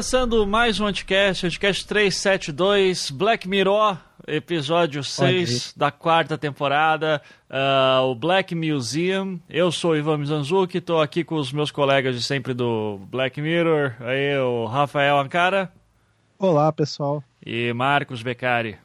Começando mais um Anticast, Anticast 372, Black Mirror, episódio 6 da quarta temporada, uh, o Black Museum. Eu sou o Ivan Mizanzuki, estou aqui com os meus colegas de sempre do Black Mirror, aí o Rafael Ancara. Olá, pessoal. E Marcos Beccari.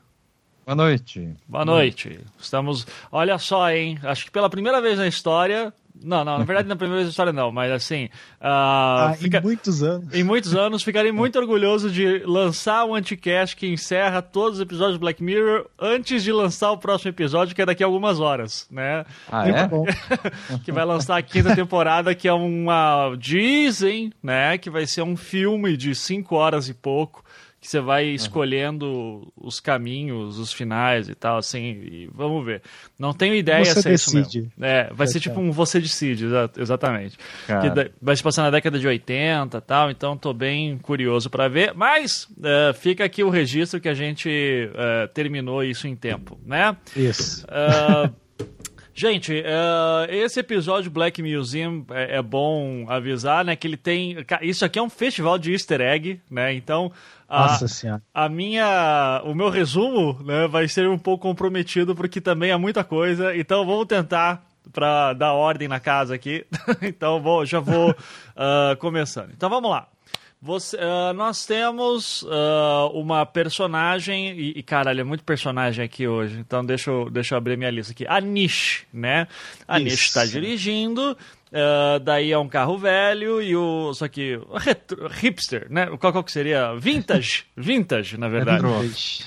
Boa noite. Boa noite. Estamos. Olha só, hein? Acho que pela primeira vez na história não, não, na verdade na primeira vez da história não, mas assim. Uh, ah, fica... Em muitos anos. Em muitos anos, ficarei muito orgulhoso de lançar o um anticast que encerra todos os episódios do Black Mirror antes de lançar o próximo episódio, que é daqui a algumas horas, né? Ah, é? que vai lançar a quinta temporada, que é uma. Dizem, né? Que vai ser um filme de cinco horas e pouco que você vai escolhendo os caminhos, os finais e tal, assim, e vamos ver. Não tenho ideia você se é isso mesmo. É, vai ser tipo um você decide, exatamente. Que vai se passar na década de 80 e tal, então tô bem curioso para ver, mas uh, fica aqui o registro que a gente uh, terminou isso em tempo, né? Isso. Uh, Gente, uh, esse episódio Black Museum é, é, bom avisar, né? Que ele tem. Isso aqui é um festival de easter egg, né? Então. A, Nossa senhora. A minha. O meu resumo né, vai ser um pouco comprometido, porque também é muita coisa. Então vamos tentar para dar ordem na casa aqui. então vou, já vou uh, começando. Então vamos lá. Você, uh, nós temos uh, uma personagem, e, e caralho, é muito personagem aqui hoje, então deixa eu, deixa eu abrir minha lista aqui. A Nish, né? A Isso. Nish está dirigindo, Uh, daí é um carro velho e o. Só que. Retro, hipster, né? Qual, qual que seria? Vintage. Vintage, na verdade.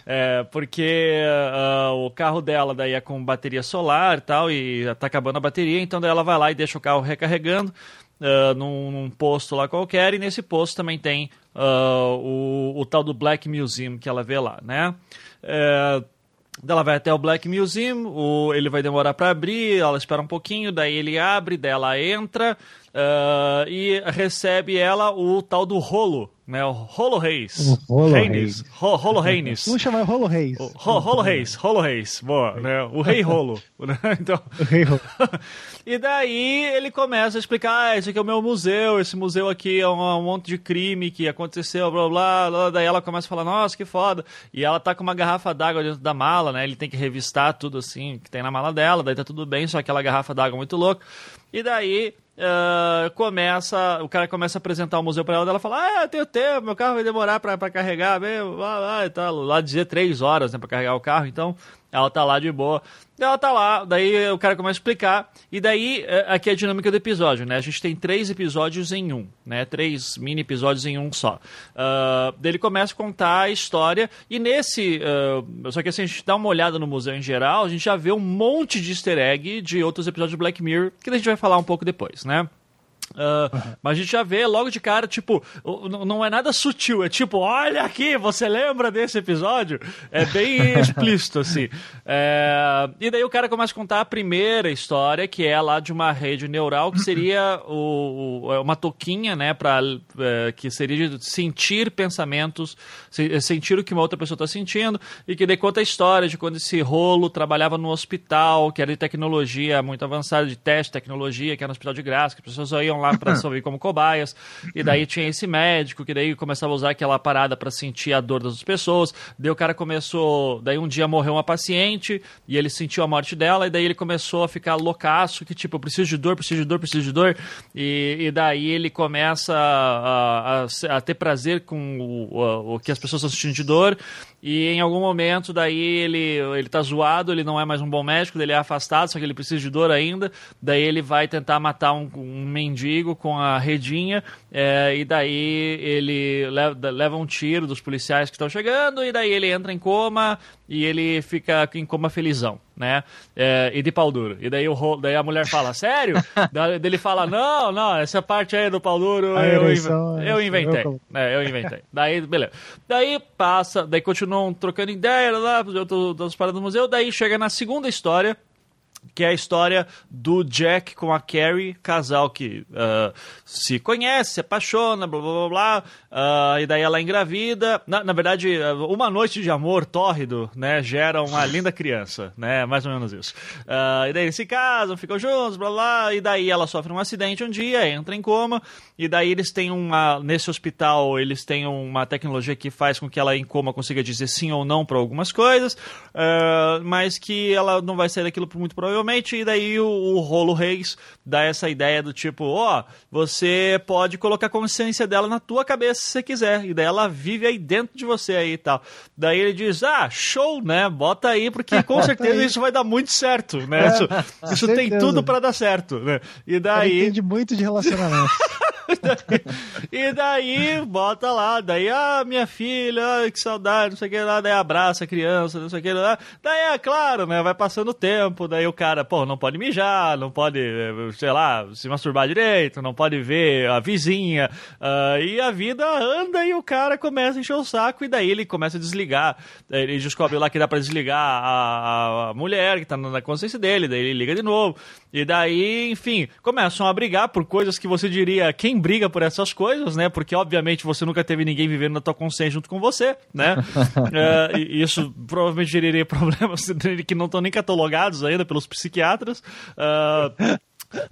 É, porque uh, o carro dela daí é com bateria solar e tal, e tá acabando a bateria, então daí ela vai lá e deixa o carro recarregando uh, num, num, posto lá qualquer, e nesse posto também tem uh, o, o, tal do Black Museum que ela vê lá, né? Uh, ela vai até o Black Museum, o, ele vai demorar para abrir, ela espera um pouquinho, daí ele abre, daí ela entra uh, e recebe ela o tal do rolo, né? O Rolo Reis. O Rolo Reis. Rolo Reis. Vamos chamar Rolo Reis. O, Ro, Rolo Reis, Rolo Reis. Boa, né? O Rei Rolo. Né? então... O Rei Rolo. e daí ele começa a explicar, ah, esse aqui é o meu museu, esse museu aqui é um, um monte de crime que aconteceu, blá, blá, blá. Daí ela começa a falar, nossa, que foda. E ela tá com uma garrafa d'água dentro da mala, né? Ele tem que revistar tudo assim que tem na mala dela, daí tá tudo bem, só aquela garrafa d'água muito louca. E daí Uh, começa, o cara começa a apresentar o museu para ela, ela fala, ah, eu tenho tempo, meu carro vai demorar para carregar mesmo, lá, lá e tal, lá dizer três horas, né, para carregar o carro, então ela tá lá de boa. Ela tá lá, daí o cara começa a explicar, e daí é, aqui é a dinâmica do episódio, né? A gente tem três episódios em um, né? Três mini episódios em um só. Uh, daí ele começa a contar a história, e nesse. Uh, só que assim, a gente dá uma olhada no museu em geral, a gente já vê um monte de easter egg de outros episódios de Black Mirror, que a gente vai falar um pouco depois, né? Uh, uhum. Mas a gente já vê logo de cara, tipo, não é nada sutil, é tipo, olha aqui, você lembra desse episódio? É bem explícito, assim. É... E daí o cara começa a contar a primeira história, que é lá de uma rede neural, que seria o, o é uma toquinha, né, pra, é, que seria de sentir pensamentos, sentir o que uma outra pessoa está sentindo, e que daí conta a história de quando esse rolo trabalhava no hospital, que era de tecnologia muito avançada, de teste, tecnologia, que era no hospital de graça, que as pessoas iam lá lá para servir como cobaias. E daí tinha esse médico que daí começava a usar aquela parada para sentir a dor das pessoas. Daí o cara começou, daí um dia morreu uma paciente e ele sentiu a morte dela e daí ele começou a ficar loucaço, que tipo, eu preciso de dor, preciso de dor, preciso de dor. E, e daí ele começa a, a, a ter prazer com o, o, o que as pessoas estão sentindo de dor e em algum momento, daí ele, ele tá zoado, ele não é mais um bom médico, ele é afastado, só que ele precisa de dor ainda. Daí ele vai tentar matar um, um mendigo com a redinha, é, e daí ele leva, leva um tiro dos policiais que estão chegando, e daí ele entra em coma e ele fica em coma felizão né? É, e de pau duro. E daí, o, daí a mulher fala, sério? daí ele fala, não, não, essa parte aí do pau duro eu, eu, eu inventei. É, eu inventei. daí, beleza. Daí passa, daí continuam trocando ideia lá, dos paradas do museu, daí chega na segunda história, que é a história do Jack com a Carrie, casal que uh, se conhece, se apaixona, blá blá blá, blá uh, e daí ela engravida. Na, na, verdade, uma noite de amor tórrido, né, gera uma linda criança, né, mais ou menos isso. Uh, e daí eles se casam, ficam juntos, blá blá, e daí ela sofre um acidente um dia, entra em coma, e daí eles têm uma, nesse hospital, eles têm uma tecnologia que faz com que ela em coma consiga dizer sim ou não para algumas coisas, mas que ela não vai sair daquilo muito provavelmente provavelmente, e daí o, o Rolo Reis dá essa ideia do tipo, ó, oh, você pode colocar a consciência dela na tua cabeça se você quiser, e daí ela vive aí dentro de você aí e tal. Daí ele diz, ah, show, né, bota aí, porque com certeza isso vai dar muito certo, né, é, isso, isso tem tudo para dar certo, né, e daí... Ele entende muito de relacionamento. e daí, bota lá, daí, ah, minha filha, que saudade, não sei o que lá, daí abraça a criança, não sei o que lá. Daí, é claro, né, vai passando o tempo, daí o cara, pô, não pode mijar, não pode, sei lá, se masturbar direito, não pode ver a vizinha, uh, e a vida anda e o cara começa a encher o saco, e daí ele começa a desligar, ele descobre lá que dá pra desligar a, a mulher que tá na consciência dele, daí ele liga de novo, e daí, enfim, começam a brigar por coisas que você diria, quem briga por essas coisas, né? Porque, obviamente, você nunca teve ninguém vivendo na tua consciência junto com você, né? uh, isso provavelmente geraria problemas que não estão nem catalogados ainda pelos psiquiatras. Uh,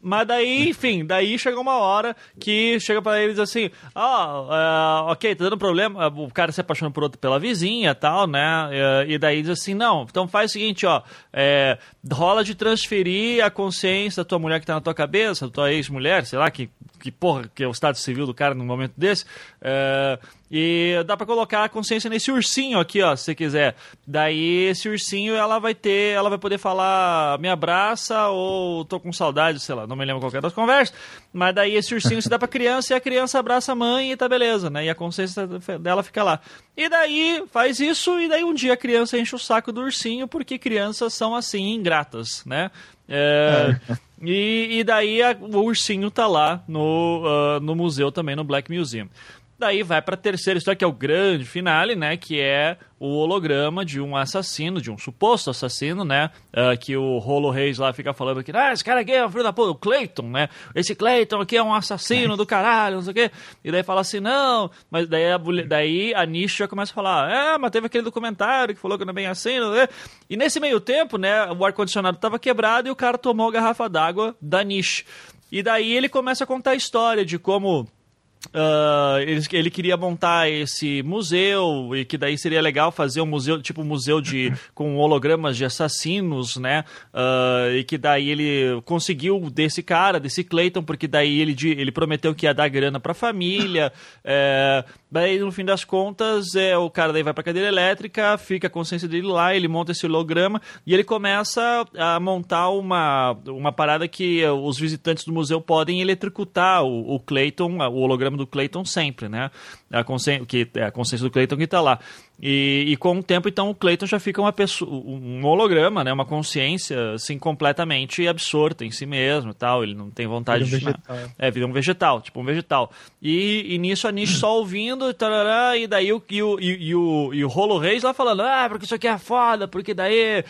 mas daí, enfim, daí chega uma hora que chega para eles assim: ó, oh, uh, ok, tá dando problema. O cara se apaixona por outro pela vizinha tal, né? Uh, e daí diz assim: não, então faz o seguinte, ó, é, rola de transferir a consciência da tua mulher que tá na tua cabeça, da tua ex-mulher, sei lá, que, que porra, que é o estado civil do cara num momento desse. Uh, e dá para colocar a consciência nesse ursinho aqui, ó, se você quiser. Daí esse ursinho ela vai ter, ela vai poder falar me abraça ou tô com saudade, sei lá, não me lembro qualquer das conversas. Mas daí esse ursinho se dá pra criança e a criança abraça a mãe e tá beleza, né? E a consciência dela fica lá. E daí faz isso e daí um dia a criança enche o saco do ursinho porque crianças são assim ingratas, né? É, é. E, e, daí a, o ursinho tá lá no, uh, no museu também, no Black Museum. Daí vai para a terceira história, que é o grande finale, né? Que é o holograma de um assassino, de um suposto assassino, né? Uh, que o Rolo Reis lá fica falando que, ah, esse cara aqui é o filho da puta, o Clayton, né? Esse Clayton aqui é um assassino do caralho, não sei o quê. E daí fala assim, não, mas daí a, daí a Nish já começa a falar, é, mas teve aquele documentário que falou que não é bem assim, não é? E nesse meio tempo, né, o ar-condicionado tava quebrado e o cara tomou a garrafa d'água da Nish. E daí ele começa a contar a história de como Uh, ele, ele, queria montar esse museu e que daí seria legal fazer um museu tipo um museu de com hologramas de assassinos, né? Uh, e que daí ele conseguiu desse cara, desse Clayton, porque daí ele, ele prometeu que ia dar grana para a família. É, daí no fim das contas é o cara daí vai para cadeira elétrica, fica a consciência dele lá, ele monta esse holograma e ele começa a montar uma uma parada que os visitantes do museu podem eletrocutar o, o Clayton, o holograma do Clayton sempre, né? A consciência, que, é a consciência do Clayton que está lá. E, e, com o tempo, então, o Clayton já fica uma pessoa, um holograma, né? Uma consciência, assim, completamente absorta em si mesmo e tal. Ele não tem vontade vira um de... Vegetal. É, vira um vegetal, tipo um vegetal. E, e nisso a Nish só ouvindo, tarará, e daí o, e, o, e, o, e o Rolo Reis lá falando, ah, porque isso aqui é foda, porque daí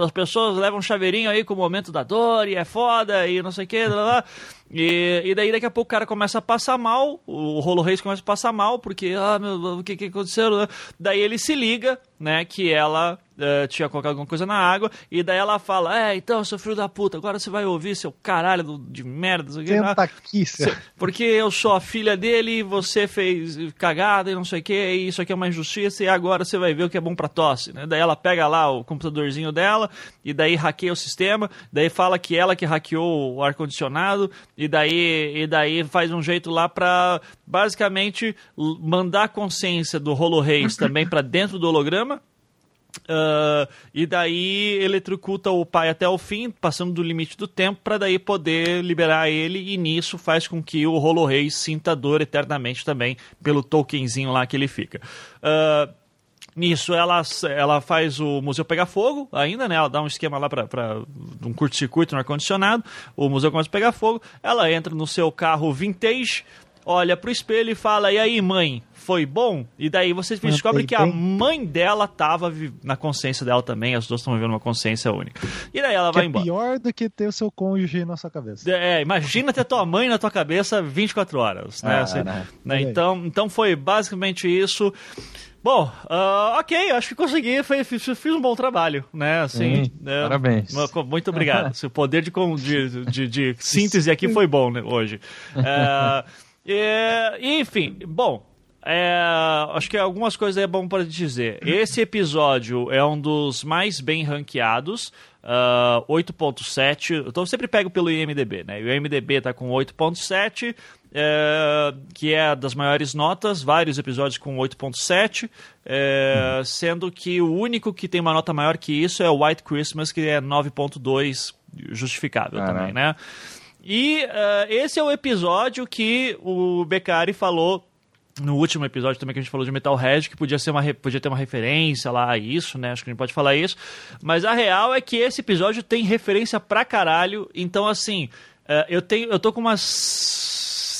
as pessoas levam um chaveirinho aí com o momento da dor, e é foda, e não sei o que, lá, lá. E, e daí daqui a pouco o cara começa a passar mal, o Rolo Reis começa a passar mal, porque, ah, meu, o que, que aconteceu? Daí ele se liga, né, que ela uh, tinha colocado alguma coisa na água, e daí ela fala, é, então, seu filho da puta, agora você vai ouvir seu caralho de merda. Senta aqui, Porque eu sou a filha dele, você fez cagada e não sei o que, e isso aqui é uma injustiça, e agora você vai ver o que é bom pra tosse, né? Daí ela pega lá o computadorzinho dela, e daí hackeia o sistema, daí fala que ela que hackeou o ar-condicionado, e daí, e daí faz um jeito lá pra, basicamente, mandar a consciência do Rolo Reis também para dentro do holograma, Uh, e daí eletrocuta o pai até o fim, passando do limite do tempo, para daí poder liberar ele, e nisso faz com que o Rolo Reis sinta dor eternamente também pelo tokenzinho lá que ele fica. Uh, nisso ela, ela faz o museu pegar fogo ainda, né? Ela dá um esquema lá para um curto-circuito no ar-condicionado, o museu começa a pegar fogo, ela entra no seu carro vintage, olha pro espelho e fala: E aí, mãe, foi bom? E daí você descobre que a mãe dela tava na consciência dela também, as duas estão vivendo uma consciência única. E daí ela que vai é embora. pior do que ter o seu cônjuge na sua cabeça. É, imagina ter tua mãe na tua cabeça 24 horas, né? Ah, Assim, né? né? Então, então foi basicamente isso. Bom, uh, ok, acho que consegui, foi, fiz, fiz, um bom trabalho, né? Assim, Sim, é, parabéns. Muito obrigado. o poder de, de, de, de, síntese aqui foi bom né, hoje. Uh, e, enfim, bom, é, acho que algumas coisas é bom para dizer. Esse episódio é um dos mais bem ranqueados. Uh, 8.7. Então eu sempre pego pelo IMDB, né? O IMDB está com 8.7, é, que é das maiores notas, vários episódios com 8.7, é, sendo que o único que tem uma nota maior que isso é o White Christmas, que é 9.2, justificável também, né? E uh, esse é o episódio que o Beccari falou no último episódio também que a gente falou de Metalhead, que podia, ser uma, podia ter uma referência lá a isso, né? Acho que a gente pode falar isso. Mas a real é que esse episódio tem referência pra caralho. Então, assim, uh, eu, tenho, eu tô com umas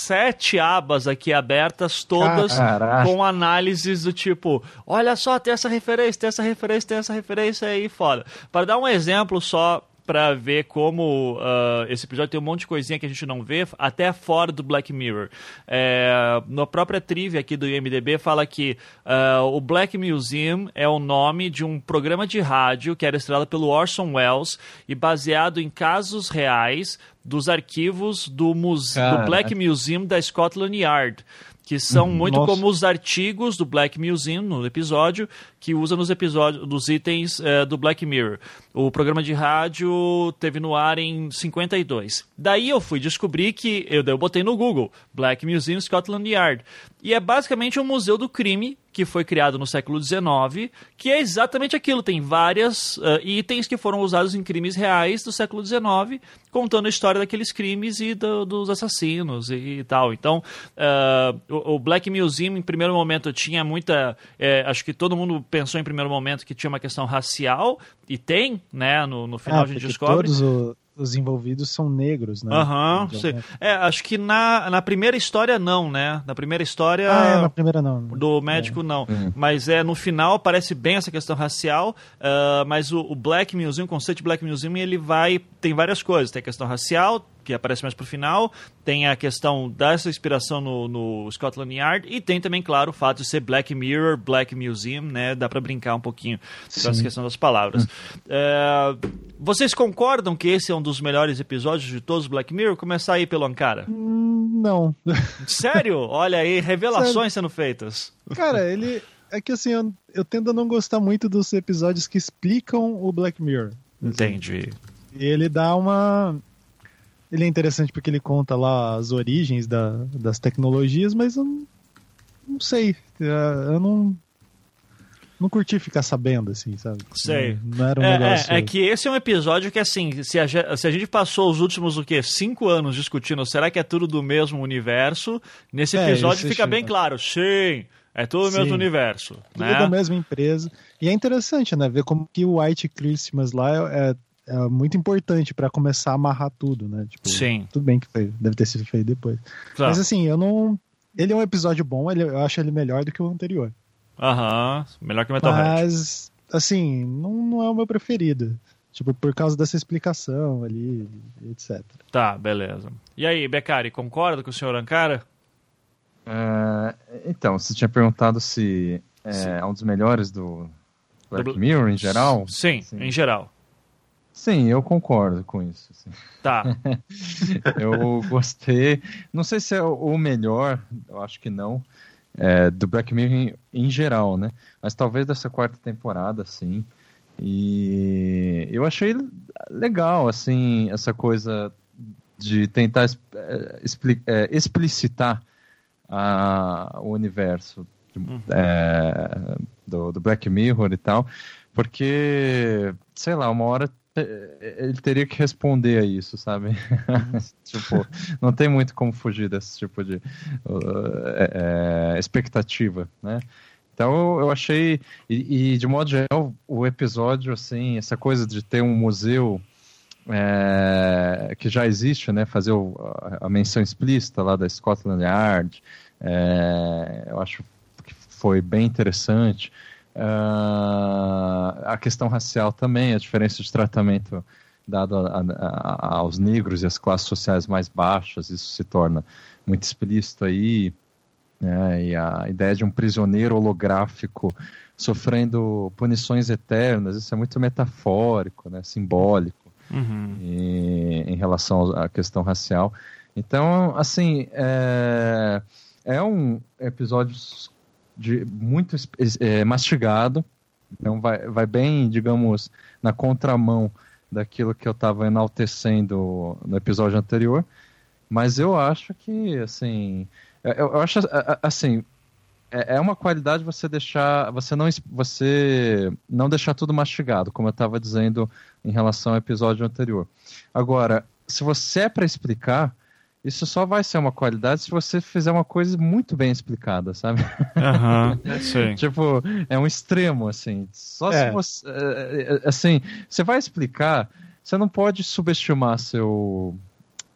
sete abas aqui abertas, todas Caraca. com análises do tipo: olha só, tem essa referência, tem essa referência, tem essa referência aí, foda. Para dar um exemplo só para ver como uh, esse episódio tem um monte de coisinha que a gente não vê, até fora do Black Mirror. É, na própria trivia aqui do IMDB fala que uh, o Black Museum é o nome de um programa de rádio que era estrelado pelo Orson Welles e baseado em casos reais dos arquivos do, muse do Black Museum da Scotland Yard que são uhum. muito Nossa. como os artigos do Black Museum no episódio, que usa nos episódios dos itens é, do Black Mirror. O programa de rádio teve no ar em 52. Daí eu fui descobrir que eu, eu botei no Google Black Museum Scotland Yard. E é basicamente um museu do crime que foi criado no século XIX, que é exatamente aquilo. Tem vários uh, itens que foram usados em crimes reais do século XIX, contando a história daqueles crimes e do, dos assassinos e, e, tal. Então, uh, o, o, Black Museum, em primeiro momento, tinha muita. É, acho que todo mundo pensou em primeiro momento que tinha uma questão racial, e tem, né? No, no final é, a gente descobre. Todos o os envolvidos são negros, né? Aham, uhum, é, acho que na, na primeira história não, né? Na primeira história... Ah, é, na primeira não. Do médico é. não. Uhum. Mas é, no final aparece bem essa questão racial, uh, mas o, o, Black Museum, o conceito de Black Museum, ele vai... Tem várias coisas, tem a questão racial, que aparece mais pro final, tem a questão dessa inspiração no, no, Scotland Yard e tem também, claro, o fato de ser Black Mirror, Black Museum, né? Dá para brincar um pouquinho Sim. com essa questão das palavras. Hum. É, vocês concordam que esse é um dos melhores episódios de todos os Black Mirror? Começar aí pelo Ankara. Hum, não. Sério? Olha aí, revelações Sério? sendo feitas. Cara, ele... É que assim, eu, eu tendo a não gostar muito dos episódios que explicam o Black Mirror. Entendi. E ele dá uma ele é interessante porque ele conta lá as origens da, das tecnologias, mas eu não, não sei. É, eu não, não curti ficar sabendo, assim, sabe? Sei. Não, não era um é, negócio... é, é, que esse é um episódio que, assim, se a, se a gente passou os últimos, o quê? Cinco anos discutindo, será que é tudo do mesmo universo? Nesse é, episódio fica bem claro, sim, é tudo do mesmo universo. Tudo né? da mesma empresa. E é interessante, né? Ver como que o White Christmas lá é, é muito importante para começar a amarrar tudo, né? Tipo, Sim. Tudo bem que foi, deve ter sido feito depois. Claro. Mas assim, eu não. Ele é um episódio bom, ele, eu acho ele melhor do que o anterior. Aham, melhor que o Metal Mas, assim, não, não é o meu preferido. Tipo, por causa dessa explicação ali, etc. Tá, beleza. E aí, Beccari, concorda com o senhor Ankara? Uh, então, você tinha perguntado se é, é um dos melhores do Black do... Mirror em geral? Sim, Sim, em geral. Sim, eu concordo com isso. Sim. Tá. eu gostei. Não sei se é o melhor, eu acho que não, é, do Black Mirror em, em, geral, né? Mas talvez dessa quarta temporada, sim. E eu achei legal, assim, essa coisa de tentar é, é, explicitar a, o universo uhum. é, do, do Black Mirror e tal, porque, sei lá, uma hora ele teria que responder a isso, sabe? tipo, não tem muito como fugir desse tipo de uh, é, é, expectativa, né? Então eu achei, e, e, de modo geral, o episódio, assim, essa coisa de ter um museu é, que já existe, né? Fazer o, a, a, menção explícita lá da Scotland Yard, é, eu acho que foi bem interessante. Uh, a questão racial também, a diferença de tratamento dado a, a, aos negros e às classes sociais mais baixas, isso se torna muito explícito aí. Né? E a ideia de um prisioneiro holográfico sofrendo punições eternas, isso é muito metafórico, né? simbólico uhum. e, em relação à questão racial. Então, assim, é, é um episódio de muito é, mastigado, então vai, vai bem, digamos, na contramão daquilo que eu estava enaltecendo no episódio anterior, mas eu acho que, assim, eu, eu acho, assim, é, é uma qualidade você deixar, você não, você não deixar tudo mastigado, como eu estava dizendo em relação ao episódio anterior. Agora, se você é para explicar, isso só vai ser uma qualidade se você fizer uma coisa muito bem explicada, sabe? Uhum, tipo, é um extremo, assim. Só é. se você. É, é, assim, você vai explicar, você não pode subestimar seu.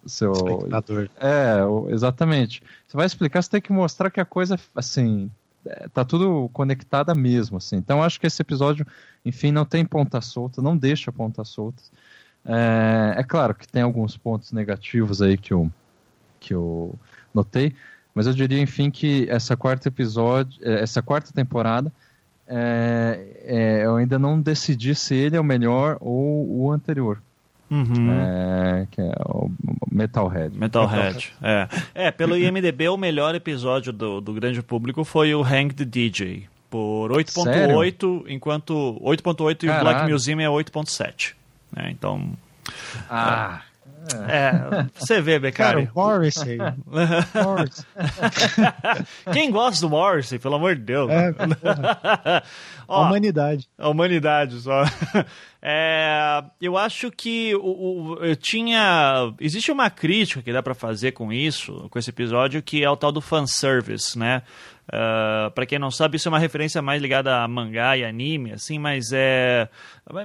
Seu. Espectador. É, exatamente. Você vai explicar, você tem que mostrar que a coisa, assim, é, tá tudo conectada mesmo, assim. Então acho que esse episódio, enfim, não tem ponta solta, não deixa ponta soltas. É, é, claro que tem alguns pontos negativos aí que eu, que eu notei, mas eu diria, enfim, que essa quarta episódio, é, essa quarta temporada, é, é, eu ainda não decidi se ele é o melhor ou o anterior. Uhum. É, que é o Metalhead. Metalhead, é. É, pelo IMDB, o melhor episódio do, do grande público foi o Hang the DJ, por 8.8, enquanto 8.8 e o Black Museum é 8.7. É, então... Ah... É, você vê, Becari. Cara, o Morrissey. Morrissey. Quem gosta do Morrissey, pelo amor de Deus? É, Ó, a humanidade. A humanidade só. É, eu acho que o, o, eu tinha. Existe uma crítica que dá para fazer com isso, com esse episódio, que é o tal do fanservice, né? Uh, para quem não sabe, isso é uma referência mais ligada a mangá e anime, assim, mas é.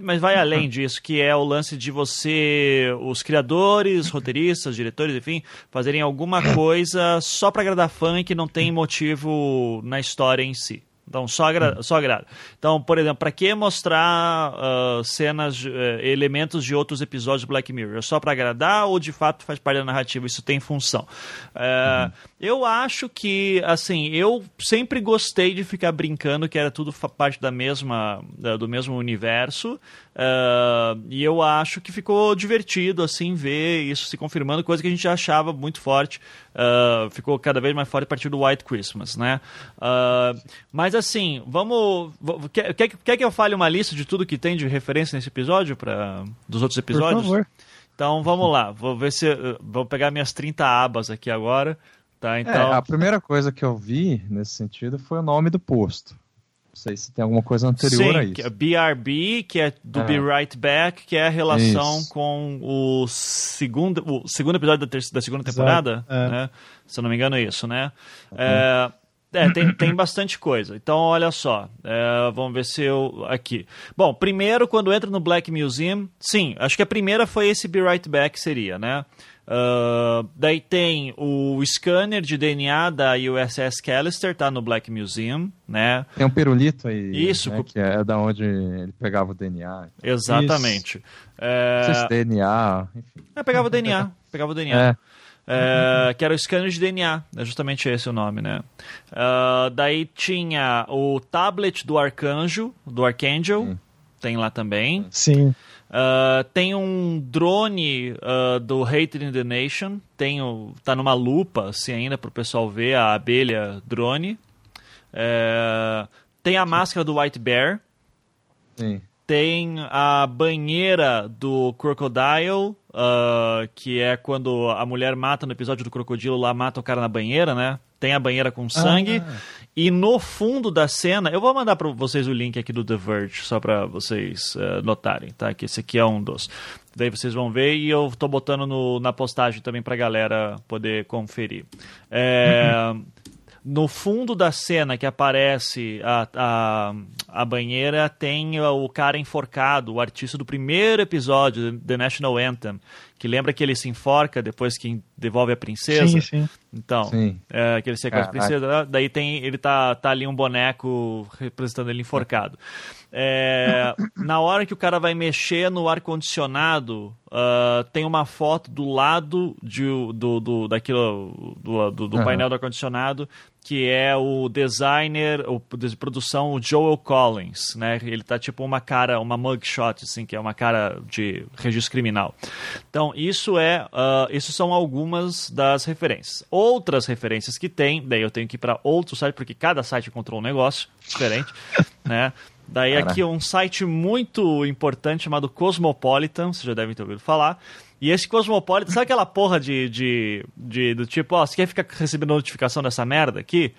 Mas vai além disso, que é o lance de você, os criadores, roteiristas, diretores, enfim, fazerem alguma coisa só para agradar fã e que não tem motivo na história em si. Então, só, agra só agrada. Então, por exemplo, para que mostrar uh, cenas, uh, elementos de outros episódios de Black Mirror? É só para agradar ou de fato faz parte da narrativa? Isso tem função. Uh, uhum. Eu acho que, assim, eu sempre gostei de ficar brincando que era tudo parte da mesma, do mesmo universo. Uh, e eu acho que ficou divertido, assim, ver isso se confirmando, coisa que a gente achava muito forte. Ficou cada vez mais forte a partir do White Christmas, né? Mas, assim, vamos... Quer, quer, quer, que eu fale uma lista de tudo que tem de referência nesse episódio, pra, dos outros episódios? Por favor. Então, vamos lá. Vou ver se... Vou pegar minhas 30 abas aqui agora. Tá, é, então... É, a primeira coisa que eu vi nesse sentido foi o nome do posto. Não sei se tem alguma coisa anterior Sim, a isso. Que é BRB, que é do é. Be Right Back, que é a relação isso. com o segundo, o segundo episódio da, terceira, da segunda temporada. É. Né? Se eu não me engano, é isso, né? Uhum. É, é, tem, tem bastante coisa. Então, olha só. É, vamos ver se eu. Aqui. Bom, primeiro, quando entra no Black Museum. Sim, acho que a primeira foi esse Be Right Back, seria, né? Uh, daí tem o scanner de DNA da USS Callister, tá no Black Museum, né? Tem um pirulito aí, Isso, né, que é da onde ele pegava o DNA. Exatamente. É... Não sei se DNA, enfim. É, pegava o DNA, pegava o DNA. É. É, que era o scanner de DNA, é justamente esse o nome, né? Uh, daí tinha o tablet do Arcanjo, do Archangel, Sim. tem lá também. Sim. Uh, tem um drone uh, do Hated in the Nation. Tem o, tá numa lupa, assim, ainda para o pessoal ver a abelha drone. Uh, tem a máscara do White Bear. Sim. Tem a banheira do Crocodile, uh, que é quando a mulher mata no episódio do crocodilo, lá mata o cara na banheira, né? Tem a banheira com sangue. Ah. E no fundo da cena, eu vou mandar para vocês o link aqui do The Verge, só para vocês uh, notarem, tá? Que esse aqui é um dos. Daí vocês vão ver e eu tô botando no, na postagem também pra galera poder conferir. É, no fundo da cena que aparece a, a, a banheira tem o cara enforcado, o artista do primeiro episódio, The National Anthem, que lembra que ele se enforca depois que devolve a princesa. Sim, sim. Então, Sim. é, que ele sequestra a princesa, daí tem, ele tá, tá ali um boneco representando ele enforcado. É, na hora que o cara vai mexer no ar-condicionado, ah, tem uma foto do lado de, do, do, daquilo, do, do, do Aham. painel do ar-condicionado, que é o designer o de produção, o Joel Collins, né? Ele tá tipo uma cara, uma mugshot, assim, que é uma cara de registro criminal. Então, isso é, ah, isso são algumas das referências. Outras referências que tem, daí eu tenho que ir para outro site, porque cada site encontrou um negócio diferente, né? Daí Caraca. aqui um site muito importante chamado Cosmopolitan, vocês já devem ter ouvido falar. E esse Cosmopolitan, sabe aquela porra de, de, de- do tipo, ó, você quer ficar recebendo notificação dessa merda aqui?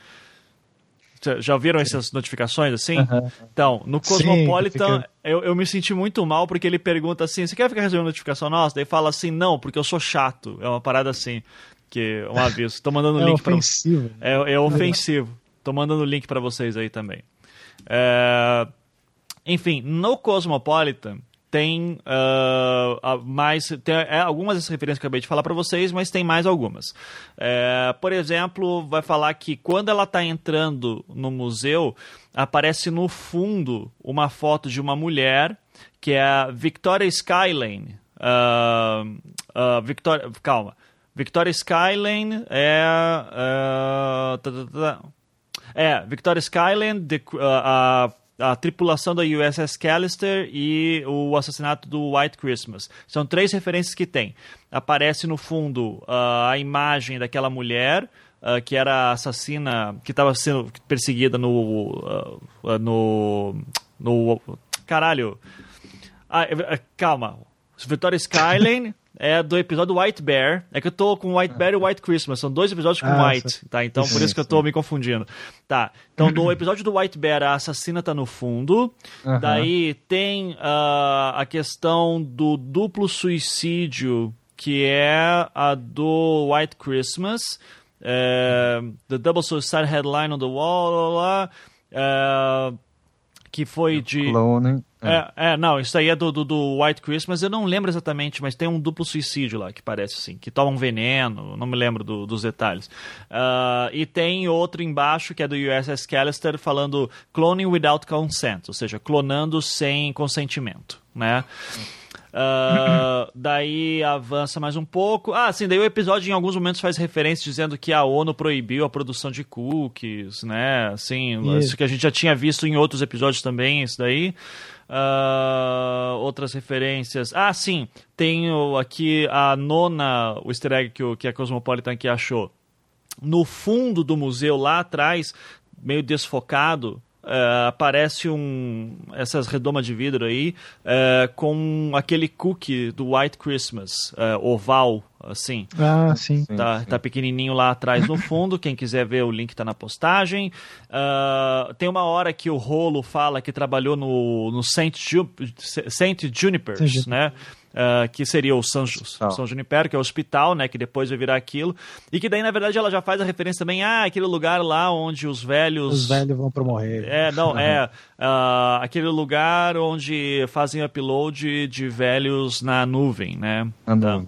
Já- ouviram essas notificações assim? Então, no Sim, Cosmopolitan, fica- eu, eu me senti muito mal porque ele pergunta assim: você quer ficar recebendo notificação nossa? Daí fala assim: não, porque eu sou chato. É uma parada assim, que é um aviso. Tô mandando um É link pra ofensivo. é, é ofensivo. Tô mandando o link pra vocês aí também. É, Enfim, no Cosmopolitan tem a- mais tem é, algumas dessas referências que eu acabei de falar pra vocês, mas tem mais algumas. É, por exemplo, vai falar que quando ela tá entrando no museu, aparece no fundo uma foto de uma mulher que é a Victoria Skylane. Ah, ah, Victoria, calma. Victoria Skylane é. ah, tá, tá, tá. É, Victoria Skyland, a, a, tripulação da USS Callister e o assassinato do White Christmas. São três referências que tem. Aparece no fundo ah, a imagem daquela mulher. ah, que era assassina que estava sendo perseguida no, ah, no no caralho ah, é- é- calma Victoria Skyline é do episódio White Bear. É que eu tô com White Bear e White Christmas. São dois episódios com Ah, White, tá? Então por Sim, isso que eu tô me confundindo. Tá. Então no episódio do White Bear, a assassina tá no fundo. Aham. Daí tem ah, a questão do duplo suicídio, que é a do White Christmas. É, the Double Suicide Headline on the Wall, lá. É, que foi de. Clone. É, é, não, isso aí é do, do, do White Christmas, eu não lembro exatamente, mas tem um duplo suicídio lá, que parece assim, que toma um veneno, não me lembro do- dos detalhes. Ah, e tem outro embaixo, que é do USS Callister, falando cloning without consent, ou seja, clonando sem consentimento, né? Ah, daí avança mais um pouco. Ah, sim, daí o episódio em alguns momentos faz referência dizendo que a ONU proibiu a produção de cookies, né? Assim, Isso. isso que a gente já tinha visto em outros episódios também, isso daí. Ah, outras referências. Ah, sim, tem o- aqui a nona, o easter egg que, o, que a Cosmopolitan aqui achou. No fundo do museu, lá atrás, meio desfocado, eh, aparece um essas redomas de vidro aí eh, com aquele cookie do White Christmas, eh, oval, assim. Ah, sim. Sim, Tá, sim. tá pequenininho lá atrás no fundo. Quem quiser ver, o link tá na postagem. Ah, tem uma hora que o Rolo fala que trabalhou no, no Saint, Ju Saint Junipers, Saint Juniper. né? Ah, que seria o São, Hospital. São Junipero, que é o hospital, né? Que depois vai virar aquilo. E que daí, na verdade, ela já faz a referência também, ah, aquele lugar lá onde os velhos. Os velhos vão pra morrer. É, não, é ah, aquele lugar onde fazem upload de velhos na nuvem, né? Ah, Então.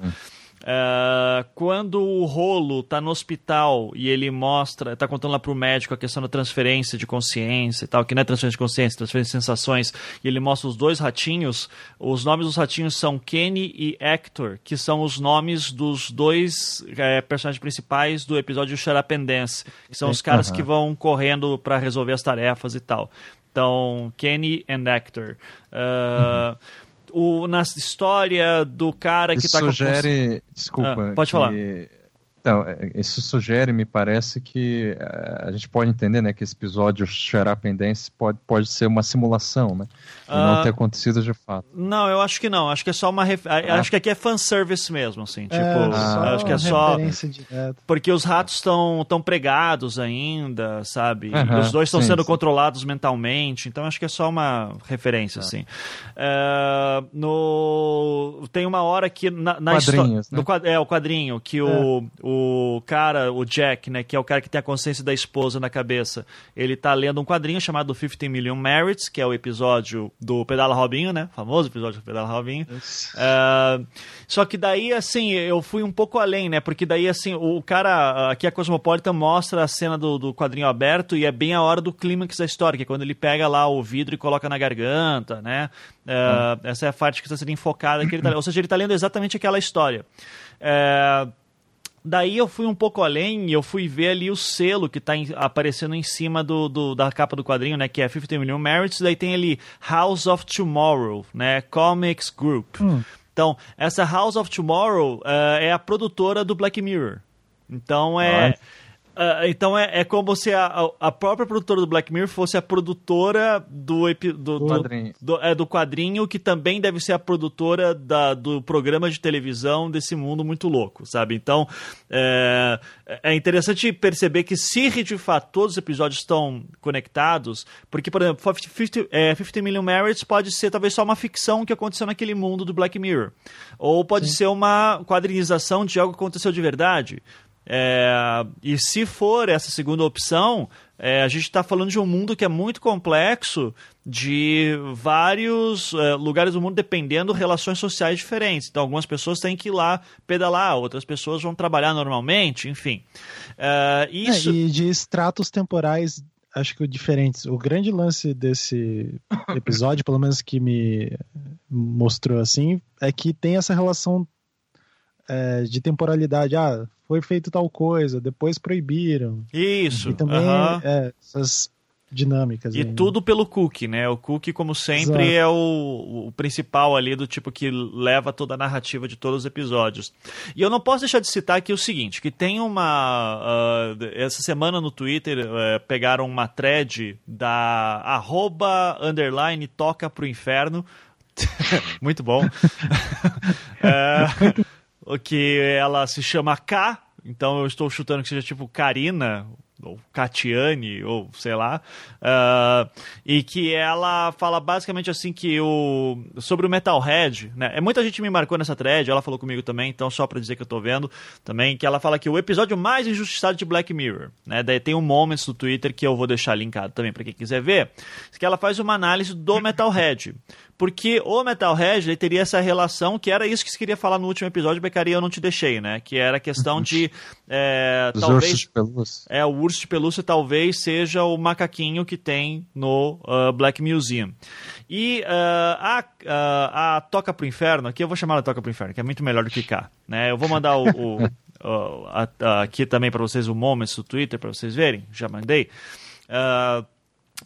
É, quando o rolo tá no hospital e ele mostra, tá contando lá pro médico a questão da transferência de consciência e tal, que não é transferência de consciência, transferência de sensações, e ele mostra os dois ratinhos, os nomes dos ratinhos são Kenny e Hector, que são os nomes dos dois é, personagens principais do episódio Dance, que são os caras Aham. que vão correndo para resolver as tarefas e tal. Então, Kenny and Hector. É, o, na história do cara que Isso tá sugere. Desculpa. Ah, pode falar. Então, é, isso sugere, me parece que eh, a gente pode entender, né, que esse episódio Dance pode, pode ser uma simulação, né? E Ah. não ter acontecido de fato. Não, eu acho que não. Acho que é só uma. Ref... a- Acho que aqui é fanservice mesmo, assim. Tipo, É, só acho que é só. referência direta. Porque os ratos estão tão pregados ainda, sabe? Os dois estão sendo sim. controlados mentalmente, então acho que é só uma referência, assim. É, no... tem uma hora que na, na Quadrinhos, histó- né? do quad- é, o quadrinho, que o, o cara, o Jack, né, que é o cara que tem a consciência da esposa na cabeça, ele tá lendo um quadrinho chamado 50 Million Merits, que é o episódio do Pedala Robinho, né? Famoso episódio do Pedala Robinho. É, só que daí, assim, eu fui um pouco além, né? Porque daí, assim, o cara, aqui a Cosmopolitan mostra a cena do, do quadrinho aberto e é bem a hora do clímax da história, que é quando ele pega lá o vidro e coloca na garganta, né? É, Essa é a parte que está sendo enfocada. Que ele tá, ou seja, ele está lendo exatamente aquela história. É, Daí eu fui um pouco além e eu fui ver ali o selo que está aparecendo em cima do, do- da capa do quadrinho, né? Que é 50 Million Merits. Daí tem ali House of Tomorrow, né? Comics Group. Então, essa House of Tomorrow eh, é a produtora do Black Mirror. Então é. Olha. Ah, então é, é como se a, a própria produtora do Black Mirror fosse a produtora do, epi- do, do, quadrinho. do- é, do quadrinho, que também deve ser a produtora da, do programa de televisão desse mundo muito louco, sabe? Então, é, é interessante perceber que se de fato todos os episódios estão conectados, porque, por exemplo, 50, é, 50 Million Merits pode ser talvez só uma ficção que aconteceu naquele mundo do Black Mirror. Ou pode ser uma quadrinização de algo que aconteceu de verdade. É, e se for essa segunda opção, é, a gente está falando de um mundo que é muito complexo, de vários é, lugares do mundo dependendo relações sociais diferentes. Então, algumas pessoas têm que ir lá pedalar, outras pessoas vão trabalhar normalmente, enfim. É, É, isso. e de estratos temporais, acho que diferentes. O grande lance desse episódio, pelo menos que me mostrou assim, é que tem essa relação é, de temporalidade. Ah, foi feito tal coisa, depois proibiram. Isso. E também é, essas dinâmicas. E aí, né? tudo pelo cookie, né? O cookie, como sempre, Exato. é o, o principal ali do tipo que leva toda a narrativa de todos os episódios. E eu não posso deixar de citar aqui o seguinte, que tem uma... ah, essa semana no Twitter eh, pegaram uma thread da arroba underline toca pro inferno. Muito bom. É, que ela se chama K, então eu estou chutando que seja tipo Karina, ou Catiane, ou sei lá, ah, e que ela fala basicamente assim que o sobre o Metalhead, né? É, muita gente me marcou nessa thread, ela falou comigo também, então só pra dizer que eu tô vendo também, que ela fala que o episódio mais injustiçado de Black Mirror, né? Daí tem um Moments no Twitter que eu vou deixar linkado também pra quem quiser ver, que ela faz uma análise do Metalhead. Porque o Metalhead ele teria essa relação, que era isso que se queria falar no último episódio, Becaria, eu não te deixei, né? Que era a questão de. é, Os talvez. ursos de pelúcia. É, o urso de pelúcia talvez seja o macaquinho que tem no ah, Black Museum. E ah, a, ah, a Toca pro Inferno, aqui eu vou chamar ela Toca pro Inferno, que é muito melhor do que cá. Né? Eu vou mandar o, o- o- a- a- aqui também para vocês o Moments do Twitter, para vocês verem, já mandei. Ah,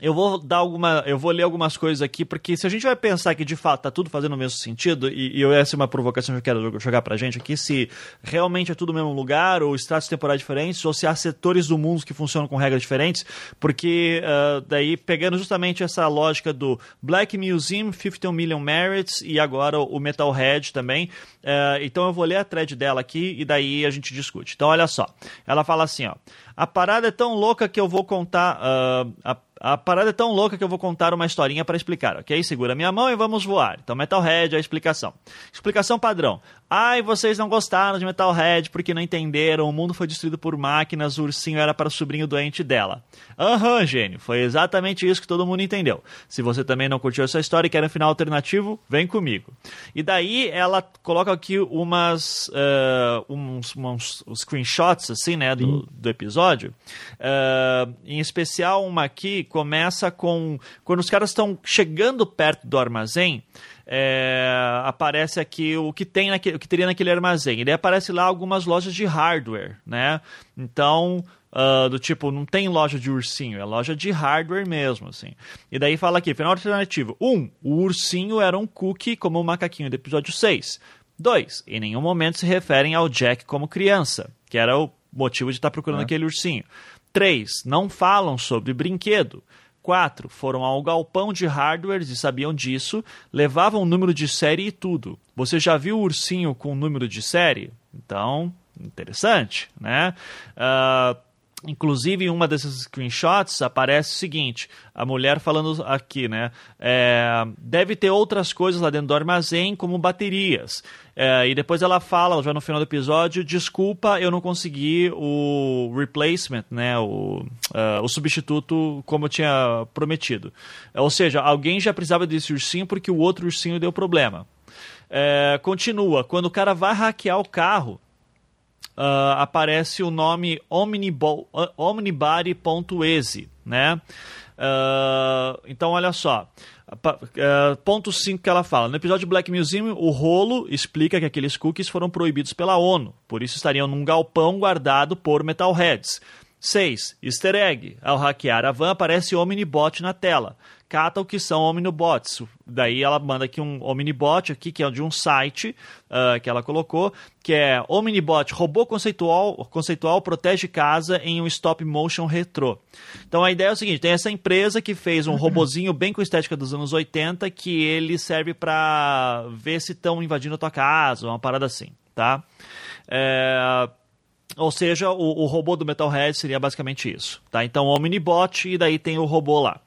eu vou dar alguma. Eu vou ler algumas coisas aqui, porque se a gente vai pensar que de fato tá tudo fazendo o mesmo sentido, e, e essa é uma provocação que eu quero jogar pra gente aqui, se realmente é tudo no mesmo lugar, ou estratos temporais diferentes, ou se há setores do mundo que funcionam com regras diferentes, porque ah, daí, pegando justamente essa lógica do Black Museum, 50 Million Merits, e agora o Metalhead também. ah, então eu vou ler a thread dela aqui e daí a gente discute. Então olha só. Ela fala assim, ó. A parada é tão louca que eu vou contar. ah, a, a parada é tão louca que eu vou contar uma historinha para explicar, ok? Segura minha mão e vamos voar. Então, Metalhead é a explicação. Explicação padrão. Ai, vocês não gostaram de Metalhead porque não entenderam, o mundo foi destruído por máquinas, o ursinho era para o sobrinho doente dela. Aham, gênio, foi exatamente isso que todo mundo entendeu. Se você também não curtiu essa história e quer um final alternativo, vem comigo. E daí ela coloca aqui umas eh, uns, uns screenshots assim, né, do, do episódio. Eh, em especial uma aqui começa com quando os caras estão chegando perto do armazém. É, aparece aqui o que tem naquele, o que teria naquele armazém. E daí aparece lá algumas lojas de hardware, né? Então, ah, do tipo, não tem loja de ursinho, é loja de hardware mesmo, assim. E daí fala aqui, final alternativo. Um, o ursinho era um cookie como o macaquinho do episódio 6. Dois, em nenhum momento se referem ao Jack como criança, que era o motivo de estar procurando É. aquele ursinho. Três, não falam sobre brinquedo. Quatro, foram ao galpão de hardwares e sabiam disso, levavam o número de série e tudo. Você já viu o ursinho com o número de série? Então, interessante, né? Ah, Inclusive, em uma desses screenshots aparece o seguinte: a mulher falando aqui, né? É, deve ter outras coisas lá dentro do armazém, como baterias. É, e depois ela fala, já no final do episódio, desculpa, eu não consegui o replacement, né? O, uh, o substituto como eu tinha prometido. Ou seja, alguém já precisava desse ursinho porque o outro ursinho deu problema. É, continua, quando o cara vai hackear o carro, uh, aparece o nome omnibody.exe, né? Uh, então, olha só. Uh, ponto 5 que ela fala. No episódio Black Museum, o rolo explica que aqueles cookies foram proibidos pela ONU, por isso estariam num galpão guardado por metalheads. 6. Easter egg. Ao hackear a van, aparece Omnibot na tela cata o que são omnibots. Daí ela manda aqui um omnibot aqui, que é de um site uh, que ela colocou, que é Omnibot, robô conceitual, conceitual protege casa em um stop motion retrô. Então a ideia é o seguinte, tem essa empresa que fez um robozinho bem com estética dos anos 80, que ele serve para ver se estão invadindo a tua casa, uma parada assim, tá? É... Ou seja, o, o, robô do Metalhead seria basicamente isso, tá? Então, Omnibot e daí tem o robô lá.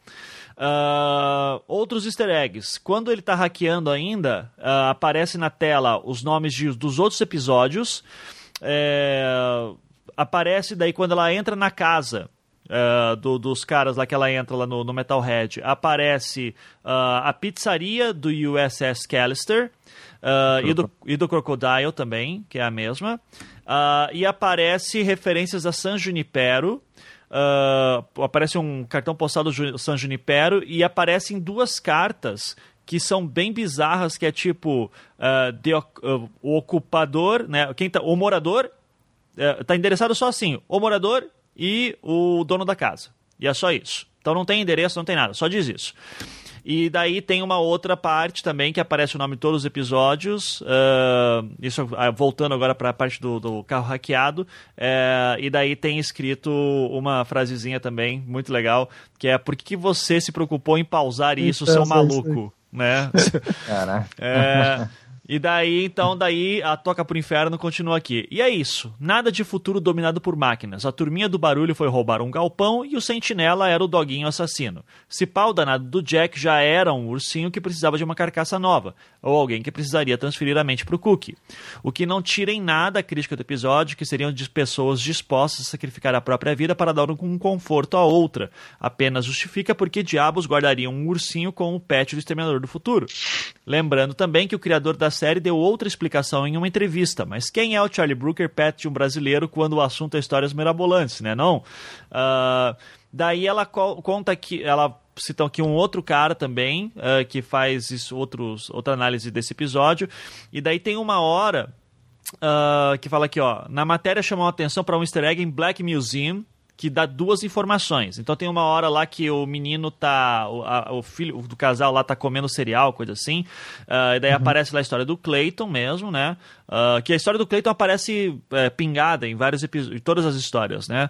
Uh, outros easter eggs. Quando ele está hackeando ainda, uh, aparece na tela os nomes de, dos outros episódios. É, aparece daí quando ela entra na casa. Uh, do, dos caras lá que ela entra lá no, no Metalhead, aparece a pizzaria do USS Callister e, do, e do Crocodile também, que é a mesma. e aparece referências a San Junipero, uh, aparece um cartão postal do San Junipero e aparecem duas cartas que são bem bizarras, que é tipo uh, de, uh, o ocupador, né? Quem tá, o morador uh, tá endereçado só assim, o morador e o dono da casa. E é só isso. Então não tem endereço, não tem nada, só diz isso. E daí tem uma outra parte também que aparece o nome de todos os episódios. Uh, isso uh, voltando agora para a parte do, do, carro hackeado. Uh, e daí tem escrito uma frasezinha também, muito legal, que é por que, que você se preocupou em pausar isso, então, seu maluco? Né? Caraca. É, e daí, então, daí a Toca pro Inferno continua aqui. E é isso. Nada de futuro dominado por máquinas. A turminha do barulho foi roubar um galpão e o sentinela era o doguinho assassino. Se pau danado do Jack já era um ursinho que precisava de uma carcaça nova, ou alguém que precisaria transferir a mente pro Cookie. O que não tira em nada a crítica do episódio, que seriam de pessoas dispostas a sacrificar a própria vida para dar um conforto a outra. Apenas justifica porque diabos guardariam um ursinho com o pet do Exterminador do Futuro. Lembrando também que o criador da série deu outra explicação em uma entrevista, mas quem é o Charlie Brooker, pet de um brasileiro, quando o assunto é histórias mirabolantes, né? Não? Uh, daí ela co conta que ela cita aqui um outro cara também uh, que faz isso, outros, outra análise desse episódio. E daí tem uma hora uh, que fala aqui, ó. Na matéria chamou a atenção para um easter egg em Black Museum, que dá duas informações. Então tem uma hora lá que o menino tá. O, a, o filho do casal lá tá comendo cereal, coisa assim. Uh, e daí uhum. aparece lá a história do Clayton mesmo, né? Uh, que a história do Clayton aparece é, pingada em vários episódios, em todas as histórias, né?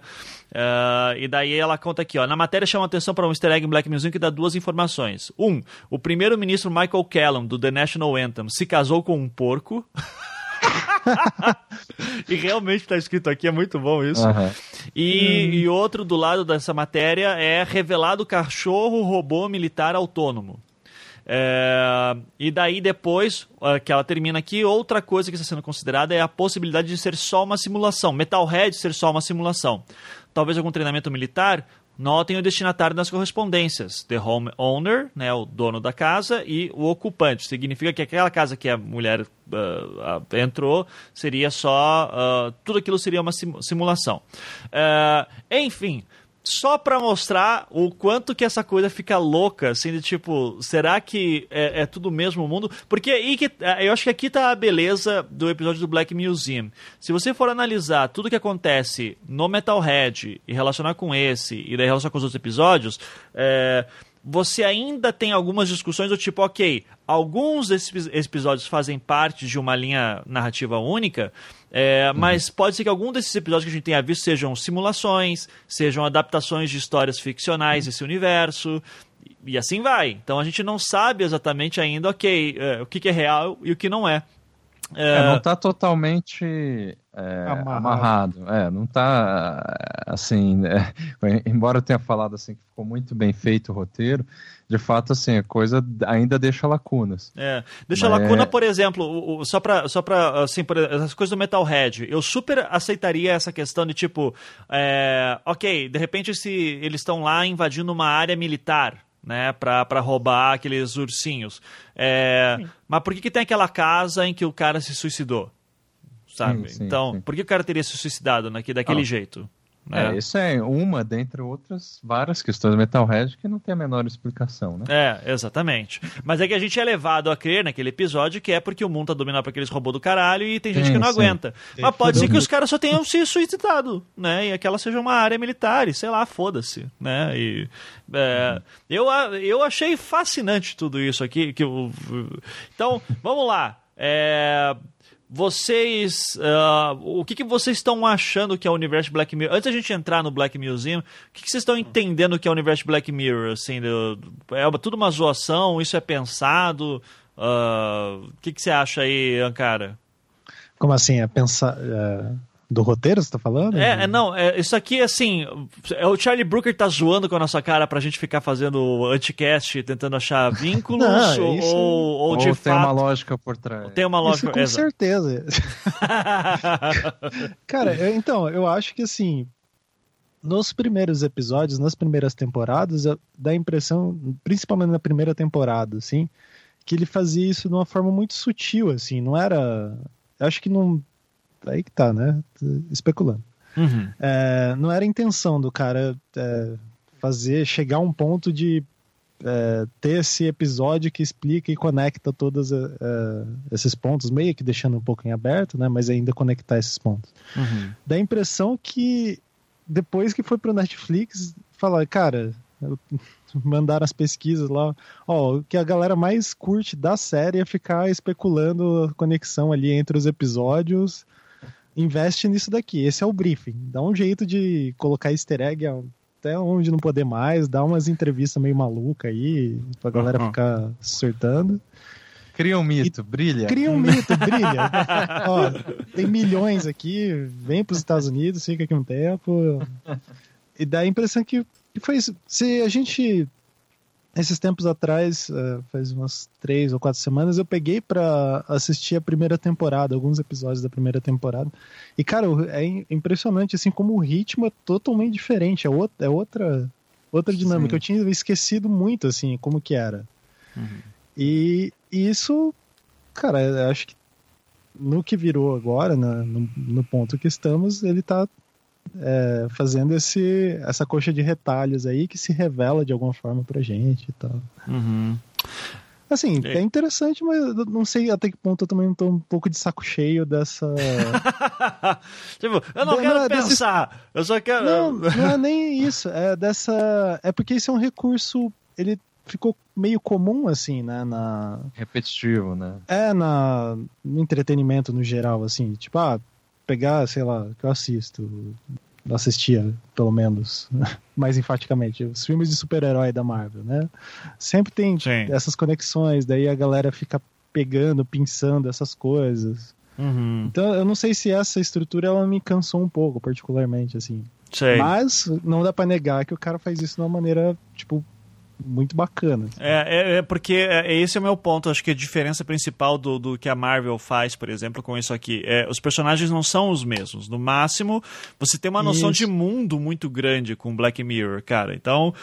Uh, e daí ela conta aqui, ó. Na matéria chama atenção para um easter egg em Black Museum que dá duas informações. Um, o primeiro-ministro Michael Callum, do The National Anthem, se casou com um porco. e realmente está escrito aqui, é muito bom isso. Uhum. E, hum. e outro do lado dessa matéria é revelado cachorro robô militar autônomo. É, e daí depois, que ela termina aqui, outra coisa que está sendo considerada é a possibilidade de ser só uma simulação. Metalhead ser só uma simulação. Talvez algum treinamento militar, Notem o destinatário das correspondências: the home owner, né, o dono da casa, e o ocupante. Significa que aquela casa que a mulher uh, entrou seria só. Uh, tudo aquilo seria uma simulação. Uh, enfim só para mostrar o quanto que essa coisa fica louca, assim, de tipo, será que é, é tudo o mesmo mundo? Porque aí que, é, eu acho que aqui tá a beleza do episódio do Black Museum. Se você for analisar tudo que acontece no Metalhead e relacionar com esse, e daí relacionar com os outros episódios, é, você ainda tem algumas discussões do tipo, ok, alguns desses episódios fazem parte de uma linha narrativa única, é, uhum. mas pode ser que algum desses episódios que a gente tenha visto sejam simulações, sejam adaptações de histórias ficcionais desse universo, e assim vai. Então a gente não sabe exatamente ainda, ok, é, o que, que é real e o que não é. É, não está totalmente é, amarrado. amarrado. É, não está assim. É, embora eu tenha falado assim que ficou muito bem feito o roteiro, de fato assim a coisa ainda deixa lacunas. É, deixa Mas... lacuna, por exemplo, o, o, só para só para assim, por, as coisas do Metalhead. Eu super aceitaria essa questão de tipo, é, ok, de repente se eles estão lá invadindo uma área militar né, para roubar aqueles ursinhos. É, mas por que, que tem aquela casa em que o cara se suicidou? Sabe? Sim, sim, então, sim. por que o cara teria se suicidado naquele, daquele ah. jeito? Né? É, isso é uma dentre outras várias questões do Metalhead que não tem a menor explicação, né? É, exatamente. Mas é que a gente é levado a crer naquele episódio que é porque o mundo tá dominado por aqueles robôs do caralho e tem gente sim, que não sim. aguenta. Tem Mas pode ser que os caras só tenham se suicidado, né? E aquela seja uma área militar, e sei lá, foda-se, né? E é, eu, eu achei fascinante tudo isso aqui. Que eu... Então, vamos lá. É, vocês. Uh, o que, que vocês estão achando que é o universo Black Mirror? Antes da gente entrar no Black Museum, o que, que vocês estão entendendo que é o universo Black Mirror? Assim, é tudo uma zoação? Isso é pensado? Uh, o que, que você acha aí, Ankara? Como assim? É pensar. É do roteiro, você tá falando? É, é não, é, isso aqui, assim, é o Charlie Brooker tá zoando com a nossa cara pra gente ficar fazendo anticast, tentando achar vínculos, não, ou, ou, ou, ou, de tem fato... uma lógica por trás. Tem uma lógica, isso, com exato. certeza. cara, eu, então, eu acho que, assim, nos primeiros episódios, nas primeiras temporadas, dá a impressão, principalmente na primeira temporada, assim, que ele fazia isso de uma forma muito sutil, assim, não era... Eu acho que não aí que tá, né? Especulando. Uhum. É, não era a intenção do cara é, fazer, chegar a um ponto de é, ter esse episódio que explica e conecta todos é, é, esses pontos, meio que deixando um pouco em aberto, né? Mas ainda conectar esses pontos. Uhum. Dá a impressão que depois que foi pro Netflix, falar, cara, mandaram as pesquisas lá, ó, o que a galera mais curte da série é ficar especulando a conexão ali entre os episódios investe nisso daqui. Esse é o briefing. Dá um jeito de colocar easter egg até onde não poder mais, dá umas entrevistas meio maluca aí, pra galera uhum. ficar surtando. Cria um mito, e brilha. Cria um mito, brilha. Ó, tem milhões aqui, vem para os Estados Unidos, fica aqui um tempo. E dá a impressão que, foi isso. Se a gente esses tempos atrás, uh, faz umas três ou quatro semanas, eu peguei para assistir a primeira temporada, alguns episódios da primeira temporada. E, cara, é impressionante, assim, como o ritmo é totalmente diferente. É outra, é outra, outra dinâmica. Sim. Eu tinha esquecido muito, assim, como que era. Uhum. E, e, isso, cara, eu acho que no que virou agora, no, no ponto que estamos, ele tá é, fazendo esse, essa coxa de retalhos aí que se revela de alguma forma pra gente e tal. Uhum. Assim, é. é interessante, mas eu não sei até que ponto eu também tô um pouco de saco cheio dessa. tipo, eu não quero não, pensar, desse... eu só quero. Não, não é nem isso. É dessa. É porque esse é um recurso. Ele ficou meio comum, assim, né? Na... Repetitivo, né? É, na... no entretenimento no geral, assim. Tipo, ah, pegar, sei lá, que eu assisto, assistia, pelo menos, mais enfaticamente, os filmes de super-herói da Marvel, né? Sempre tem Sim. essas conexões, daí a galera fica pegando, pensando essas coisas. Uhum. Então, eu não sei se essa estrutura ela me cansou um pouco, particularmente, assim. Sei. Mas não dá para negar que o cara faz isso de uma maneira, tipo, muito bacana. Assim. É, é, é, porque é, esse é o meu ponto. Acho que a diferença principal do, do que a Marvel faz, por exemplo, com isso aqui, é os personagens não são os mesmos. No máximo, você tem uma noção isso. de mundo muito grande com Black Mirror, cara. Então,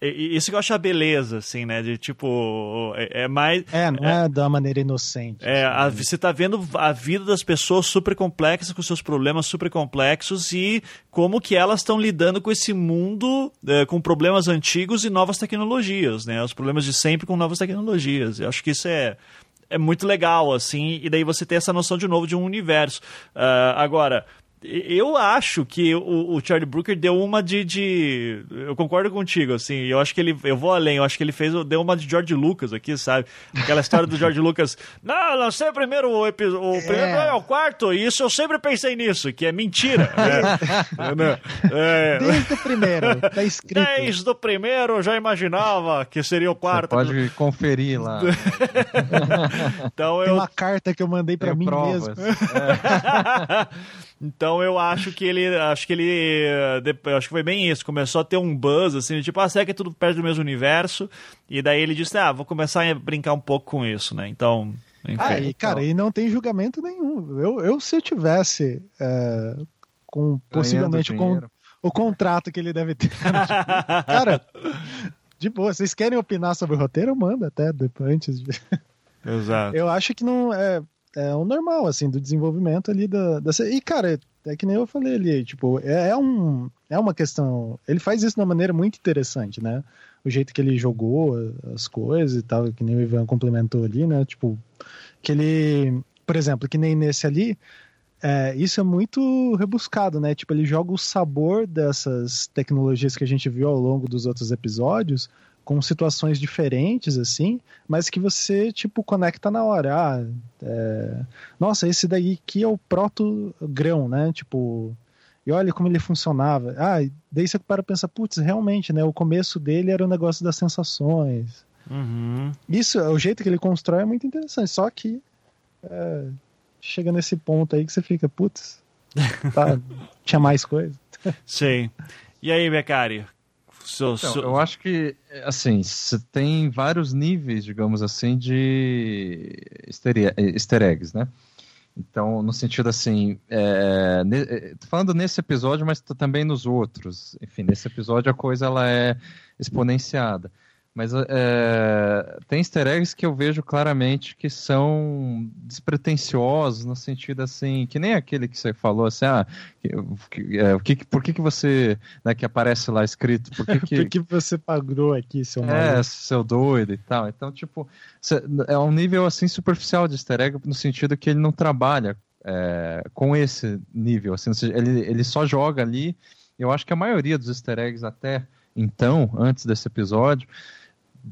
isso que eu acho a beleza, assim, né? De tipo. É, é mais. É, não é, é da maneira inocente. É, assim, a, né? você tá vendo a vida das pessoas super complexas, com seus problemas super complexos e como que elas estão lidando com esse mundo, é, com problemas antigos e novas tecnologias, né? Os problemas de sempre com novas tecnologias. Eu acho que isso é. É muito legal, assim, e daí você tem essa noção de novo de um universo. Uh, agora, eu acho que o, o, Charlie Brooker deu uma de, de, Eu concordo contigo, assim. Eu acho que ele. Eu vou além, eu acho que ele fez. Deu uma de George Lucas aqui, sabe? Aquela história do George Lucas. Não, lancei primeiro o episódio. O é. primeiro é o quarto, e isso eu sempre pensei nisso, que é mentira. Né? é, Desde o primeiro, tá escrito. Desde o primeiro eu já imaginava que seria o quarto. Você pode conferir lá. então eu... Tem uma carta que eu mandei para mim provas. mesmo. É. Então eu acho que ele. Acho que ele. Acho que foi bem isso. Começou a ter um buzz, assim, tipo, ah, será que é tudo perto do mesmo universo? E daí ele disse, ah, vou começar a brincar um pouco com isso, né? Então. Enfim, ah, e, cara, então... e não tem julgamento nenhum. Eu, eu se eu tivesse é, com possivelmente com o contrato que ele deve ter. cara, de boa, vocês querem opinar sobre o roteiro? Manda até depois, antes de. Exato. Eu acho que não é é o normal, assim, do desenvolvimento ali da, da... E, cara, é que nem eu falei ali, tipo, é, é, um, é uma questão... Ele faz isso de uma maneira muito interessante, né? O jeito que ele jogou as coisas e tal, que nem o Ivan complementou ali, né? Tipo, que ele... Por exemplo, que nem nesse ali, é, isso é muito rebuscado, né? Tipo, ele joga o sabor dessas tecnologias que a gente viu ao longo dos outros episódios com situações diferentes, assim, mas que você, tipo, conecta na hora. Ah, é... nossa, esse daí que é o proto-grão, né? Tipo, e olha como ele funcionava. Ah, daí você para pensar, putz, realmente, né? O começo dele era o negócio das sensações. Uhum. Isso, o jeito que ele constrói é muito interessante, só que é, chega nesse ponto aí que você fica, putz, tá, tinha mais coisa. Sim. E aí, Becari, So, então, so... Eu acho que, assim, tem vários níveis, digamos assim, de easter eggs, né? Então, no sentido assim, é, ne, é, falando nesse episódio, mas também nos outros. Enfim, nesse episódio a coisa ela é exponenciada. Mas é, tem easter eggs que eu vejo claramente que são despretensiosos, no sentido assim, que nem aquele que você falou assim, ah, que, é, que, por que, que você, né, que aparece lá escrito, por que, que... por que você pagou aqui, seu maluco? É, seu doido e tal. Então, tipo, é um nível assim superficial de easter egg, no sentido que ele não trabalha é, com esse nível, assim, ele, ele só joga ali, eu acho que a maioria dos easter eggs até então, antes desse episódio,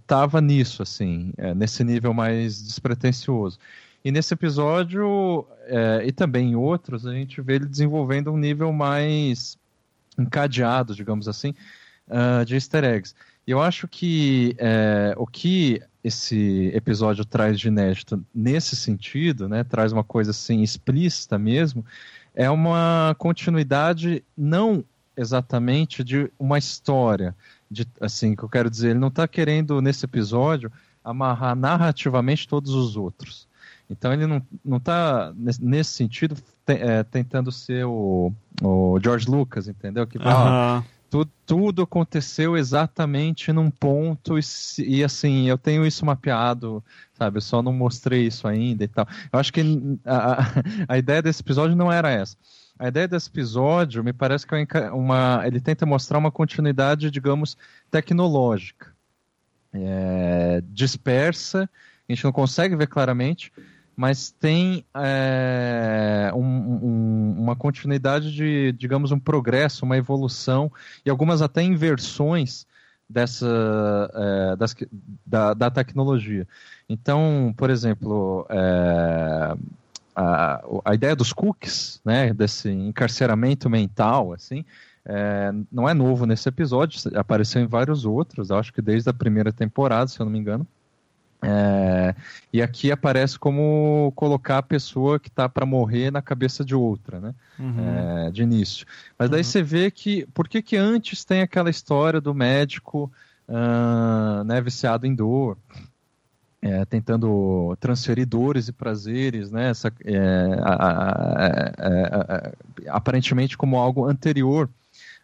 tava nisso, assim, é, nesse nível mais despretensioso. E nesse episódio, é, e também em outros, a gente vê ele desenvolvendo um nível mais encadeado, digamos assim, uh, de easter eggs. E eu acho que é, o que esse episódio traz de inédito nesse sentido, né, traz uma coisa assim explícita mesmo, é uma continuidade não exatamente de uma história, de, assim, que eu quero dizer, ele não está querendo, nesse episódio, amarrar narrativamente todos os outros. Então ele não está, nesse sentido, te, é, tentando ser o, o, George Lucas, entendeu? Que fala, tu, tudo aconteceu exatamente num ponto e, e, assim, eu tenho isso mapeado, sabe? Eu só não mostrei isso ainda e tal. Eu acho que a, a ideia desse episódio não era essa a ideia desse episódio me parece que é uma, ele tenta mostrar uma continuidade, digamos, tecnológica. É, dispersa, a gente não consegue ver claramente, mas tem é, um, um, uma continuidade de, digamos, um progresso, uma evolução e algumas até inversões dessa é, das, da, da, tecnologia. Então, por exemplo, é, a, a ideia dos cookies, né, desse encarceramento mental, assim, é, não é novo nesse episódio, apareceu em vários outros, acho que desde a primeira temporada, se eu não me engano. É, e aqui aparece como colocar a pessoa que está para morrer na cabeça de outra, né? Uhum. É, de início. Mas daí uhum. você vê que por que, que antes tem aquela história do médico uh, né, viciado em dor? É, tentando transferir dores e prazeres, né, essa, é, a, a, a, aparentemente como algo anterior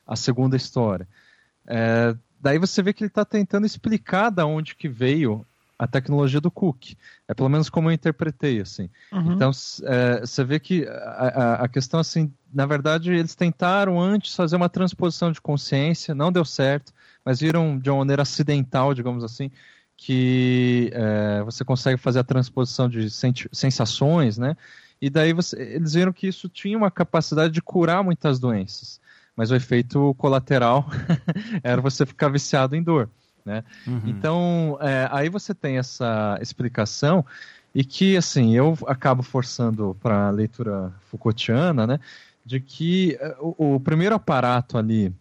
à segunda história. É, daí você vê que ele está tentando explicar da onde que veio a tecnologia do Cook. É pelo menos como eu interpretei, assim. Uhum. Então, é, você vê que a, a, questão, assim, na verdade, eles tentaram antes fazer uma transposição de consciência, não deu certo, mas viram de uma maneira acidental, digamos assim, que é, você consegue fazer a transposição de sensações, né? E daí você, eles viram que isso tinha uma capacidade de curar muitas doenças. Mas o efeito colateral era você ficar viciado em dor. Né? Uhum. Então, é, aí você tem essa explicação e que, assim, eu acabo forçando para a leitura Foucaultiana, né, de que é, o, o primeiro aparato ali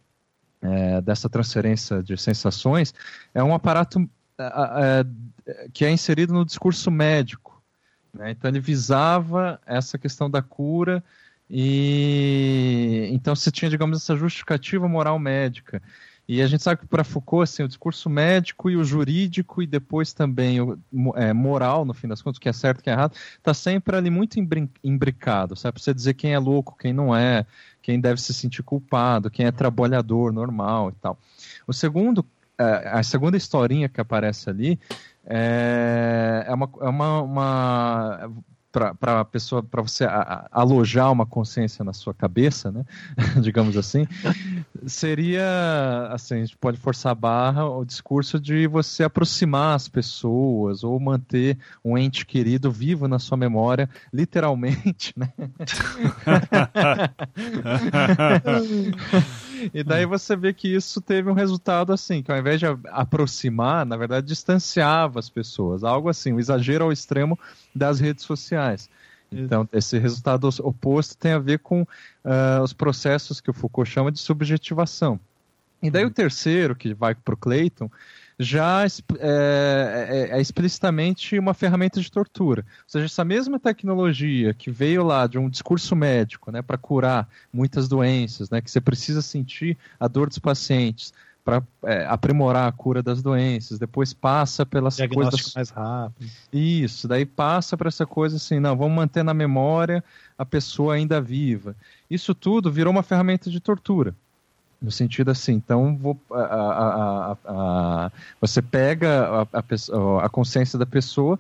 é, dessa transferência de sensações é um aparato que é inserido no discurso médico. Né? Então, ele visava essa questão da cura e então se tinha, digamos, essa justificativa moral médica. E a gente sabe que para Foucault, assim, o discurso médico e o jurídico e depois também o é, moral, no fim das contas, o que é certo o que é errado, está sempre ali muito imbricado, sabe? Você dizer quem é louco, quem não é, quem deve se sentir culpado, quem é trabalhador normal e tal. O segundo, a segunda historinha que aparece ali é, é uma, é uma, uma para pessoa para você a, a, alojar uma consciência na sua cabeça, né? digamos assim, seria assim, a gente pode forçar a barra o discurso de você aproximar as pessoas ou manter um ente querido vivo na sua memória, literalmente, né? e daí você vê que isso teve um resultado assim, que ao invés de aproximar, na verdade distanciava as pessoas, algo assim, um exagero ao extremo das redes sociais. Então, esse resultado oposto tem a ver com uh, os processos que o Foucault chama de subjetivação. E daí o uhum. terceiro, que vai para o Clayton, já é, é, é, explicitamente uma ferramenta de tortura. Ou seja, essa mesma tecnologia que veio lá de um discurso médico né, para curar muitas doenças, né, que você precisa sentir a dor dos pacientes, para é, aprimorar a cura das doenças, depois passa pelas coisas mais rápido. Isso, daí passa para essa coisa assim, não, vamos manter na memória a pessoa ainda viva. Isso tudo virou uma ferramenta de tortura. No sentido assim, então vou, a, a, a, você pega a, consciência da pessoa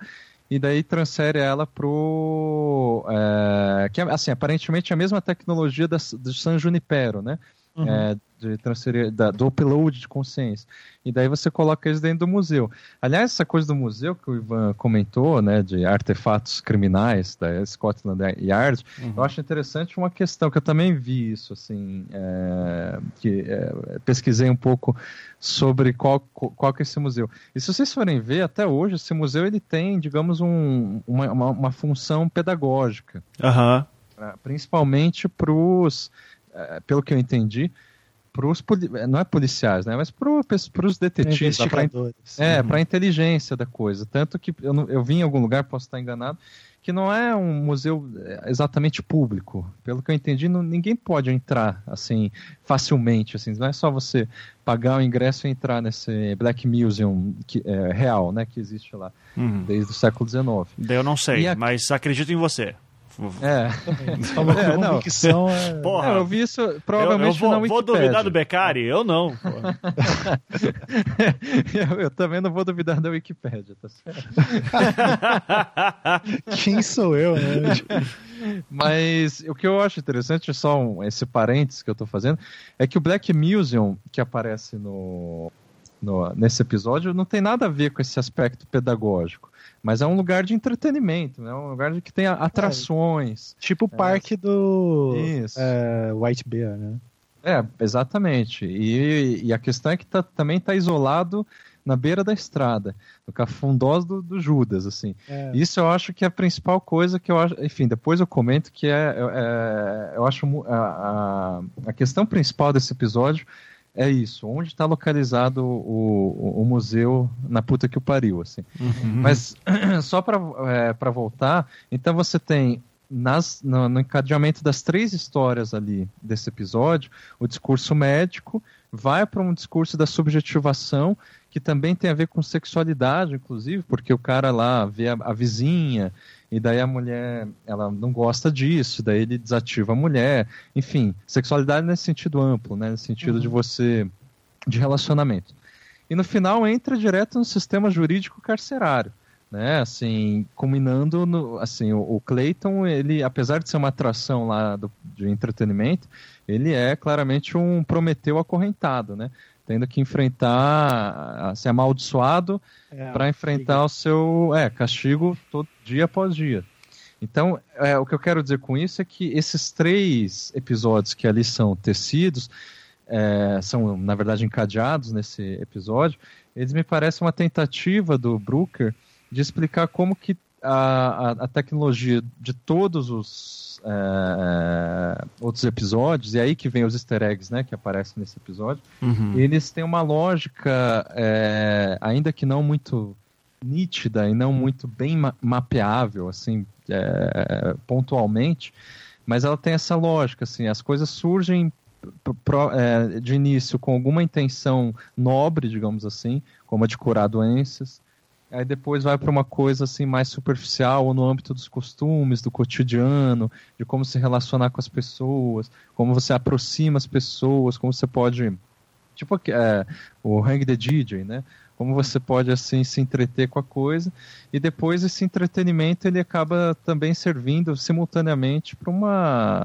e daí transfere ela pro é, que assim aparentemente é a mesma tecnologia do San Junipero, né? Uhum. É, de transferir, da, do upload de consciência. E daí você coloca eles dentro do museu. Aliás, essa coisa do museu que o Ivan comentou, né, de artefatos criminais da Scotland Yard, uhum. eu acho interessante uma questão que eu também vi isso, assim, é, que é, pesquisei um pouco sobre qual, qual que é esse museu. E se vocês forem ver, até hoje, esse museu ele tem, digamos, um, uma, uma, uma função pedagógica. Uhum. Principalmente para os pelo que eu entendi, pros, não é policiais, né? Mas para os detetives, para é, uhum. a inteligência da coisa. Tanto que eu, eu vi em algum lugar, posso estar enganado, que não é um museu é, exatamente público. Pelo que eu entendi, não, ninguém pode entrar assim facilmente. Assim, não é só você pagar o ingresso e entrar nesse Black Museum que, é, real, né, que existe lá uhum. desde o século XIX. Eu não sei, mas acredito em você. É. Falou que é, não. É... Porra, eu vi isso provavelmente eu, eu vou, vou duvidar do Beccari? Eu não. eu, eu, também não vou duvidar da Wikipédia, tá certo? Quem sou eu, né? Mas o que eu acho interessante, só um, esse parênteses que eu tô fazendo, é que o Black Museum, que aparece no, no, nesse episódio, não tem nada a ver com esse aspecto pedagógico. Mas é um lugar de entretenimento, né? Um lugar que tem atrações. É, tipo o parque é. do é, White Bear, né? É, exatamente. E, e a questão é que tá, também está isolado na beira da estrada, no cafundós do, do Judas, assim. É. Isso eu acho que é a principal coisa que eu acho. Enfim, depois eu comento que é, é eu acho a, a, a questão principal desse episódio é isso. Onde está localizado o, o, o, museu na puta que o pariu, assim. Uhum. Mas só para é, voltar, então você tem nas, no, no, encadeamento das três histórias ali desse episódio, o discurso médico vai para um discurso da subjetivação que também tem a ver com sexualidade, inclusive, porque o cara lá vê a, a vizinha e daí a mulher ela não gosta disso, daí ele desativa a mulher, enfim, sexualidade nesse sentido amplo, né, nesse sentido uhum. de você de relacionamento. E no final entra direto no sistema jurídico carcerário, né, assim, combinando no, assim, o, o Clayton, ele apesar de ser uma atração lá do, de entretenimento, ele é claramente um Prometeu acorrentado, né? Tendo que enfrentar, ser amaldiçoado é, para enfrentar o seu é, castigo todo dia após dia. Então, é, o que eu quero dizer com isso é que esses três episódios que ali são tecidos, é, são, na verdade, encadeados nesse episódio, eles me parecem uma tentativa do Brooker de explicar como que a, a, a tecnologia de todos os é, outros episódios, e aí que vem os easter eggs né, que aparecem nesse episódio, uhum. eles têm uma lógica, é, ainda que não muito nítida e não muito bem ma mapeável, assim, é, pontualmente, mas ela tem essa lógica, assim, as coisas surgem pro, é, de início com alguma intenção nobre, digamos assim, como a de curar doenças, aí depois vai para uma coisa assim mais superficial ou no âmbito dos costumes, do cotidiano, de como se relacionar com as pessoas, como você aproxima as pessoas, como você pode tipo é, o Hang the DJ, né? Como você pode assim se entreter com a coisa. E depois esse entretenimento ele acaba também servindo simultaneamente para uma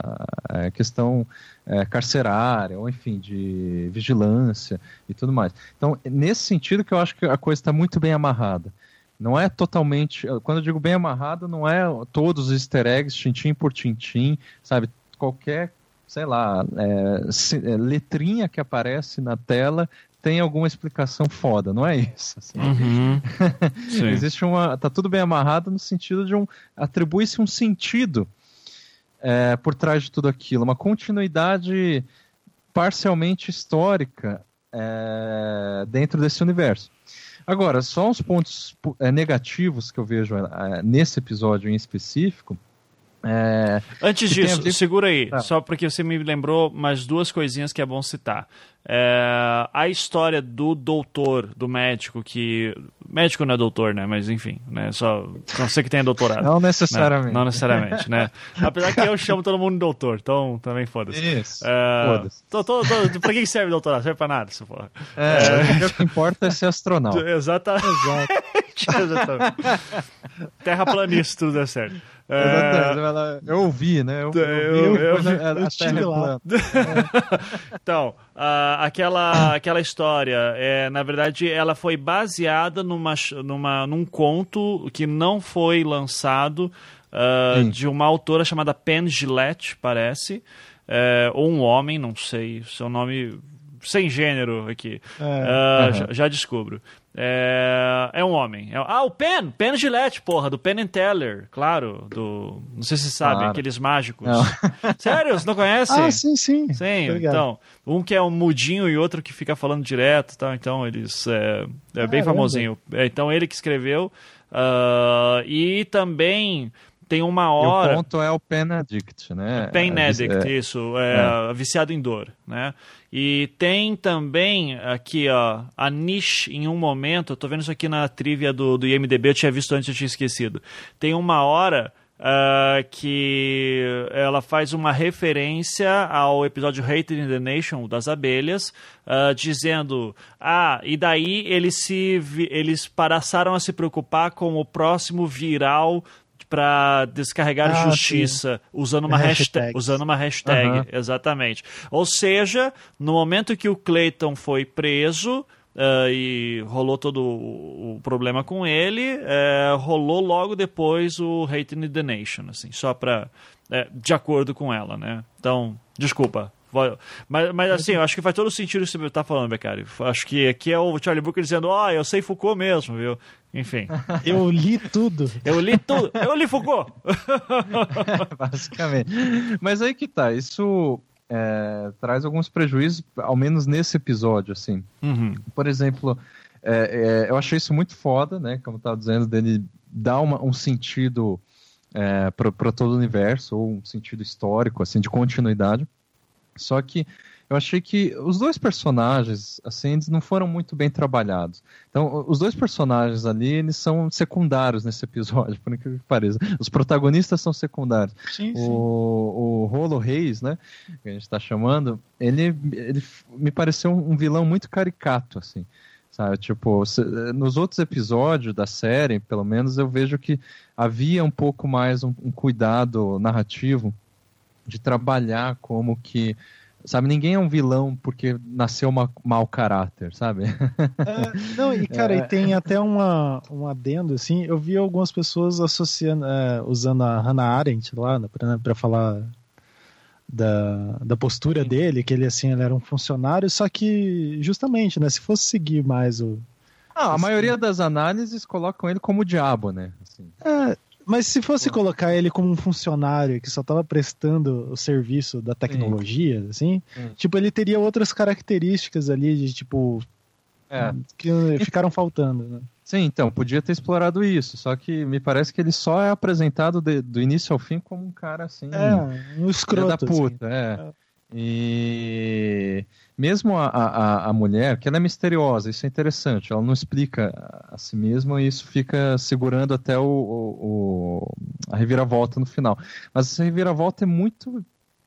é, questão é, carcerária ou enfim de vigilância e tudo mais. Então nesse sentido que eu acho que a coisa está muito bem amarrada. Não é totalmente quando eu digo bem amarrado não é todos os easter eggs tintim por tintim sabe? Qualquer sei lá, é, é letrinha que aparece na tela tem alguma explicação foda, não é isso? Assim. Uhum. Existe uma. Tá tudo bem amarrado no sentido de um. atribui-se um sentido é, por trás de tudo aquilo, uma continuidade parcialmente histórica é, dentro desse universo. Agora, só uns pontos é, negativos que eu vejo é, nesse episódio em específico é, Antes disso, segura aí, tá. só porque você me lembrou mais duas coisinhas que é bom citar. É, a história do doutor, do médico, que. Médico não é doutor, né? Mas enfim, né? Só, só sei que tem doutorado. Não necessariamente. Né? Não necessariamente, né? Apesar que eu chamo todo mundo de doutor, então também foda-se. Isso. É, foda-se. Tô, tô, tô, pra que serve doutorado? Serve pra nada, se for. É, é, o que importa é ser astronauta. Exatamente. Exatamente. Terraplanista, tudo é certo. É... Eu ouvi, né? Eu, eu, eu, eu, eu, eu estive lá. então, uh, aquela, aquela história, é, na verdade, ela foi baseada numa, numa, num conto que não foi lançado uh, de uma autora chamada Pen Gillette, parece. É, ou um homem, não sei, seu nome sem gênero aqui. É, uh, uhum. já, já, descubro. É, é um homem. É, ah, o Pen! Pen Gillette, porra, do Pen and Teller, claro. Do, não sei se você sabe, claro. aqueles mágicos. Não. Sério, você não conhece? Ah, sim, sim. Sim, então. Um que é um mudinho e outro que fica falando direto, tá? Então, eles. É, é bem famosinho. É, então, ele que escreveu. Uh, e também tem uma hora. E o ponto é o Penadict, né? Penadict, é, isso, é, é. viciado em dor, né? E tem também aqui, ó, a Niche em um momento, eu tô vendo isso aqui na trivia do, do IMDB, eu tinha visto antes, eu tinha esquecido. Tem uma hora Uh, que ela faz uma referência ao episódio Hated in the Nation das abelhas, uh, dizendo: Ah, e daí eles se eles passaram a se preocupar com o próximo viral para descarregar ah, justiça usando uma hashtag, usando uma hashtag, uhum. exatamente. Ou seja, no momento que o Clayton foi preso, Uh, e rolou todo o, o problema com ele, uh, rolou logo depois o Hate in the Nation, assim, só para uh, de acordo com ela, né? Então, desculpa, mas, mas assim, eu acho que faz todo sentido o que você está falando, Beccari. Acho que aqui é o Charlie Brooker dizendo, ó, oh, eu sei Foucault mesmo, viu? Enfim. Eu li tudo. Eu li tudo. Eu li Foucault. Basicamente. Mas aí que tá, isso é, traz alguns prejuízos, ao menos nesse episódio, assim. Uhum. Por exemplo, é, é, eu achei isso muito foda, né? Como eu tava dizendo, dele dar uma, um sentido é, para todo o universo, ou um sentido histórico, assim, de continuidade. Só que eu achei que os dois personagens, assim, eles não foram muito bem trabalhados. Então, os dois personagens ali, eles são secundários nesse episódio, por incrível que pareça. Os protagonistas são secundários. Sim, sim. O, o Rolo Reis, né, que a gente está chamando, ele, ele me pareceu um vilão muito caricato, assim. Sabe, tipo, nos outros episódios da série, pelo menos, eu vejo que havia um pouco mais um, um cuidado narrativo de trabalhar como que Sabe, ninguém é um vilão porque nasceu uma, mau caráter, sabe? É, não, e cara, é. e tem até uma, um adendo, assim, eu vi algumas pessoas associando, é, usando a Hannah Arendt lá né, para falar da, da postura Sim. dele, que ele assim, ele era um funcionário, só que justamente, né, se fosse seguir mais o... Ah, a maioria das análises colocam ele como o diabo, né? Assim. É, mas se fosse colocar ele como um funcionário que só estava prestando o serviço da tecnologia, Sim. assim, Sim. tipo, ele teria outras características ali de tipo. É. que ficaram faltando, né? Sim, então, podia ter explorado isso, só que me parece que ele só é apresentado de, do início ao fim como um cara assim. É, um escroto. Da puta, assim. é. é. E mesmo a, a, a mulher, que ela é misteriosa, isso é interessante, ela não explica a si mesma e isso fica segurando até o, o, a reviravolta no final. Mas essa reviravolta é muito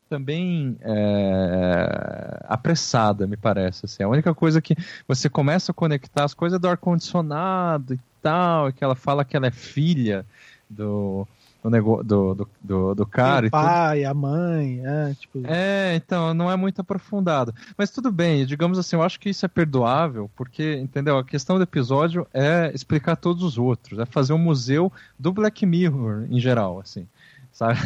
também é, apressada, me parece. Assim. A única coisa que você começa a conectar as coisas do ar-condicionado e tal, que ela fala que ela é filha do do, nego, do, do, do, cara. O pai, a mãe, é, tipo... É, então, não é muito aprofundado. Mas tudo bem, digamos assim, eu acho que isso é perdoável, porque, entendeu? A questão do episódio é explicar todos os outros, é fazer um museu do Black Mirror, em geral, assim. Sabe?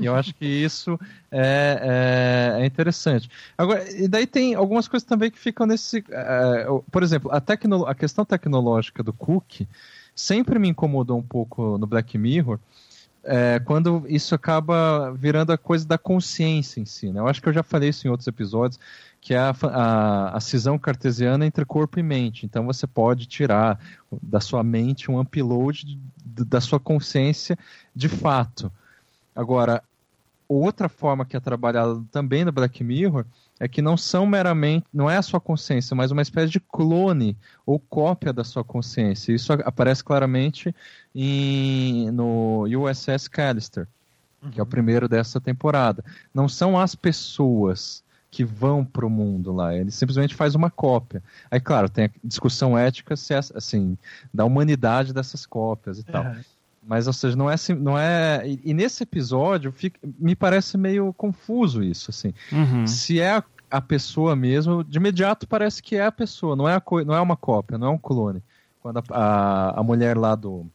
e eu acho que isso é, é, é, interessante. Agora, e daí tem algumas coisas também que ficam nesse. É, por exemplo, a, tecno, a questão tecnológica do cookie sempre me incomodou um pouco no Black Mirror, é, quando isso acaba virando a coisa da consciência em si. Né? Eu acho que eu já falei isso em outros episódios, que é a, a, a, cisão cartesiana entre corpo e mente. Então você pode tirar da sua mente um upload da sua consciência de fato. Agora, outra forma que é trabalhada também no Black Mirror é que não são meramente, não é a sua consciência, mas uma espécie de clone ou cópia da sua consciência. Isso aparece claramente em, no USS Callister, uhum. que é o uhum. primeiro dessa temporada. Não são as pessoas que vão para o mundo lá, ele simplesmente faz uma cópia. Aí, claro, tem a discussão ética se é, assim, da humanidade dessas cópias e tal. Mas, ou seja, não é. Assim, não é e, nesse episódio fica, me parece meio confuso isso. assim. Uhum. Se é a, a, pessoa mesmo, de imediato parece que é a pessoa, não é, a, não é uma cópia, não é um clone. Quando a, a, a mulher lá do.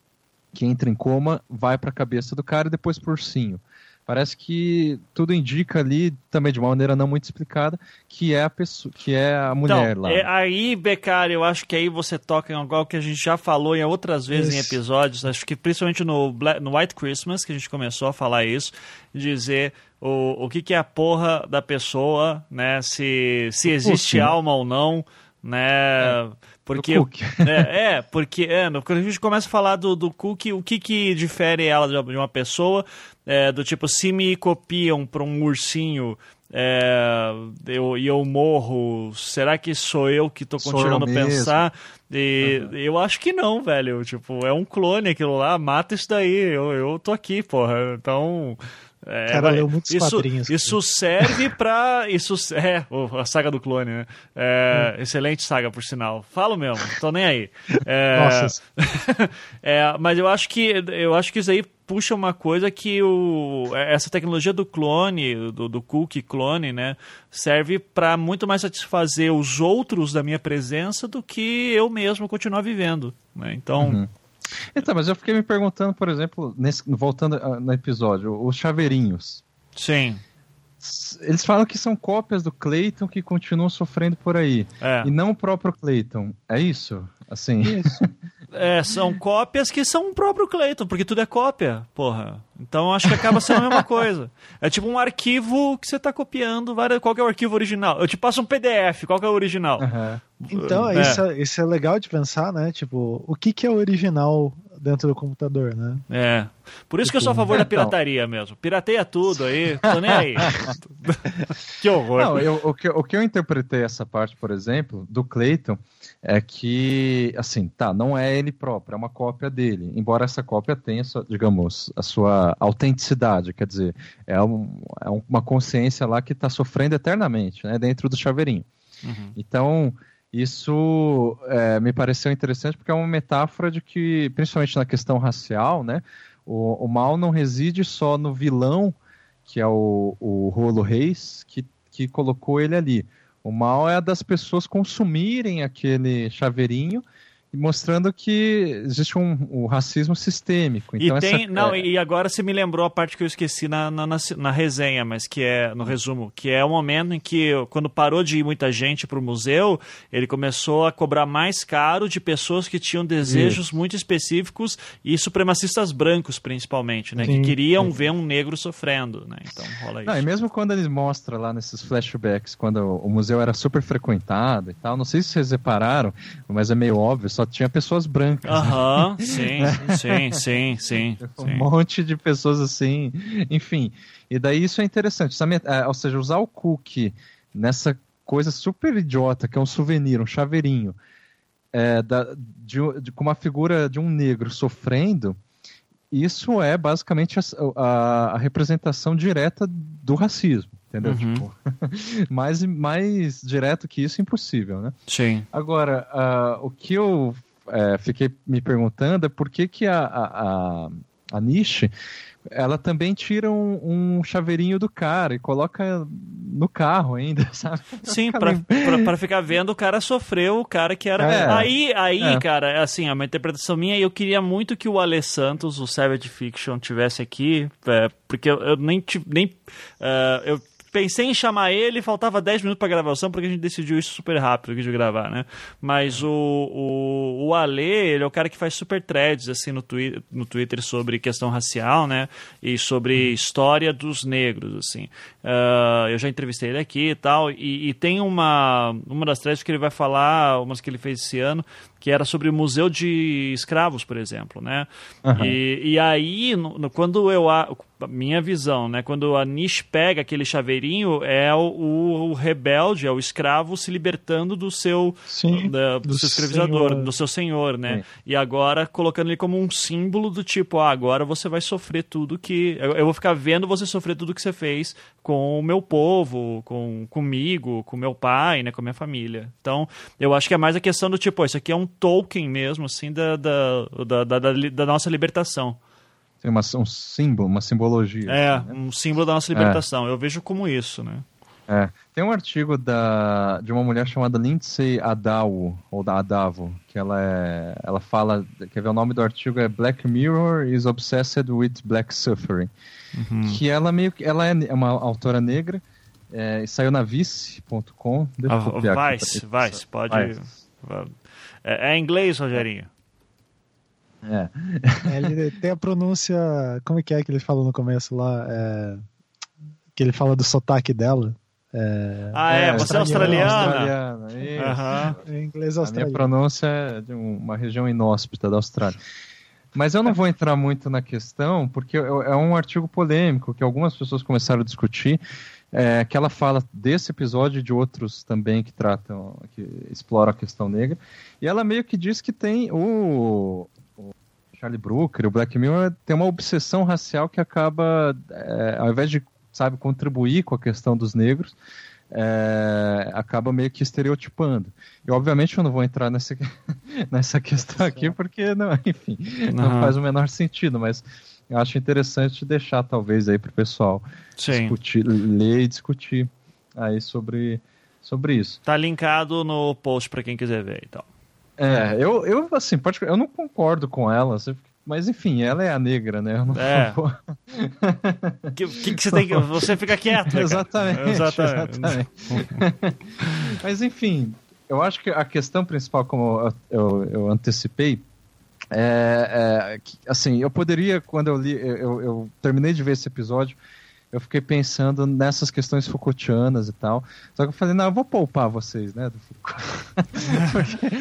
que entra em coma vai para a cabeça do cara e depois pro ursinho. Parece que tudo indica ali, também de uma maneira não muito explicada, que é a pessoa, que é a mulher então, lá. É, aí, Becari, eu acho que aí você toca em algo que a gente já falou em outras vezes isso. em episódios, acho que principalmente no, Black, no White Christmas, que a gente começou a falar isso, dizer o, o que, que é a porra da pessoa, né? Se, se existe alma ou não, né? É. Porque, é, é, porque é, quando a gente começa a falar do, do cookie, o que, que difere ela de uma pessoa, é, do tipo, se me copiam para um ursinho é, eu, e eu morro, será que sou eu que estou continuando a pensar? E uhum. eu acho que não, velho. Tipo, é um clone aquilo lá, mata isso daí, eu, eu tô aqui, porra. Então. É, cara leu muitos isso, quadrinhos. Isso serve pra. Isso, é, a saga do clone, né? É, hum. Excelente saga, por sinal. Falo mesmo, tô nem aí. É, Nossa. é, mas eu acho que eu acho que isso aí puxa uma coisa que o, essa tecnologia do clone, do, do cookie clone, né, serve para muito mais satisfazer os outros da minha presença do que eu mesmo continuar vivendo. Né? Então. Uhum. Então, mas eu fiquei me perguntando, por exemplo, nesse, voltando ah, no episódio, os chaveirinhos. Sim. Eles falam que são cópias do Clayton que continuam sofrendo por aí. É. E não o próprio Clayton. É isso? Assim. Isso. é, são cópias que são o próprio Clayton, porque tudo é cópia, porra. Então acho que acaba sendo a mesma coisa. É tipo um arquivo que você está copiando. Qual que é o arquivo original? Eu te passo um PDF, qual que é o original? Uhum. Então, é. Isso, é, isso é legal de pensar, né? Tipo, o que, que é original dentro do computador, né? É. Por isso que eu sou a favor da então. pirataria mesmo. Pirateia tudo aí, tô nem aí. que horror. Não, eu, o, que, o que eu interpretei essa parte, por exemplo, do Clayton, é que, assim, tá, não é ele próprio, é uma cópia dele. Embora essa cópia tenha, digamos, a sua autenticidade, quer dizer, é, um, é uma consciência lá que está sofrendo eternamente, né, dentro do chaveirinho. Uhum. Então, isso é, me pareceu interessante porque é uma metáfora de que, principalmente na questão racial, né, o, o mal não reside só no vilão, que é o, o Rolo Reis, que, que colocou ele ali. O mal é das pessoas consumirem aquele chaveirinho mostrando que existe um, um racismo sistêmico. Então e tem, essa, não, é... e agora você me lembrou a parte que eu esqueci na, na, na, na, resenha, mas que é no resumo, que é o momento em que quando parou de ir muita gente para o museu, ele começou a cobrar mais caro de pessoas que tinham desejos Isso. muito específicos e supremacistas brancos principalmente, né, sim, que queriam sim. ver um negro sofrendo, né? Então rola isso. Não, e mesmo quando ele mostra lá nesses flashbacks, quando o museu era super frequentado e tal, não sei se vocês repararam, mas é meio óbvio só tinha pessoas brancas. Né? Aham, né? sim, sim, sim, sim, Um sim. monte de pessoas assim, enfim. E daí isso é interessante, é, ou seja, usar o cookie nessa coisa super idiota que é um souvenir, um chaveirinho, é, da, de, de, com uma figura de um negro sofrendo, isso é basicamente a, a, a representação direta do racismo entendeu? Uhum. Tipo, mais, mais direto que isso, impossível, né? Sim. Agora, uh, o que eu é, fiquei me perguntando é por que, que a, a, a Niche ela também tira um, um, chaveirinho do cara e coloca no carro ainda, sabe? Sim, pra, pra, pra, ficar vendo o cara sofreu, o cara que era. É, aí, aí é. cara, é assim, é uma interpretação minha eu queria muito que o Ale Santos, o Savage Fiction, tivesse aqui, é, porque eu, eu nem. nem uh, eu pensei em chamar ele, faltava 10 minutos pra gravação, porque a gente decidiu isso super rápido de gravar, né? Mas o, o, o Ale, ele é o cara que faz super threads, assim, no, twi no Twitter sobre questão racial, né? E sobre história dos negros, assim. Uh, eu já entrevistei ele aqui e tal, e, e tem uma, uma das threads que ele vai falar, umas que ele fez esse ano, que era sobre o Museu de Escravos, por exemplo, né? Uhum. E, e aí, no, no, quando eu... A, minha visão, né? Quando a Nish pega aquele chaveirinho, é o, o, o rebelde, é o escravo se libertando do seu, Sim, da, do, do, seu escravizador, senhor. do seu senhor, né? Sim. E agora colocando ele como um símbolo do tipo, ah, agora você vai sofrer tudo que... Eu, eu vou ficar vendo você sofrer tudo que você fez com o meu povo, com comigo, com meu pai, né? Com a minha família. Então, eu acho que é mais a questão do tipo, isso aqui é um token mesmo, assim, da, da, da, da, nossa libertação. Tem uma, um símbolo, uma simbologia. É, assim, né? um símbolo da nossa libertação. É. Eu vejo como isso, né? É. Tem um artigo da, de uma mulher chamada Lindsay Adawo, ou da Adavo, que ela é. Ela fala. Quer ver o nome do artigo? É Black Mirror is Obsessed with Black Suffering. Uhum. Que ela meio que. Ela é uma autora negra. É, saiu na vice.com. Ah, Vice, Vice, pode. Vice. É, é inglês, Rogerinho? É. é. Ele tem a pronúncia. Como é que é que ele falou no começo lá? É, que ele fala do sotaque dela. É, ah, é, você é australiana? australiana isso. Uhum. Em inglês australiano. A minha pronúncia é de uma região inóspita da Austrália. Mas eu não vou entrar muito na questão, porque é um artigo polêmico que algumas pessoas começaram a discutir é, que ela fala desse episódio e de outros também que tratam, que exploram a questão negra. E ela meio que diz que tem o, o Charlie Brooker, o Black Mirror, tem uma obsessão racial que acaba, é, ao invés de, sabe, contribuir com a questão dos negros, é, acaba meio que estereotipando. E obviamente eu não vou entrar nessa, nessa questão aqui, porque, não, enfim, não. não faz o menor sentido, mas eu acho interessante deixar talvez aí para o pessoal discutir, ler e discutir aí sobre, sobre isso. Tá linkado no post para quem quiser ver e tal. É, eu, eu assim, eu não concordo com ela, assim, mas enfim, ela é a negra, né? é. O que, que, que, você tem que. Você fica quieto. Exatamente. Exatamente. exatamente. mas enfim, eu acho que a questão principal, como eu, eu, eu antecipei, é, é, assim, eu poderia, quando eu li, eu, eu, terminei de ver esse episódio, eu fiquei pensando nessas questões Foucaultianas e tal. Só que eu falei, não, eu vou poupar vocês, né, do Foucault.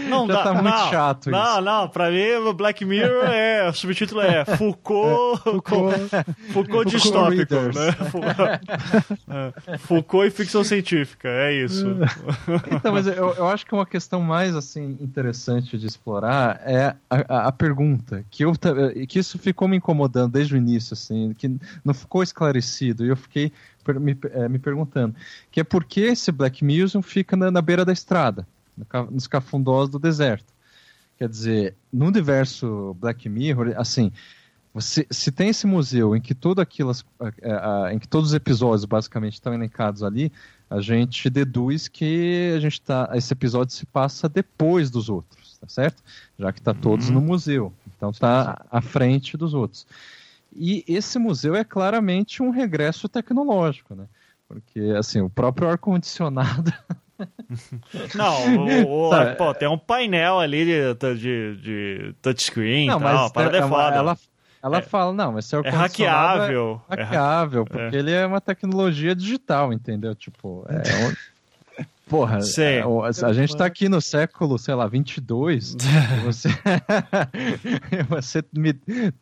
não, já dá, tá muito não, chato não, isso. Não, não, pra mim o Black Mirror é, o subtítulo é Foucault, é, Foucault, Foucault distópico, né? É, Foucault e ficção científica, é isso. então, mas eu, eu acho que uma questão mais, assim, interessante de explorar é a, a, a pergunta, que, eu, que isso ficou me incomodando desde o início, assim, que não ficou esclarecido, e eu fiquei me, é, me perguntando, que é por que esse Black Museum fica na, na beira da estrada, nos cafundós do deserto. Quer dizer, no universo Black Mirror, assim, Você, se tem esse museu em que tudo aquilo, é, em que todos os episódios basicamente estão elencados ali, a gente deduz que a gente tá, esse episódio se passa depois dos outros, tá certo? Já que está todos uhum. no museu, então está à frente dos outros. E esse museu é claramente um regresso tecnológico, né? Porque, assim, o próprio ar-condicionado. Não, o, o, tá. pô, tem um painel ali de, de, de touchscreen não, tal, mas é, é foda. Ela, ela é, fala, não, mas seu é hackeável. É hackeável, é. porque ele é uma tecnologia digital, entendeu? Tipo, é. Porra, é, a, a gente tá aqui no século, sei lá, 22, você, você me,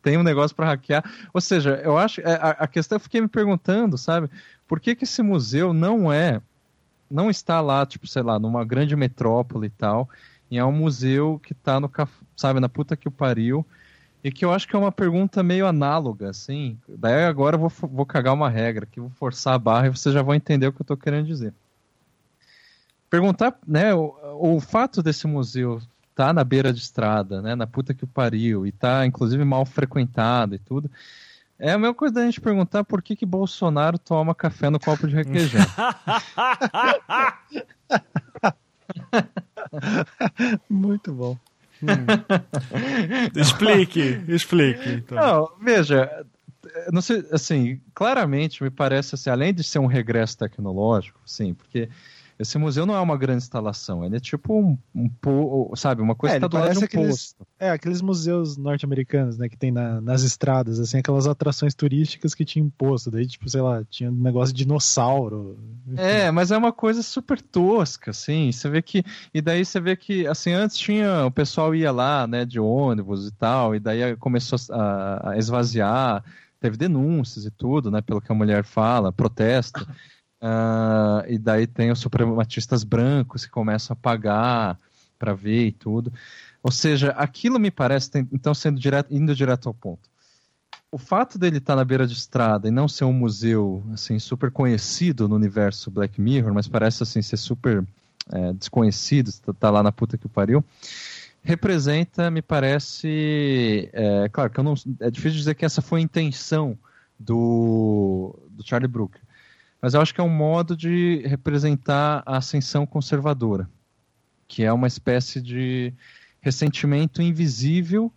tem um negócio para hackear. Ou seja, eu acho, é, a, a questão eu fiquei me perguntando, sabe, por que que esse museu não é, não está lá, tipo, sei lá, numa grande metrópole e tal, e é um museu que tá no, sabe, na puta que o pariu, e que eu acho que é uma pergunta meio análoga, assim. Daí agora eu vou, vou cagar uma regra, que vou forçar a barra e vocês já vão entender o que eu estou querendo dizer. Perguntar, né, o, o fato desse museu tá na beira de estrada, né, na puta que o pariu, e tá inclusive mal frequentado e tudo, é a mesma coisa da gente perguntar por que que Bolsonaro toma café no copo de requeijão. Muito bom. Hum. explique, explique. Então. Não, veja, não sei, assim, claramente me parece assim, além de ser um regresso tecnológico, sim, porque esse museu não é uma grande instalação, ele é tipo um, um sabe, uma coisa é, que está do lado de um aqueles, posto. É, aqueles museus norte-americanos, né, que tem na, nas estradas, assim, aquelas atrações turísticas que tinha imposto, daí, tipo, sei lá, tinha um negócio de dinossauro. Enfim. É, mas é uma coisa super tosca, assim, você vê que, e daí você vê que, assim, antes tinha, o pessoal ia lá, né, de ônibus e tal, e daí começou a, a esvaziar, teve denúncias e tudo, né, pelo que a mulher fala, protesto. Uh, e daí tem os suprematistas brancos que começam a pagar para ver e tudo. Ou seja, aquilo me parece, então, sendo direto, indo direto ao ponto. O fato dele estar tá na beira de estrada e não ser um museu assim super conhecido no universo Black Mirror, mas parece assim ser super é, desconhecido, está tá lá na puta que pariu, representa, me parece, é, claro que eu não, é difícil dizer que essa foi a intenção do, do Charlie Brooker, mas eu acho que é um modo de representar a ascensão conservadora, que é uma espécie de ressentimento invisível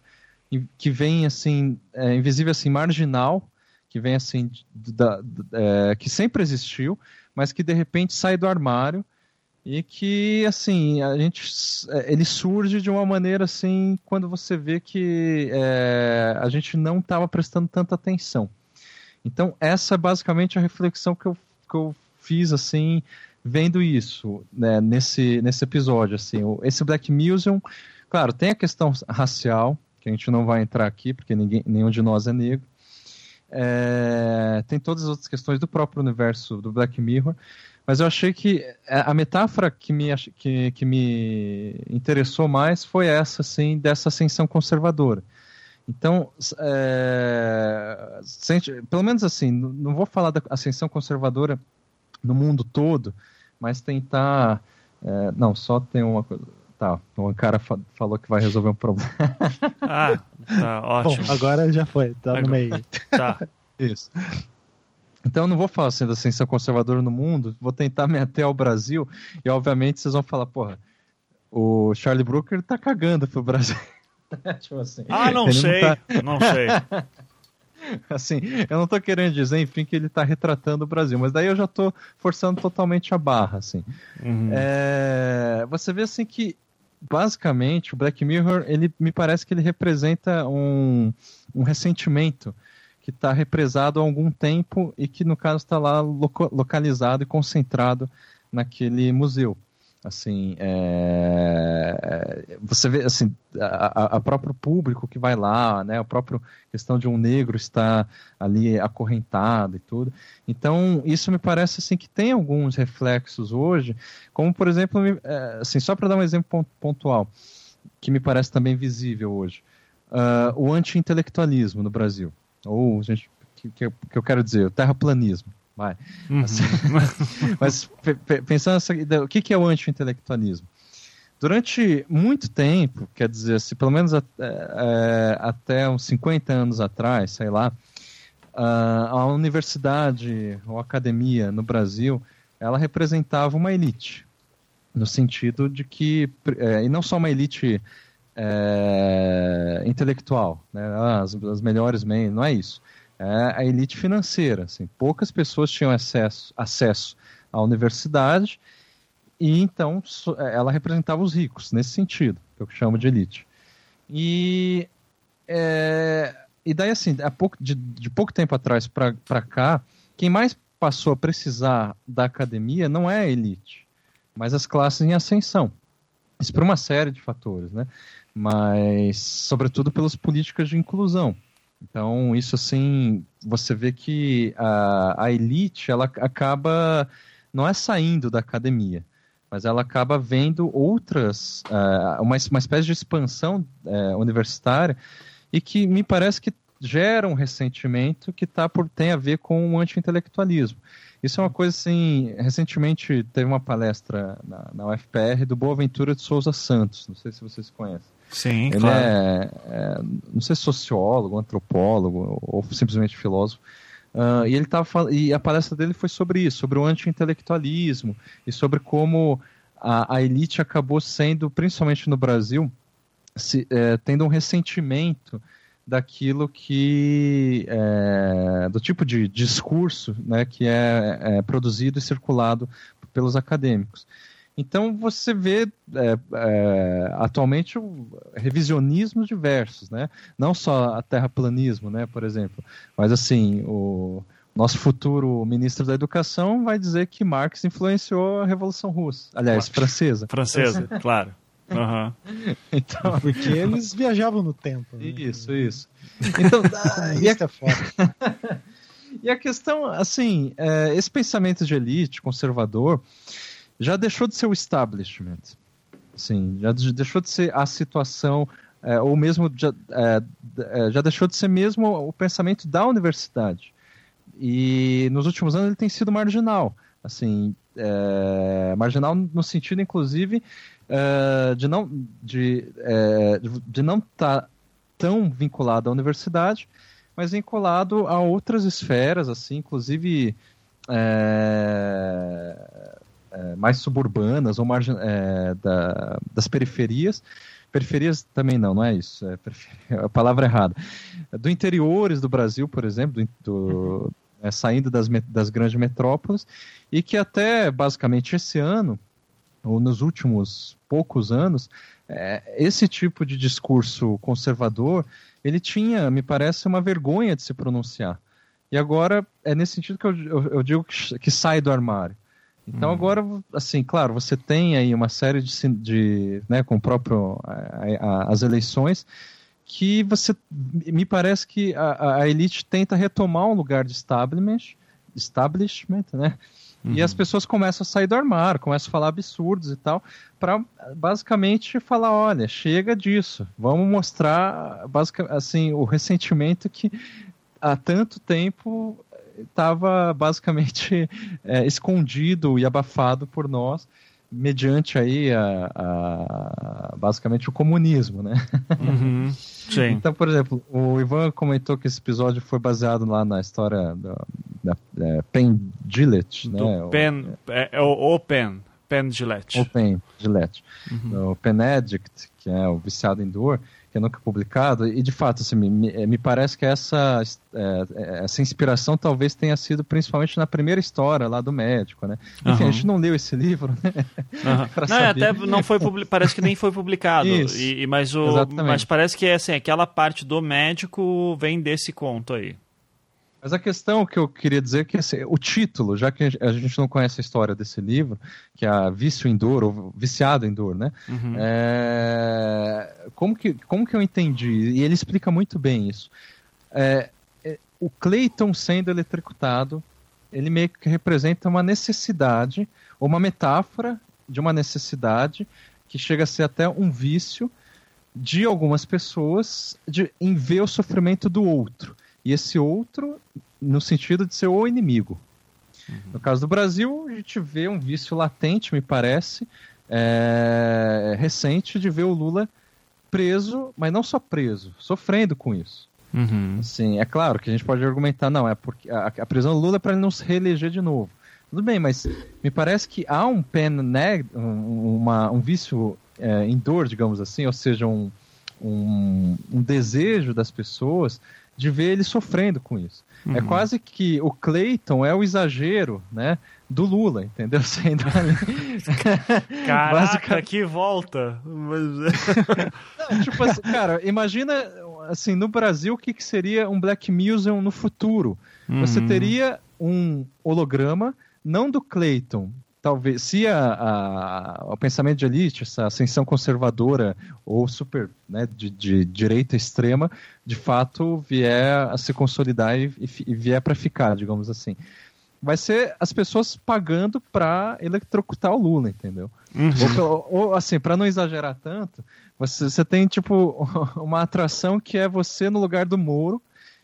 que vem assim é, invisível assim marginal que vem assim da, é, que sempre existiu mas que de repente sai do armário e que assim a gente é, ele surge de uma maneira assim quando você vê que é, a gente não estava prestando tanta atenção. Então essa é basicamente a reflexão que eu que eu fiz assim vendo isso né, nesse nesse episódio assim esse Black Museum claro tem a questão racial que a gente não vai entrar aqui porque ninguém nenhum de nós é negro é, tem todas as outras questões do próprio universo do Black Mirror mas eu achei que a metáfora que me, que, que me interessou mais foi essa, assim, dessa ascensão conservadora. Então, é, pelo menos assim, não vou falar da ascensão conservadora no mundo todo, mas tentar. É, não, só tem uma coisa. Tá, um cara fa falou que vai resolver um problema. ah, tá, ótimo. Bom, agora já foi, tá agora, no meio. Tá. Isso. Então eu não vou falar assim da ascensão conservadora no mundo, vou tentar me até ao Brasil, e obviamente vocês vão falar, porra, o Charlie Brooker tá cagando pro Brasil. tipo assim, ah, não sei, não, tá... não sei. assim, eu não tô querendo dizer, enfim, que ele tá retratando o Brasil, mas daí eu já tô forçando totalmente a barra, assim. Uhum. É... Você vê, assim, que basicamente o Black Mirror, ele me parece que ele representa um, um ressentimento que está represado há algum tempo e que, no caso, está lá localizado e concentrado naquele museu assim é, você vê assim a, a, próprio público que vai lá né a própria questão de um negro estar ali acorrentado e tudo. Então isso me parece assim que tem alguns reflexos hoje como por exemplo é, assim só para dar um exemplo pontual que me parece também visível hoje. Uh, o anti-intelectualismo no Brasil ou gente que, que eu quero dizer o terraplanismo vai. Uhum. Mas, mas pensando assim, o que, que é o anti-intelectualismo? Durante muito tempo, quer dizer, assim, pelo menos até, é, até uns 50 anos atrás, sei lá, a universidade ou academia no Brasil, ela representava uma elite, no sentido de que, é, e não só uma elite é, intelectual, né, as, as melhores mentes, não é isso, é a elite financeira, assim, poucas pessoas tinham acesso, acesso à universidade e então é, ela representava os ricos, nesse sentido, que eu chamo de elite. E, é, e daí, assim, pouco, de, de, pouco tempo atrás para cá, quem mais passou a precisar da academia não é a elite, mas as classes em ascensão. Isso por uma série de fatores, né? Mas, sobretudo, pelas políticas de inclusão. Então, isso assim, você vê que a, a elite, ela acaba, não é saindo da academia, mas ela acaba vendo outras, uh, uma, uma espécie de expansão uh, universitária e que me parece que gera um ressentimento que tá por, tem a ver com o anti-intelectualismo. Isso é uma coisa assim, recentemente teve uma palestra na, na UFPR do Boaventura de Souza Santos, não sei se vocês conhecem. Sim, Ele claro. é, é, não sei, sociólogo, antropólogo ou simplesmente filósofo. Uh, e ele tava e a palestra dele foi sobre isso, sobre o anti-intelectualismo e sobre como a, a, elite acabou sendo, principalmente no Brasil, se, é, tendo um ressentimento daquilo que é, do tipo de discurso né, que é, é produzido e circulado pelos acadêmicos. Então você vê é, é, atualmente revisionismos diversos, né? Não só a terraplanismo, né, por exemplo, mas assim o nosso futuro ministro da Educação vai dizer que Marx influenciou a Revolução Russa, aliás, francesa. Francesa, claro. Uhum. Então, porque eles viajavam no tempo. Né? Isso, isso. Então, e, a... É e a questão, assim, é, esse pensamento de elite conservador já deixou de ser o establishment. Sim, já deixou de ser a situação, é, ou mesmo já, é, é, já deixou de ser mesmo o pensamento da universidade. E nos últimos anos ele tem sido marginal. Assim, é, marginal no sentido, inclusive, é, de não de, é, de não estar tá tão vinculado à universidade, mas vinculado a outras esferas, assim, inclusive é, é, mais suburbanas ou margem, é, da, das periferias. Periferias também não, não é isso. É a palavra errada. Do interiores do Brasil, por exemplo, do, do é, saindo das, das grandes metrópoles, e que até basicamente esse ano, ou nos últimos poucos anos, é, esse tipo de discurso conservador, ele tinha, me parece, uma vergonha de se pronunciar. E agora é nesse sentido que eu, eu, eu digo que, que sai do armário. Então hum. agora, assim, claro, você tem aí uma série de, de né, com o próprio a, a, as eleições que você me parece que a, a, elite tenta retomar um lugar de establishment, establishment, né? Uhum. E as pessoas começam a sair do armário, começam a falar absurdos e tal, para basicamente falar, olha, chega disso, vamos mostrar basicamente assim o ressentimento que há tanto tempo estava basicamente é, escondido e abafado por nós mediante aí a, a, basicamente o comunismo, né? Uhum. Então, por exemplo, o Ivan comentou que esse episódio foi baseado lá na história da, da é, Penn Gillette, Do né? Penn, o, é, é o, o Penn, Penn Gillette. O Penn Gillette. Uhum. O Penn Addict, que é o viciado em dor, que é nunca publicado, e de fato, assim, me, me parece que essa, é, é, essa inspiração talvez tenha sido principalmente na primeira história lá do médico, né? Enfim, uhum. a gente não leu esse livro, né? Uhum. não, até não foi parece que nem foi publicado, e, mas, o, mas parece que é assim, aquela parte do médico vem desse conto aí. Mas a questão que eu queria dizer é que assim, o título, já que a gente não conhece a história desse livro, que é Vício em Dor, ou Viciado em Dor, né? Uhum. É... Como, que, como que eu entendi? E ele explica muito bem isso. É, é, o Clayton sendo eletrocutado, ele meio que representa uma necessidade, ou uma metáfora de uma necessidade que chega a ser até um vício de algumas pessoas de, em ver o sofrimento do outro e esse outro no sentido de ser o inimigo. Uhum. No caso do Brasil, a gente vê um vício latente, me parece, é, recente de ver o Lula preso, mas não só preso, sofrendo com isso. Uhum. Assim, é claro que a gente pode argumentar, não, é porque a, a prisão do Lula é para ele não se reeleger de novo. Tudo bem, mas me parece que há um pen, né, um, uma, um vício é, em dor, digamos assim, ou seja, um, um, um, desejo das pessoas de ver ele sofrendo com isso. É uhum. É quase que o Clayton é o exagero, né, do Lula, entendeu? Sendo Caraca, Basic... que volta! Não, tipo assim, cara, imagina assim, no Brasil, o que, que seria um Black Museum no futuro? Uhum. Você teria um holograma não do Clayton. Talvez, se a, a, o pensamento de elite, essa ascensão conservadora ou super né, de, de direita extrema, de fato vier a se consolidar e, e vier para ficar, digamos assim vai ser as pessoas pagando para eletrocutar o Lula, entendeu? Uhum. Ou, ou, assim, para não exagerar tanto, você, você tem tipo uma atração que é você no lugar do Moro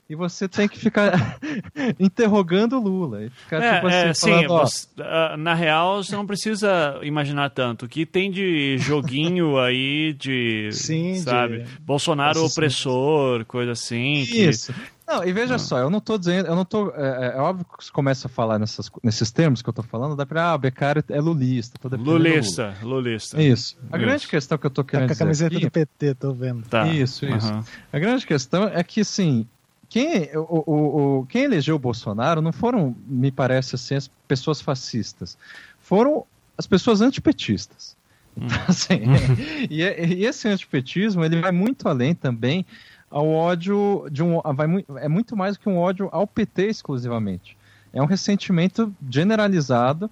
e você tem que ficar interrogando o Lula. E ficar, é, tipo, assim, é, sim, você, uh, na real, você não precisa imaginar tanto. O que tem de joguinho aí de. Sim, sabe? De... Bolsonaro opressor, coisa assim. Isso. Que... Não, e veja ah. só, eu não estou dizendo, eu não tô. É, é, é, óbvio que você começa a falar nessas, nesses termos que eu estou falando, dá pra. Ah, o Beccari é lulista. Lulista, lulista. Isso. A isso. grande questão que eu estou querendo tá com a camiseta aqui, do PT, tô vendo. Tá. Isso, isso. Uhum. A grande questão é que, assim, quem, o, o, o, quem elegeu o Bolsonaro não foram, me parece assim, as pessoas fascistas. Foram as pessoas antipetistas. Então, assim, e, e, esse antipetismo ele vai muito além também ao ódio de um. Vai, é muito mais do que um ódio ao PT exclusivamente. É um ressentimento generalizado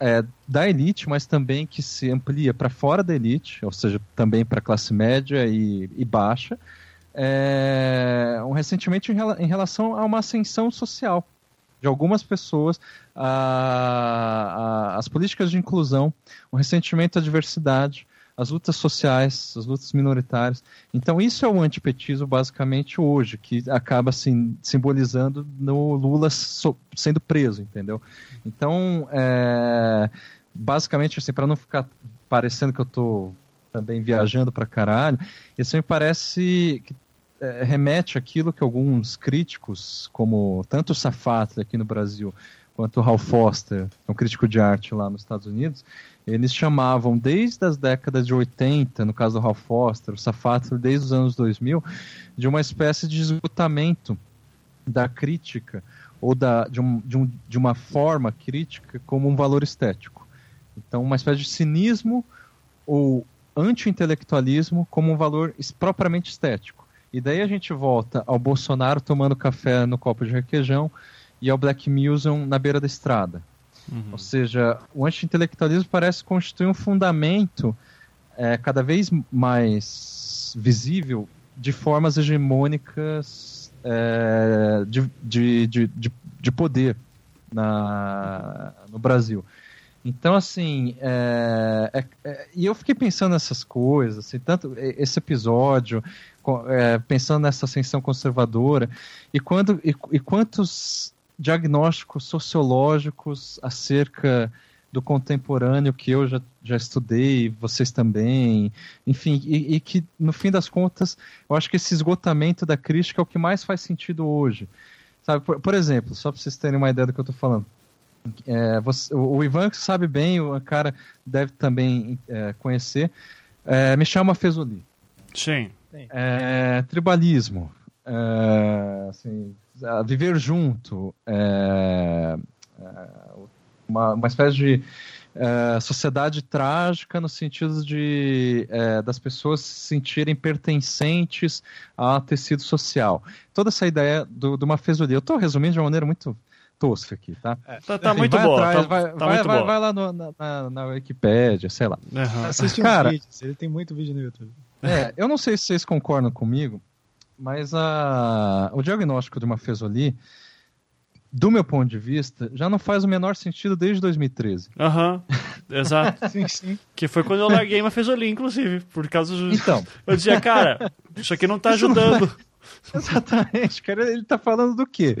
é, da elite, mas também que se amplia para fora da elite, ou seja, também para a classe média e, e baixa é, um ressentimento em, relação a uma ascensão social de algumas pessoas, a, a, as políticas de inclusão, um ressentimento à diversidade, as lutas sociais, as lutas minoritárias. Então, isso é o antipetismo, basicamente, hoje, que acaba assim, simbolizando no Lula so, sendo preso, entendeu? Então, é, basicamente, assim, para não ficar parecendo que eu estou também viajando para caralho, isso me parece que é, remete àquilo que alguns críticos, como tanto o Safatli aqui no Brasil, quanto o Hal Foster, um crítico de arte lá nos Estados Unidos, eles chamavam desde as décadas de 80, no caso do Hal Foster, o Safatli desde os anos 2000, de uma espécie de esgotamento da crítica ou da, de, um, de, um, de uma forma crítica como um valor estético. Então, uma espécie de cinismo ou anti-intelectualismo como um valor propriamente estético. E daí a gente volta ao Bolsonaro tomando café no copo de requeijão e ao Black Museum na beira da estrada. Uhum. Ou seja, o anti-intelectualismo parece constituir um fundamento é, cada vez mais visível de formas hegemônicas é, de, de, de, de, poder na, no Brasil. Então, assim, é, é, é, e eu fiquei pensando nessas coisas, assim, tanto esse episódio, é, pensando nessa ascensão conservadora, e, quando, e, e quantos diagnósticos sociológicos acerca do contemporâneo que eu já, já estudei, vocês também, enfim, e, e, que no fim das contas, eu acho que esse esgotamento da crítica é o que mais faz sentido hoje. Sabe, por, por exemplo, só para vocês terem uma ideia do que eu estou falando, é, você, o Ivan sabe bem, o cara deve também é, conhecer. É, me chama Fezoli. Sim. É, tribalismo. É, assim, viver junto. É, uma, uma espécie de sociedade trágica no sentido de das pessoas se sentirem pertencentes a tecido social. Toda essa ideia do, de uma fesolia. Eu estou resumindo de uma maneira muito tosca aqui, tá? É, tá, tá Enfim, muito vai boa. Atrás, tá, vai, tá vai, muito vai, boa. vai lá no, na, na, na Wikipédia, sei lá. Uhum. Assiste Cara, vídeos, ele tem muito vídeo no YouTube. É, eu não sei se vocês concordam comigo, mas a, o diagnóstico de uma fesoli, do meu ponto de vista, já não faz o menor sentido desde 2013. Aham, uhum, exato. sim, sim. Que foi quando eu larguei uma fesoli, inclusive, por causa do... Então. Eu dizia, cara, isso aqui não tá ajudando. Exatamente, cara, ele tá falando do quê?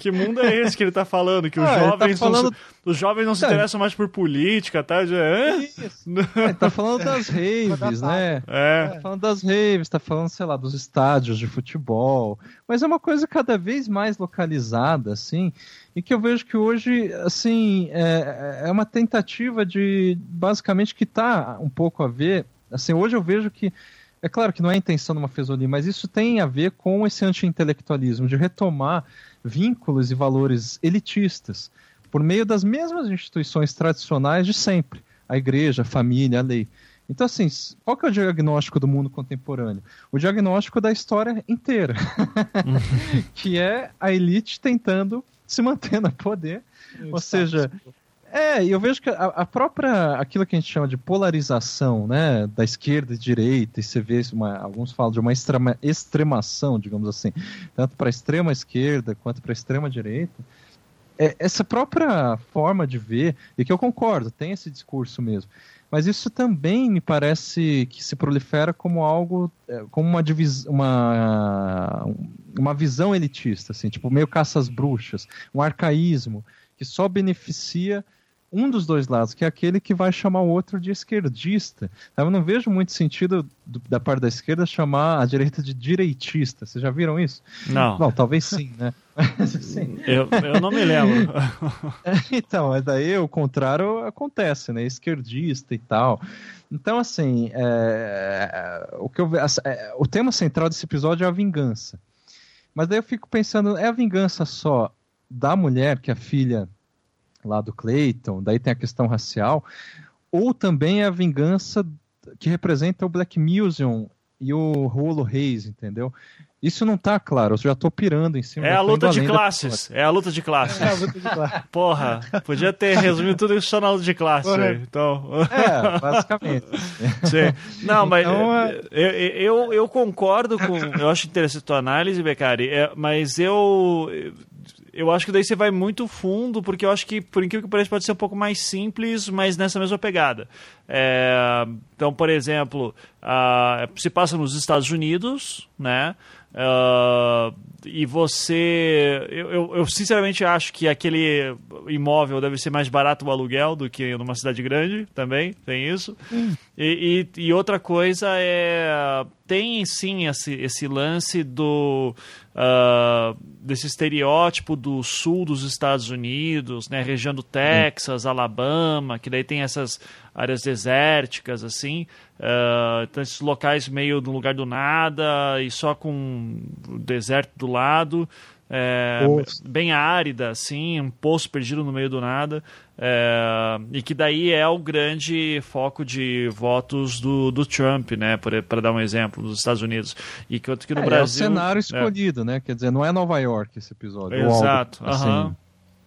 que mundo é esse que ele tá falando? Que os ah, jovens, tá falando... não, os jovens não se interessam mais por política, tá? É? Isso. ele tá falando das raves, né? É. Tá falando das raves, tá falando, sei lá, dos estádios de futebol. Mas é uma coisa cada vez mais localizada, assim, e que eu vejo que hoje, assim, é, é uma tentativa de, basicamente, que tá um pouco a ver, assim, hoje eu vejo que é claro que não é a intenção de uma Fesoli, mas isso tem a ver com esse anti-intelectualismo, de retomar vínculos e valores elitistas por meio das mesmas instituições tradicionais de sempre, a igreja, a família, a lei. Então, assim, qual que é o diagnóstico do mundo contemporâneo? O diagnóstico da história inteira, que é a elite tentando se manter no poder, ou seja, é, eu vejo que a, a, própria, aquilo que a gente chama de polarização, né, da esquerda e direita, e você vê uma, alguns falam de uma extrema, extremação, digamos assim, tanto para a extrema esquerda quanto para a extrema direita, é, essa própria forma de ver, e que eu concordo, tem esse discurso mesmo, mas isso também me parece que se prolifera como algo, é, como uma, divis, uma, uma visão elitista, assim, tipo meio caças bruxas, um arcaísmo, que só beneficia um dos dois lados, que é aquele que vai chamar o outro de esquerdista. Eu não vejo muito sentido do, da parte da esquerda chamar a direita de direitista. Vocês já viram isso? Não. Bom, talvez sim, né? Eu, eu não me lembro. então, mas daí o contrário acontece, né? Esquerdista e tal. Então, assim, é, o, que eu, é, o tema central desse episódio é a vingança. Mas daí eu fico pensando, é a vingança só da mulher que a filha lá do Clayton, daí tem a questão racial, ou também a vingança que representa o Black Museum e o Rolo Reis, entendeu? Isso não tá claro, eu já tô pirando em cima. É a luta de classes, é a luta de classes. É a luta de classes. Porra, podia ter resumido tudo isso só na luta de classes. Então... É, basicamente. Sim. Não, mas então, é... eu, eu, eu, concordo com. Eu acho interessante a tua análise, Becari, é, mas eu eu acho que daí você vai muito fundo, porque eu acho que, por incrível que pareça, pode ser um pouco mais simples, mas nessa mesma pegada. É, então, por exemplo, uh, se passa nos Estados Unidos, né? Uh, e você. Eu, eu, eu, sinceramente acho que aquele imóvel deve ser mais barato o aluguel do que numa cidade grande também, tem isso. E, e, e, outra coisa é. Tem sim esse, esse lance do. Uh, desse estereótipo do sul dos Estados Unidos, né, região do Texas. Alabama, que daí tem essas áreas desérticas, assim. Uh, então, esses locais meio no lugar do nada e só com o deserto do lado. É, bem árida, assim, um poço perdido no meio do nada. É, e que daí é o grande foco de votos do, do Trump, né? Para dar um exemplo, dos Estados Unidos. E que, que no é, Brasil. É o cenário escolhido, né? Quer dizer, não é Nova York esse episódio. Exato. Algo, assim.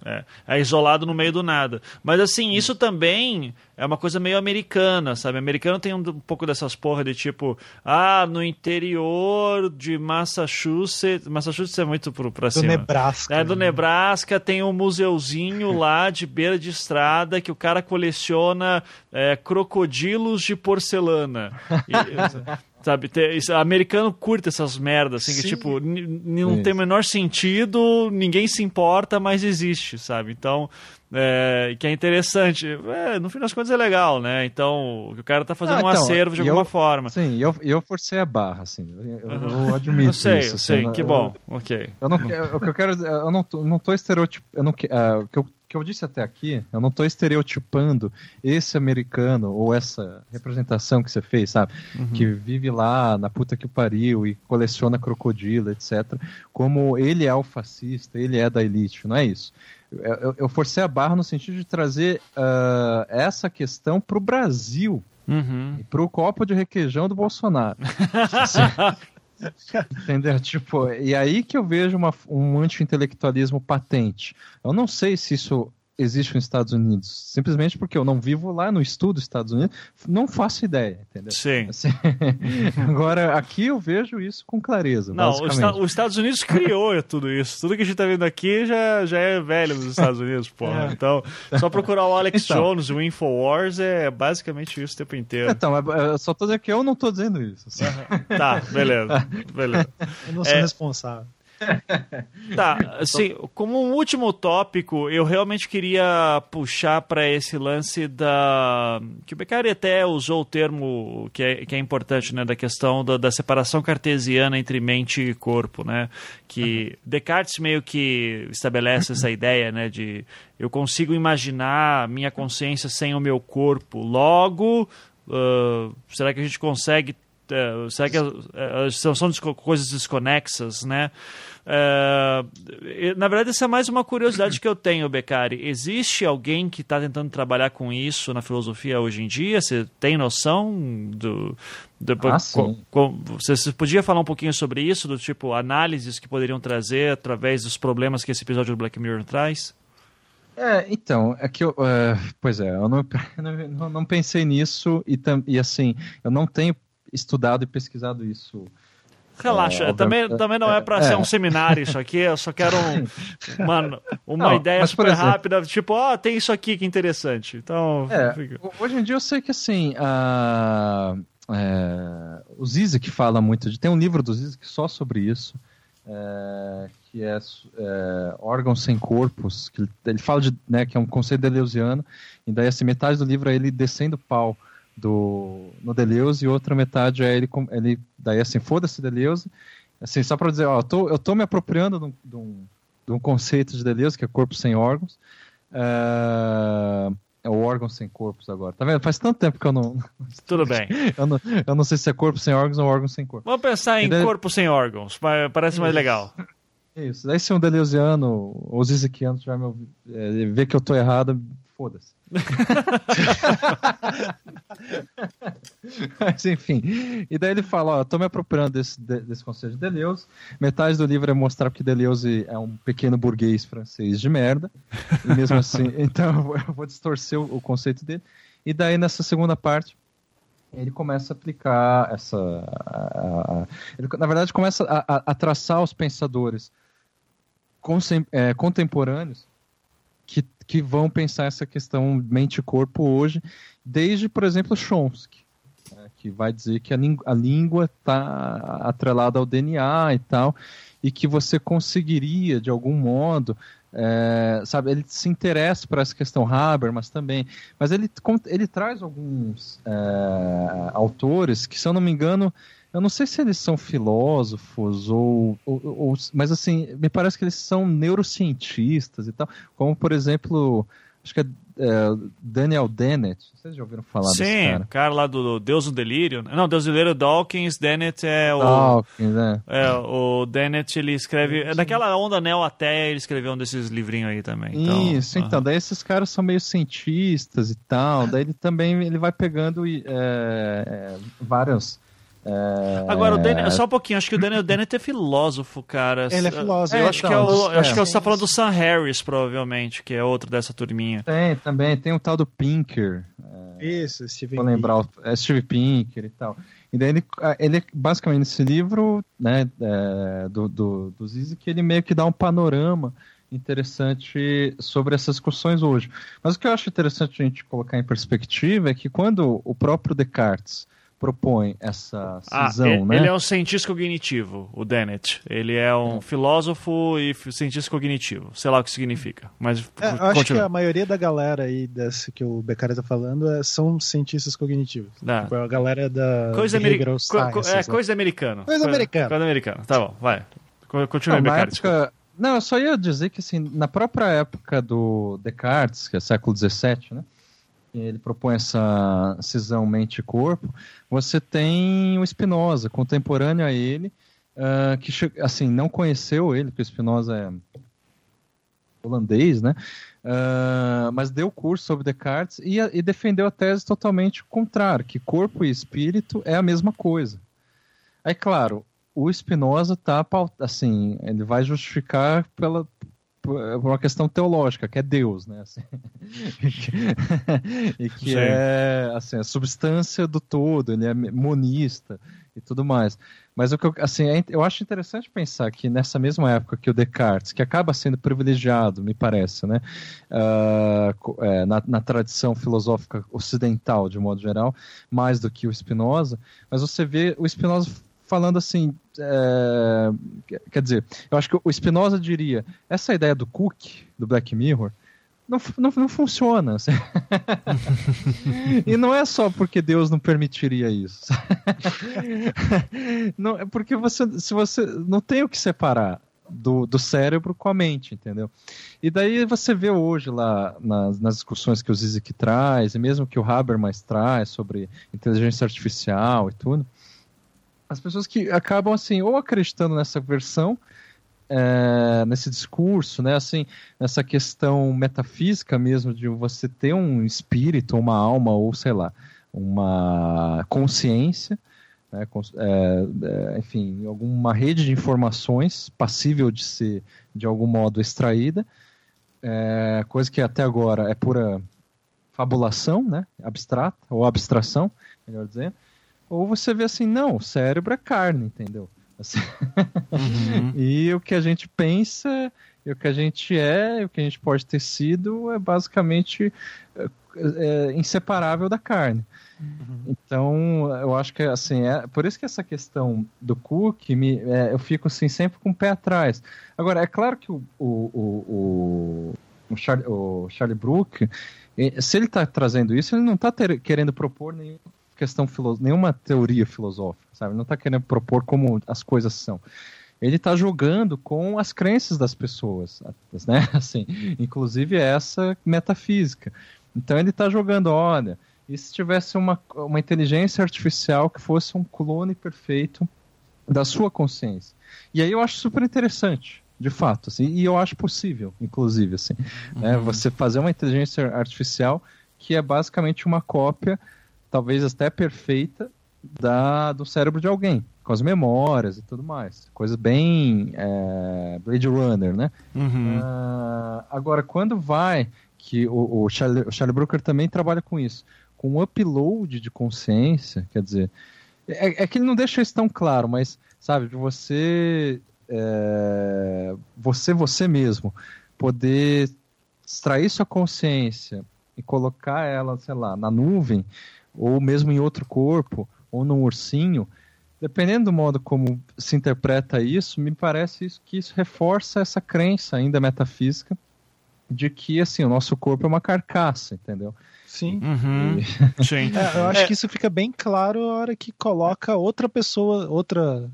É, é, isolado no meio do nada. Mas assim, isso também é uma coisa meio americana, sabe? Americano tem um, um, pouco dessas porra de tipo, ah, no interior de Massachusetts. Massachusetts é muito pro, pra do cima. Do Nebraska. É, do né? Nebraska tem um museuzinho lá de beira de estrada que o cara coleciona é, crocodilos de porcelana. E, Sabe, ter, isso, americano curta essas merdas, assim, Sim. que tipo, não tem o menor sentido, ninguém se importa, mas existe, sabe? Então, é, que é interessante. É, no fim das contas é legal, né? Então, o cara tá fazendo ah, então, um acervo de alguma eu, forma. Sim, eu, eu forcei a barra, assim. Eu, eu, eu admito eu sei, isso. Eu sei, assim, que bom. Ok. Eu não, o que eu quero eu não, não tô estereotipando. Eu não, uh, o que eu que eu disse até aqui, eu não estou estereotipando esse americano ou essa representação que você fez, sabe? Uhum. Que vive lá na puta que pariu e coleciona crocodilo, etc. Como ele é o fascista, ele é da elite, não é isso. Eu, eu forcei a barra no sentido de trazer uh, essa questão para o Brasil. Uhum. E para o copo de requeijão do Bolsonaro. Entendeu? Tipo, e aí que eu vejo uma, um anti-intelectualismo patente. Eu não sei se isso existe nos Estados Unidos? Simplesmente porque eu não vivo lá no estudo dos Estados Unidos, não faço ideia, entendeu? Sim. Assim, agora, aqui eu vejo isso com clareza. Não, os Estados Unidos criou tudo isso. Tudo que a gente tá vendo aqui já, já é velho nos Estados Unidos, porra. É. Então, só procurar o Alex então, Jones, o Infowars, é basicamente isso o tempo inteiro. Então, eu só tô dizendo que eu não tô dizendo isso. Assim. Tá, beleza. beleza. Eu não sou é... responsável. Tá, assim, como um último tópico, eu realmente queria puxar para esse lance da. que o Beccari até usou o termo que é, que é importante, né, da questão da, da separação cartesiana entre mente e corpo, né? Que uhum. Descartes meio que estabelece essa ideia, né, de eu consigo imaginar minha consciência sem o meu corpo, logo. Uh, será que a gente consegue é, será que são, coisas desconexas, né? É, na verdade, essa é mais uma curiosidade que eu tenho, Beccari. Existe alguém que está tentando trabalhar com isso na filosofia hoje em dia? Você tem noção do. do ah, co, co, você, você podia falar um pouquinho sobre isso, do tipo análises que poderiam trazer através dos problemas que esse episódio do Black Mirror traz? É, então, é que eu, uh, pois é, eu não, não, não pensei nisso e, tam, e assim, eu não tenho estudado e pesquisado isso. Relaxa, é, também, também não é para é, ser um seminário isso aqui, eu só quero um, uma, uma não, ideia super exemplo, rápida, tipo, ó, oh, tem isso aqui que interessante. Então, é, hoje em dia eu sei que assim, a, é, o Zizek fala muito, de, tem um livro do Zizek só sobre isso, é, que é, é, órgãos sem corpos, que ele, ele fala de, né, que é um conceito deleuziano, e daí assim, metade do livro é ele descendo pau do no Deleuze e outra metade é ele, ele daí assim, foda-se Deleuze, assim, só para dizer, ó, eu tô, eu tô me apropriando de um, de, um, de um, conceito de Deleuze, que é corpo sem órgãos, é, é o órgão sem corpos agora, tá vendo? Faz tanto tempo que eu não... Tudo bem. eu, não, eu não sei se é corpo sem órgãos ou órgão sem corpo. Vamos pensar em daí... corpo sem órgãos, parece mais legal. Isso, daí se um deleuziano ou ziziquiano tiver me ouvir, é, ver que eu tô errado, foda-se. Mas enfim. E daí ele fala: Ó, tô me apropriando desse, desse conceito de Deleuze. Metade do livro é mostrar que Deleuze é um pequeno burguês francês de merda. E mesmo assim, então eu vou distorcer o, o conceito dele. E daí nessa segunda parte ele começa a aplicar essa. A, a, ele, na verdade, começa a, a traçar os pensadores é, contemporâneos que, que vão pensar essa questão mente-corpo hoje, desde, por exemplo, Chomsky, né, que vai dizer que a, a língua está atrelada ao DNA e tal, e que você conseguiria, de algum modo, é, sabe, ele se interessa por essa questão Habermas também, mas ele, ele traz alguns é, autores que, se eu não me engano, eu não sei se eles são filósofos ou, ou, ou, Mas assim, me parece que eles são neurocientistas e tal. Como, por exemplo, acho que é, é Daniel Dennett. Vocês já ouviram falar Sim, desse cara? Sim, cara lá do Deus do Delírio. Não, Deus do Delírio Dawkins, Dennett é o. Dawkins, é. é o Dennett ele escreve. É daquela onda neo até ele escreveu um desses livrinhos aí também. Então, Isso, então. Daí esses caras são meio cientistas e tal. Daí ele também ele vai pegando é, é, vários é... Agora, o Daniel, só um pouquinho, acho que o Daniel Dennett é filósofo, cara. Ele é filósofo. eu acho que, é o, é. acho que você tá falando do Sam Harris, provavelmente, que é outro dessa turminha. Tem, também. Tem o tal do Pinker. É, Isso, Steve Vou lembrar, é Steve Pinker e tal. E daí ele, ele basicamente, nesse livro né, é, do, do, do Zizi, que ele meio que dá um panorama interessante sobre essas discussões hoje. Mas o que eu acho interessante a gente colocar em perspectiva é que quando o próprio Descartes propõe essa ah, cisão, ah, né? Ele é um cientista cognitivo, o Dennett. Ele é um é. filósofo e cientista cognitivo. Sei lá o que significa. Mas é, eu acho que a maioria da galera aí desse que o Beccari está falando é, são cientistas cognitivos. Ah. Tipo, a galera da coisa, ameri co co é, coisa americana. Coisa americana. Coisa americana. Tá bom, vai. Continua, Não, Beccari. Época... Não, eu só ia dizer que assim, na própria época do Descartes, que é século XVII, né? Ele propõe essa cisão mente-corpo, você tem o Spinoza, contemporâneo a ele, uh, que assim não conheceu ele, porque o Spinoza é holandês, né? Uh, mas deu curso sobre Descartes e, e, defendeu a tese totalmente contrária, que corpo e espírito é a mesma coisa. Aí, claro, o Spinoza tá assim, ele vai justificar pela por uma questão teológica, que é Deus, né? Assim, e que é assim, a substância do todo, ele é monista e tudo mais. Mas o que eu, assim, é, eu acho interessante pensar que nessa mesma época que o Descartes, que acaba sendo privilegiado, me parece, né, uh, é, na, na, tradição filosófica ocidental, de modo geral, mais do que o Spinoza, mas você vê o Spinoza falando assim, é, quer dizer, eu acho que o Spinoza diria, essa ideia do Cook, do Black Mirror, não, não, não funciona. E não é só porque Deus não permitiria isso. não, é porque você, se você não tem o que separar do, do cérebro com a mente, entendeu? E daí você vê hoje lá nas, nas discussões que o Zizek traz, e mesmo que o Habermas traz sobre inteligência artificial e tudo, as pessoas que acabam assim, ou acreditando nessa versão, é, nesse discurso, né, assim, nessa questão metafísica mesmo de você ter um espírito, uma alma ou sei lá, uma consciência, né, é, é, enfim, alguma rede de informações passível de ser de algum modo extraída, é, coisa que até agora é pura fabulação, né, abstrata ou abstração, melhor dizendo, ou você vê assim, não, o cérebro é carne, entendeu? Assim. Uhum. e o que a gente pensa, e o que a gente é, o que a gente pode ter sido é basicamente é, é, inseparável da carne. Uhum. Então, eu acho que assim, é por isso que essa questão do Cook, me, é, eu fico assim, sempre com o pé atrás. Agora, é claro que o, o, o, o, Charlie, o Charlie Brook, se ele está trazendo isso, ele não está querendo propor nenhum questão nenhuma teoria filosófica, sabe? Não está querendo propor como as coisas são. Ele está jogando com as crenças das pessoas, né? Assim, inclusive essa metafísica. Então ele está jogando, olha, e se tivesse uma, uma inteligência artificial que fosse um clone perfeito da sua consciência? E aí eu acho super interessante, de fato, assim, e eu acho possível, inclusive, assim, né? uhum. né? você fazer uma inteligência artificial que é basicamente uma cópia talvez até perfeita da, do cérebro de alguém, com as memórias e tudo mais. Coisa bem é, Blade Runner, né? Uhum. Uh, agora, quando vai, que o, o, Charlie, o Charlie Brooker também trabalha com isso, com upload de consciência, quer dizer, é, é, que ele não deixa isso tão claro, mas, sabe, de você, é, você, você mesmo, poder extrair sua consciência e colocar ela, sei lá, na nuvem, ou mesmo em outro corpo, ou num ursinho, dependendo do modo como se interpreta isso, me parece isso, que isso reforça essa crença ainda metafísica de que assim o nosso corpo é uma carcaça, entendeu? Sim. Uhum. E... Sim. É, eu acho é. que isso fica bem claro a hora que coloca outra pessoa, outra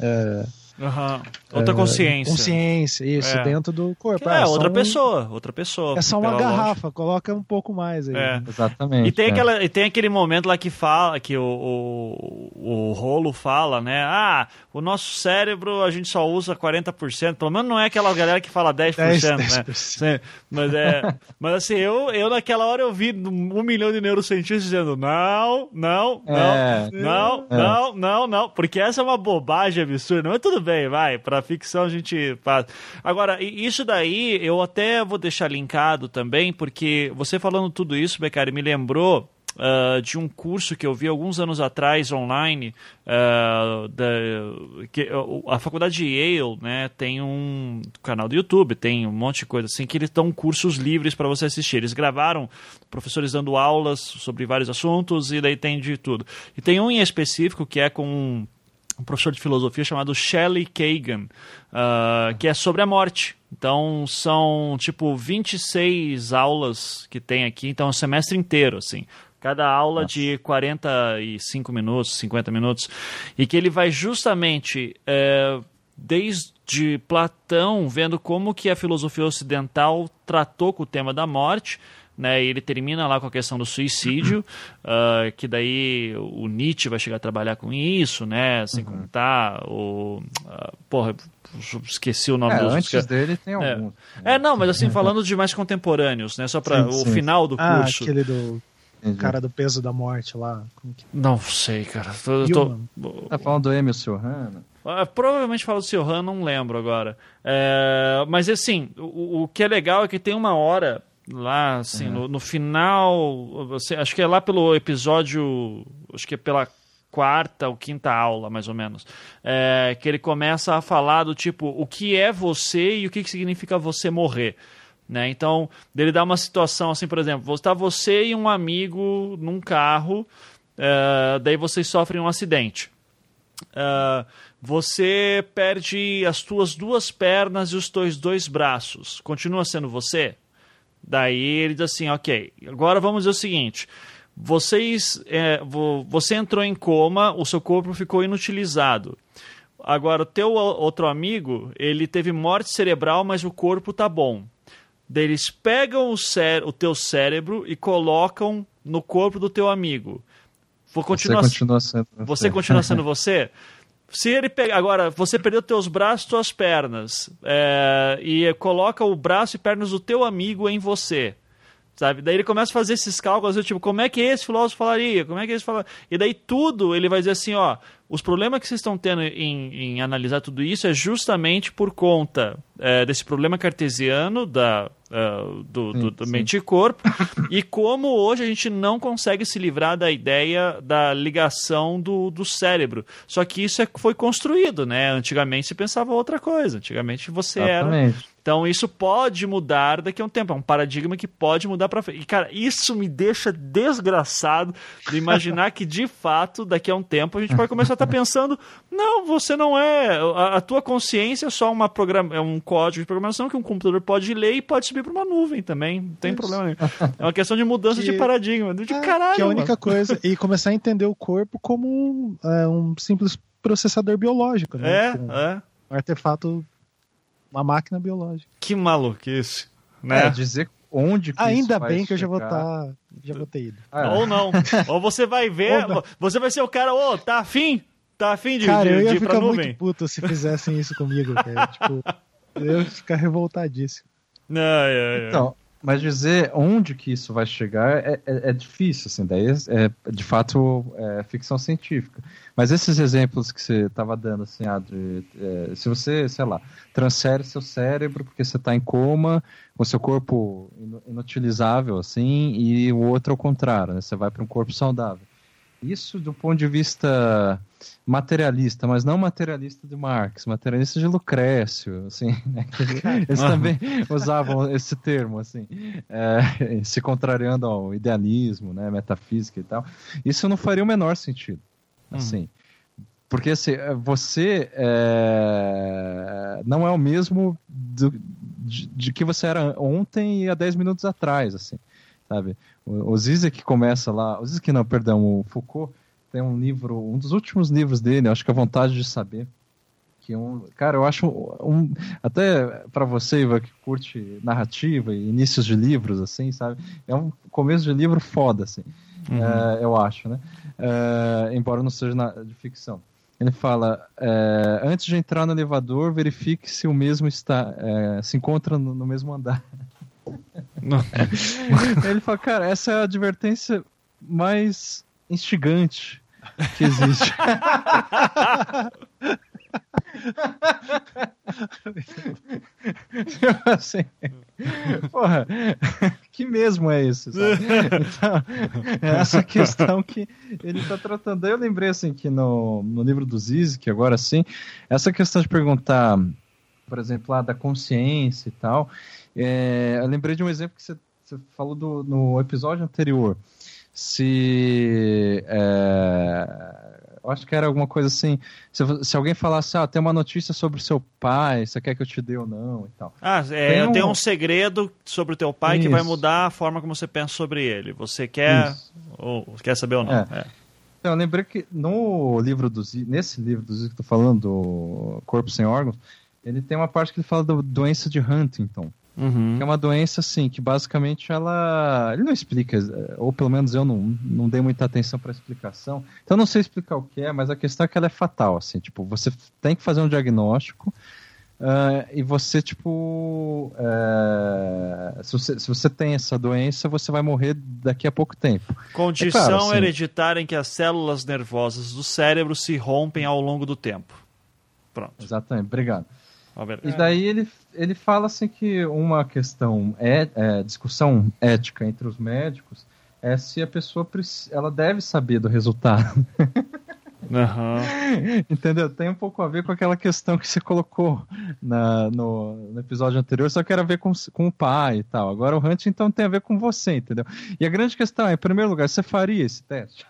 é, Uhum. Outra consciência. Consciência, isso, é. dentro do corpo. é, é outra um... pessoa, outra pessoa. É só uma garrafa, lógica. coloca um pouco mais aí. É. Exatamente. E tem, é. aquela, e tem aquele momento lá que fala, que o, o, o rolo fala, né? Ah, o nosso cérebro a gente só usa 40%, pelo menos não é aquela galera que fala 10%, 10, 10%. né? Mas, é, mas assim, eu, eu naquela hora eu vi um milhão de neurocientistas dizendo não, não, não, é. não, é. não, não, não, porque essa é uma bobagem absurda. Mas tudo bem, vai, pra ficção a gente faz. Agora, isso daí eu até vou deixar linkado também, porque você falando tudo isso, Becari, me lembrou Uh, de um curso que eu vi alguns anos atrás online uh, da, que, uh, a faculdade de Yale né, tem um canal do YouTube tem um monte de coisa assim que eles dão cursos livres para você assistir eles gravaram professores dando aulas sobre vários assuntos e daí tem de tudo e tem um em específico que é com um professor de filosofia chamado Shelley Kagan, uh, que é sobre a morte. Então são tipo 26 aulas que tem aqui, então é um semestre inteiro, assim. Cada aula Nossa. de 45 minutos, 50 minutos. E que ele vai justamente é, desde Platão, vendo como que a filosofia ocidental tratou com o tema da morte, né? E ele termina lá com a questão do suicídio, uh, que daí o Nietzsche vai chegar a trabalhar com isso, né? Sem uhum. contar o... Uh, porra, esqueci o nome é, dos... Antes dele tem é. algum. É, não, mas assim, falando de mais contemporâneos, né? Só para o sim. final do ah, curso. aquele do cara do peso da morte lá. Que... Não sei, cara. Eu tô... Tá falando do Emil Silhana? Ah, provavelmente falo do Silhan, não lembro agora. É... Mas assim, o, o, que é legal é que tem uma hora lá, assim, uhum. no, no, final. Assim, acho que é lá pelo episódio. Acho que é pela quarta ou quinta aula, mais ou menos. É, que ele começa a falar do tipo, o que é você e o que, que significa você morrer. Né? Então, ele dá uma situação assim, por exemplo, está você e um amigo num carro, uh, daí vocês sofrem um acidente. Uh, você perde as tuas duas pernas e os teus dois braços. Continua sendo você? Daí ele diz assim, ok, agora vamos dizer o seguinte, vocês, é, você entrou em coma, o seu corpo ficou inutilizado. Agora, o teu outro amigo, ele teve morte cerebral, mas o corpo tá bom. Daí eles pegam o, o teu cérebro e colocam no corpo do teu amigo. Vou continuar, você continua sendo você. Você continua sendo você? Se ele pegar. Agora, você perdeu teus braços, tuas pernas. É, e coloca o braço e pernas do teu amigo em você. Sabe? Daí ele começa a fazer esses cálculos, tipo, como é que esse filósofo falaria? Como é que esse falaria? E daí tudo ele vai dizer assim, ó, os problemas que vocês estão tendo em, em analisar tudo isso é justamente por conta é, desse problema cartesiano da, uh, do, do, do mente e corpo e como hoje a gente não consegue se livrar da ideia da ligação do, do cérebro. Só que isso é, foi construído, né? Antigamente se pensava outra coisa. Antigamente você Exatamente. era então isso pode mudar daqui a um tempo. É um paradigma que pode mudar para frente. E, cara, isso me deixa desgraçado de imaginar que, de fato, daqui a um tempo a gente vai começar a estar tá pensando: não, você não é. A, a, tua consciência é só uma programa, é um código de programação que um computador pode ler e pode subir para uma nuvem também. Não tem isso. problema nenhum. É uma questão de mudança que, de paradigma. De é, caralho. Que é a única mano. coisa. E começar a entender o corpo como um, é, um simples processador biológico, né? É, é. Um artefato uma máquina biológica. Que maluquice. Né? É, dizer onde que Ainda bem que eu já vou estar. Tá, já vou ter ido. Ah, Ou não. Ou você vai ver. Você vai ser o cara, ô, oh, tá afim? Tá afim de, cara, de, eu ia de ficar muito puto se fizessem isso comigo, cara. tipo, eu ia ficar revoltadíssimo. Não, é, é. Então, mas dizer onde que isso vai chegar é, é, é difícil, assim, daí é, de fato é ficção científica. Mas esses exemplos que você estava dando, assim, ah, de, é, se você, sei lá, transfere seu cérebro porque você está em coma, com seu corpo inutilizável, assim, e o outro ao contrário, né, você vai para um corpo saudável. Isso do ponto de vista materialista, mas não materialista de Marx, materialista de Lucrécio, assim, né? eles também usavam esse termo, assim, é, se contrariando ao idealismo, né, metafísica e tal. Isso não faria o menor sentido, uhum. assim, porque assim, você é, não é o mesmo do, de, de, que você era ontem e há 10 minutos atrás, assim sabe? O, o Zizek começa lá, o Zizek não, perdão, o Foucault tem um livro, um dos últimos livros dele, acho que a vontade de saber, que é um, cara, eu acho um, até para você Iva, que curte narrativa e inícios de livros, assim, sabe? É um começo de livro foda, assim, uhum. é, eu acho, né? É, embora não seja na, de ficção. Ele fala: é, antes de entrar no elevador, verifique se o mesmo está é, se encontra no, no mesmo andar. Ele fala, cara, essa é a advertência mais instigante que existe. assim, porra, que mesmo é isso? Sabe? Então, é essa questão que ele está tratando. Eu lembrei assim que no, no livro do que agora sim, essa questão de perguntar, por exemplo, lá da consciência e tal, é, eu lembrei de um exemplo que você, você falou do, no episódio anterior. Se. É, acho que era alguma coisa assim. Se, se alguém falasse, ah, tem uma notícia sobre o seu pai, você quer que eu te dê ou não e tal. Ah, é, tem um... tenho um segredo sobre o teu pai Isso. que vai mudar a forma como você pensa sobre ele. Você quer ou quer saber ou não? É. É. Então, eu lembrei que no livro do nesse livro do Zico que eu tô falando, do Corpo Sem Órgãos, ele tem uma parte que ele fala da doença de Huntington. Uhum. Que é uma doença, assim, que basicamente ela. Ele não explica, ou pelo menos eu não, não dei muita atenção para a explicação. Então não sei explicar o que é, mas a questão é que ela é fatal, assim. Tipo, você tem que fazer um diagnóstico. Uh, e você, tipo. Uh, se, você, se você tem essa doença, você vai morrer daqui a pouco tempo. Condição é claro, assim, hereditária em que as células nervosas do cérebro se rompem ao longo do tempo. Pronto. Exatamente, obrigado. E daí ele, ele fala assim que uma questão é, é, discussão ética entre os médicos é se a pessoa ela deve saber do resultado. Uhum. Entendeu? Tem um pouco a ver com aquela questão que você colocou na, no, no, episódio anterior, só que era a ver com, com o pai e tal. Agora o Hunt, então, tem a ver com você, entendeu? E a grande questão é, em primeiro lugar, você faria esse teste?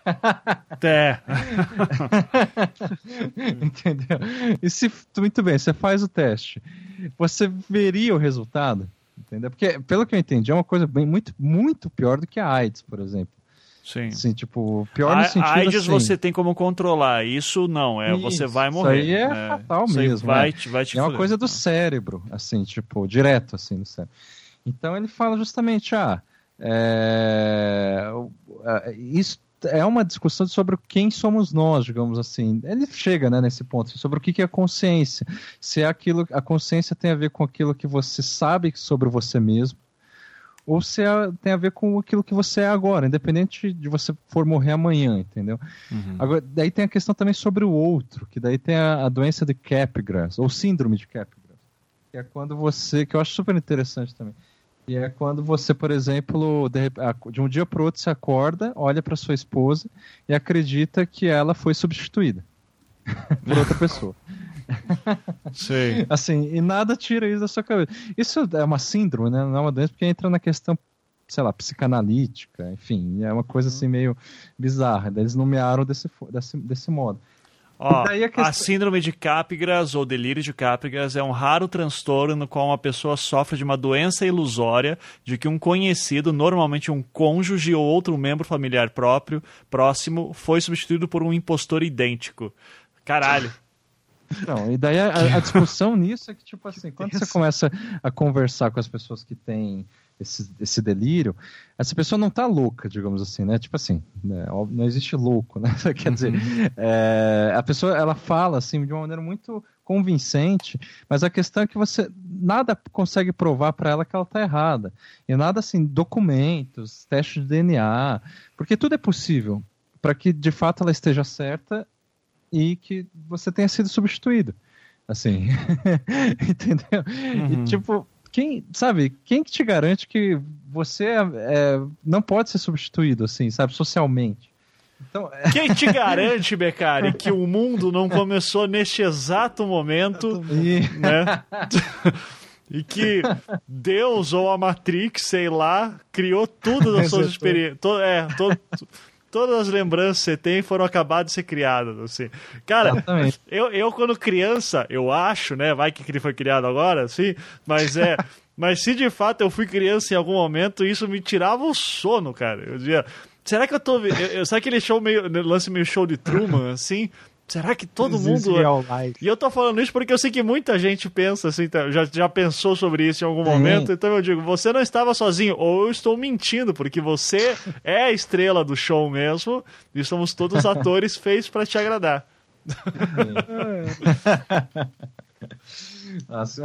É. entendeu? E se, muito bem, você faz o teste, você veria o resultado? Entendeu? Porque, pelo que eu entendi, é uma coisa bem, muito, muito pior do que a AIDS, por exemplo. Sim. Assim, tipo, pior no sentido a AIDS assim. você tem como controlar, isso não, é isso, você vai morrer. Isso aí é, é fatal mesmo. Vai, né? te, vai te é uma coisa do cérebro, assim, tipo, direto assim no cérebro. Então ele fala justamente, ah, é, isso é uma discussão sobre quem somos nós, digamos assim. Ele chega né, nesse ponto, sobre o que é consciência. Se é aquilo, a consciência tem a ver com aquilo que você sabe sobre você mesmo, ou se é, tem a ver com aquilo que você é agora, independente de você for morrer amanhã, entendeu? Uhum. Agora, daí tem a questão também sobre o outro, que daí tem a, a doença de Capgras, ou síndrome de Capgras, que é quando você, que eu acho super interessante também, e é quando você, por exemplo, de, de um dia para outro se acorda, olha para sua esposa e acredita que ela foi substituída por outra pessoa. Sim. assim, e nada tira isso da sua cabeça. Isso é uma síndrome, né? Não é uma doença, porque entra na questão, sei lá, psicanalítica, enfim, é uma coisa assim meio bizarra. Eles nomearam desse, desse, desse modo. Ó, a, questão... a, síndrome de Capgras ou delírio de Capgras é um raro transtorno no qual uma pessoa sofre de uma doença ilusória de que um conhecido, normalmente um cônjuge ou outro membro familiar próprio, próximo, foi substituído por um impostor idêntico. Caralho. Não, e daí a, a discussão nisso é que, tipo assim, quando você começa a conversar com as pessoas que têm esse, esse delírio, essa pessoa não tá louca, digamos assim, né? Tipo assim, né? não existe louco, né? Quer dizer, uhum. é, a pessoa, ela fala, assim, de uma maneira muito convincente, mas a questão é que você nada consegue provar para ela que ela tá errada. E nada assim, documentos, testes de DNA, porque tudo é possível para que de fato ela esteja certa e que você tenha sido substituído. Assim, entendeu? Uhum. E tipo, quem, sabe, quem que te garante que você é, não pode ser substituído, assim, sabe, socialmente? Então, é... Quem te garante, Becari, que o mundo não começou neste exato momento, e... né? e que Deus ou a Matrix, sei lá, criou tudo das suas experiências. É, todo, todas as lembranças que você tem foram acabadas de ser criadas. Assim. Cara, eu, eu quando criança, eu acho, né? Vai que ele foi criado agora, assim, mas é. mas se de fato eu fui criança em algum momento, isso me tirava o sono, cara. Eu dizia. Será que eu tô. Eu, eu, sabe aquele show meio. lance meio show de Truman, assim? Será que todo mundo. E eu tô falando isso porque eu sei que muita gente pensa assim, tá, já, já pensou sobre isso em algum momento. Então eu digo, você não estava sozinho, ou eu estou mentindo, porque você é a estrela do show mesmo, e somos todos atores feitos para te agradar. Nossa,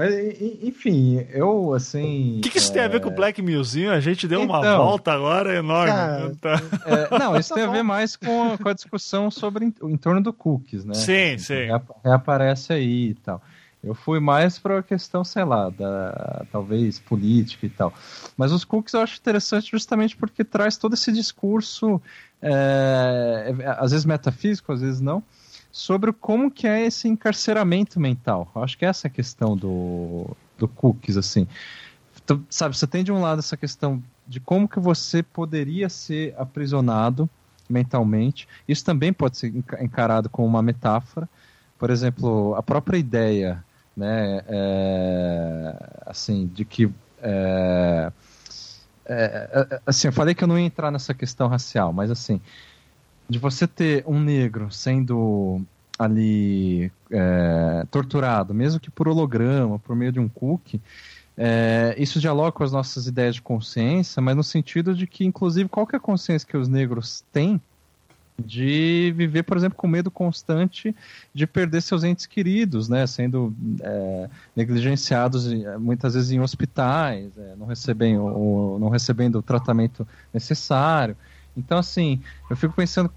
enfim, eu assim. O que, que isso é... tem a ver com o Black Museum? A gente deu então, uma volta agora enorme. Cara, tá. é, não, isso tem a ver mais com a, com a discussão sobre em, torno do cookies, né? Sim, assim, sim. Reaparece aí e tal. Eu fui mais para a questão, sei lá, da talvez política e tal. Mas os cookies eu acho interessante justamente porque traz todo esse discurso, é, às vezes metafísico, às vezes não, sobre como que é esse encarceramento mental. Eu acho que essa é a questão do, do cookies, assim. Sabe, você tem de um lado essa questão de como que você poderia ser aprisionado mentalmente. Isso também pode ser encarado como uma metáfora. Por exemplo, a própria ideia, né, é, assim, de que é, é, é assim, eu falei que eu não ia entrar nessa questão racial, mas assim, de você ter um negro sendo ali é, torturado, mesmo que por holograma, por meio de um cookie, é, isso dialoga com as nossas ideias de consciência, mas no sentido de que, inclusive, qual que é a consciência que os negros têm de viver, por exemplo, com medo constante de perder seus entes queridos, né, sendo é, negligenciados muitas vezes em hospitais, é, não, recebem o, não recebendo o tratamento necessário. Então, assim, eu fico pensando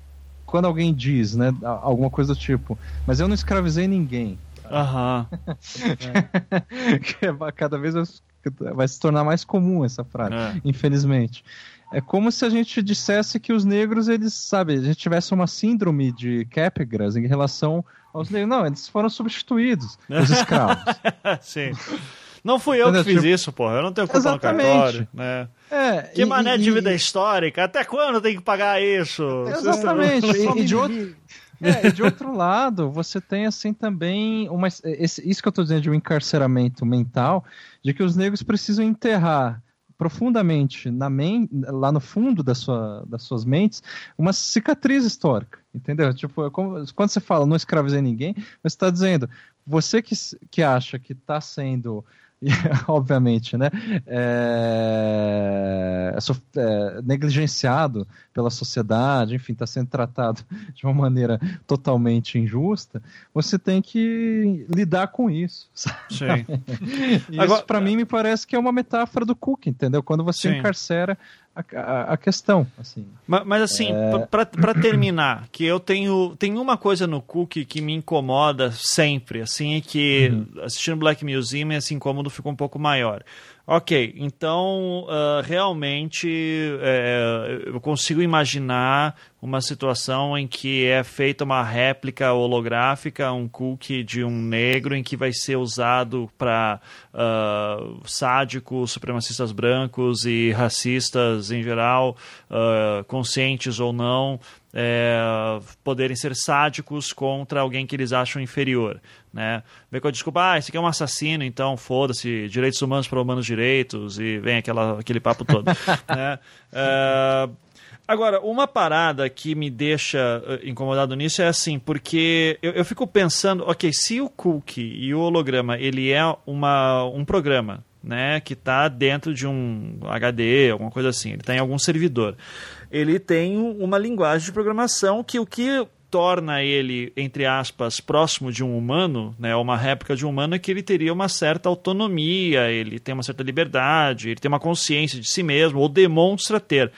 quando alguém diz, né, alguma coisa do tipo, mas eu não escravizei ninguém. Aham. é. Cada vez vai se tornar mais comum essa frase, é. infelizmente. É como se a gente dissesse que os negros, eles, sabe, a gente tivesse uma síndrome de Capgras em relação aos negros. Não, eles foram substituídos, os escravos. Sim. Não fui eu Entendeu? que fiz tipo... isso, porra. Eu não tenho culpa Exatamente. no cartório. Né? É, que e, mané de vida histórica. Até quando tem que pagar isso? Exatamente. e, e, de outro, é, e de outro lado, você tem assim também uma, esse, isso que eu estou dizendo de um encarceramento mental, de que os negros precisam enterrar profundamente na men lá no fundo da sua, das suas mentes uma cicatriz histórica, entendeu? Tipo, é como, quando você fala não escravizei ninguém, você está dizendo você que, que acha que está sendo obviamente, né, é, é, negligenciado pela sociedade, enfim, está sendo tratado de uma maneira totalmente injusta, você tem que lidar com isso. Sim. isso, para mim, me parece que é uma metáfora do Cook, entendeu? Quando você Sim. encarcera a, a, questão. Assim. Mas, mas assim, é... para terminar, que eu tenho, tenho uma coisa no Cook que me incomoda sempre, assim, é que uhum. assistindo Black Museum esse incômodo fica um pouco maior. Ok, então uh, realmente é, eu consigo imaginar uma situação em que é feita uma réplica holográfica, um cookie de um negro, em que vai ser usado para uh, sádicos, supremacistas brancos e racistas em geral, uh, conscientes ou não, é, poderem ser sádicos contra alguém que eles acham inferior. Né? Vem com a desculpa, ah, esse aqui é um assassino, então foda-se, direitos humanos para humanos direitos, e vem aquela, aquele papo todo. né? É, agora, uma parada que me deixa eh, incomodado nisso é assim, porque eu, eu fico pensando, ok, se o cookie e o holograma ele é uma, um programa, né, que está dentro de um HD, alguma coisa assim, ele está em algum servidor. Ele tem uma linguagem de programação que o que torna ele, entre aspas, próximo de um humano, né, uma réplica de um humano, é que ele teria uma certa autonomia, ele tem uma certa liberdade, ele tem uma consciência de si mesmo, ou demonstra ter.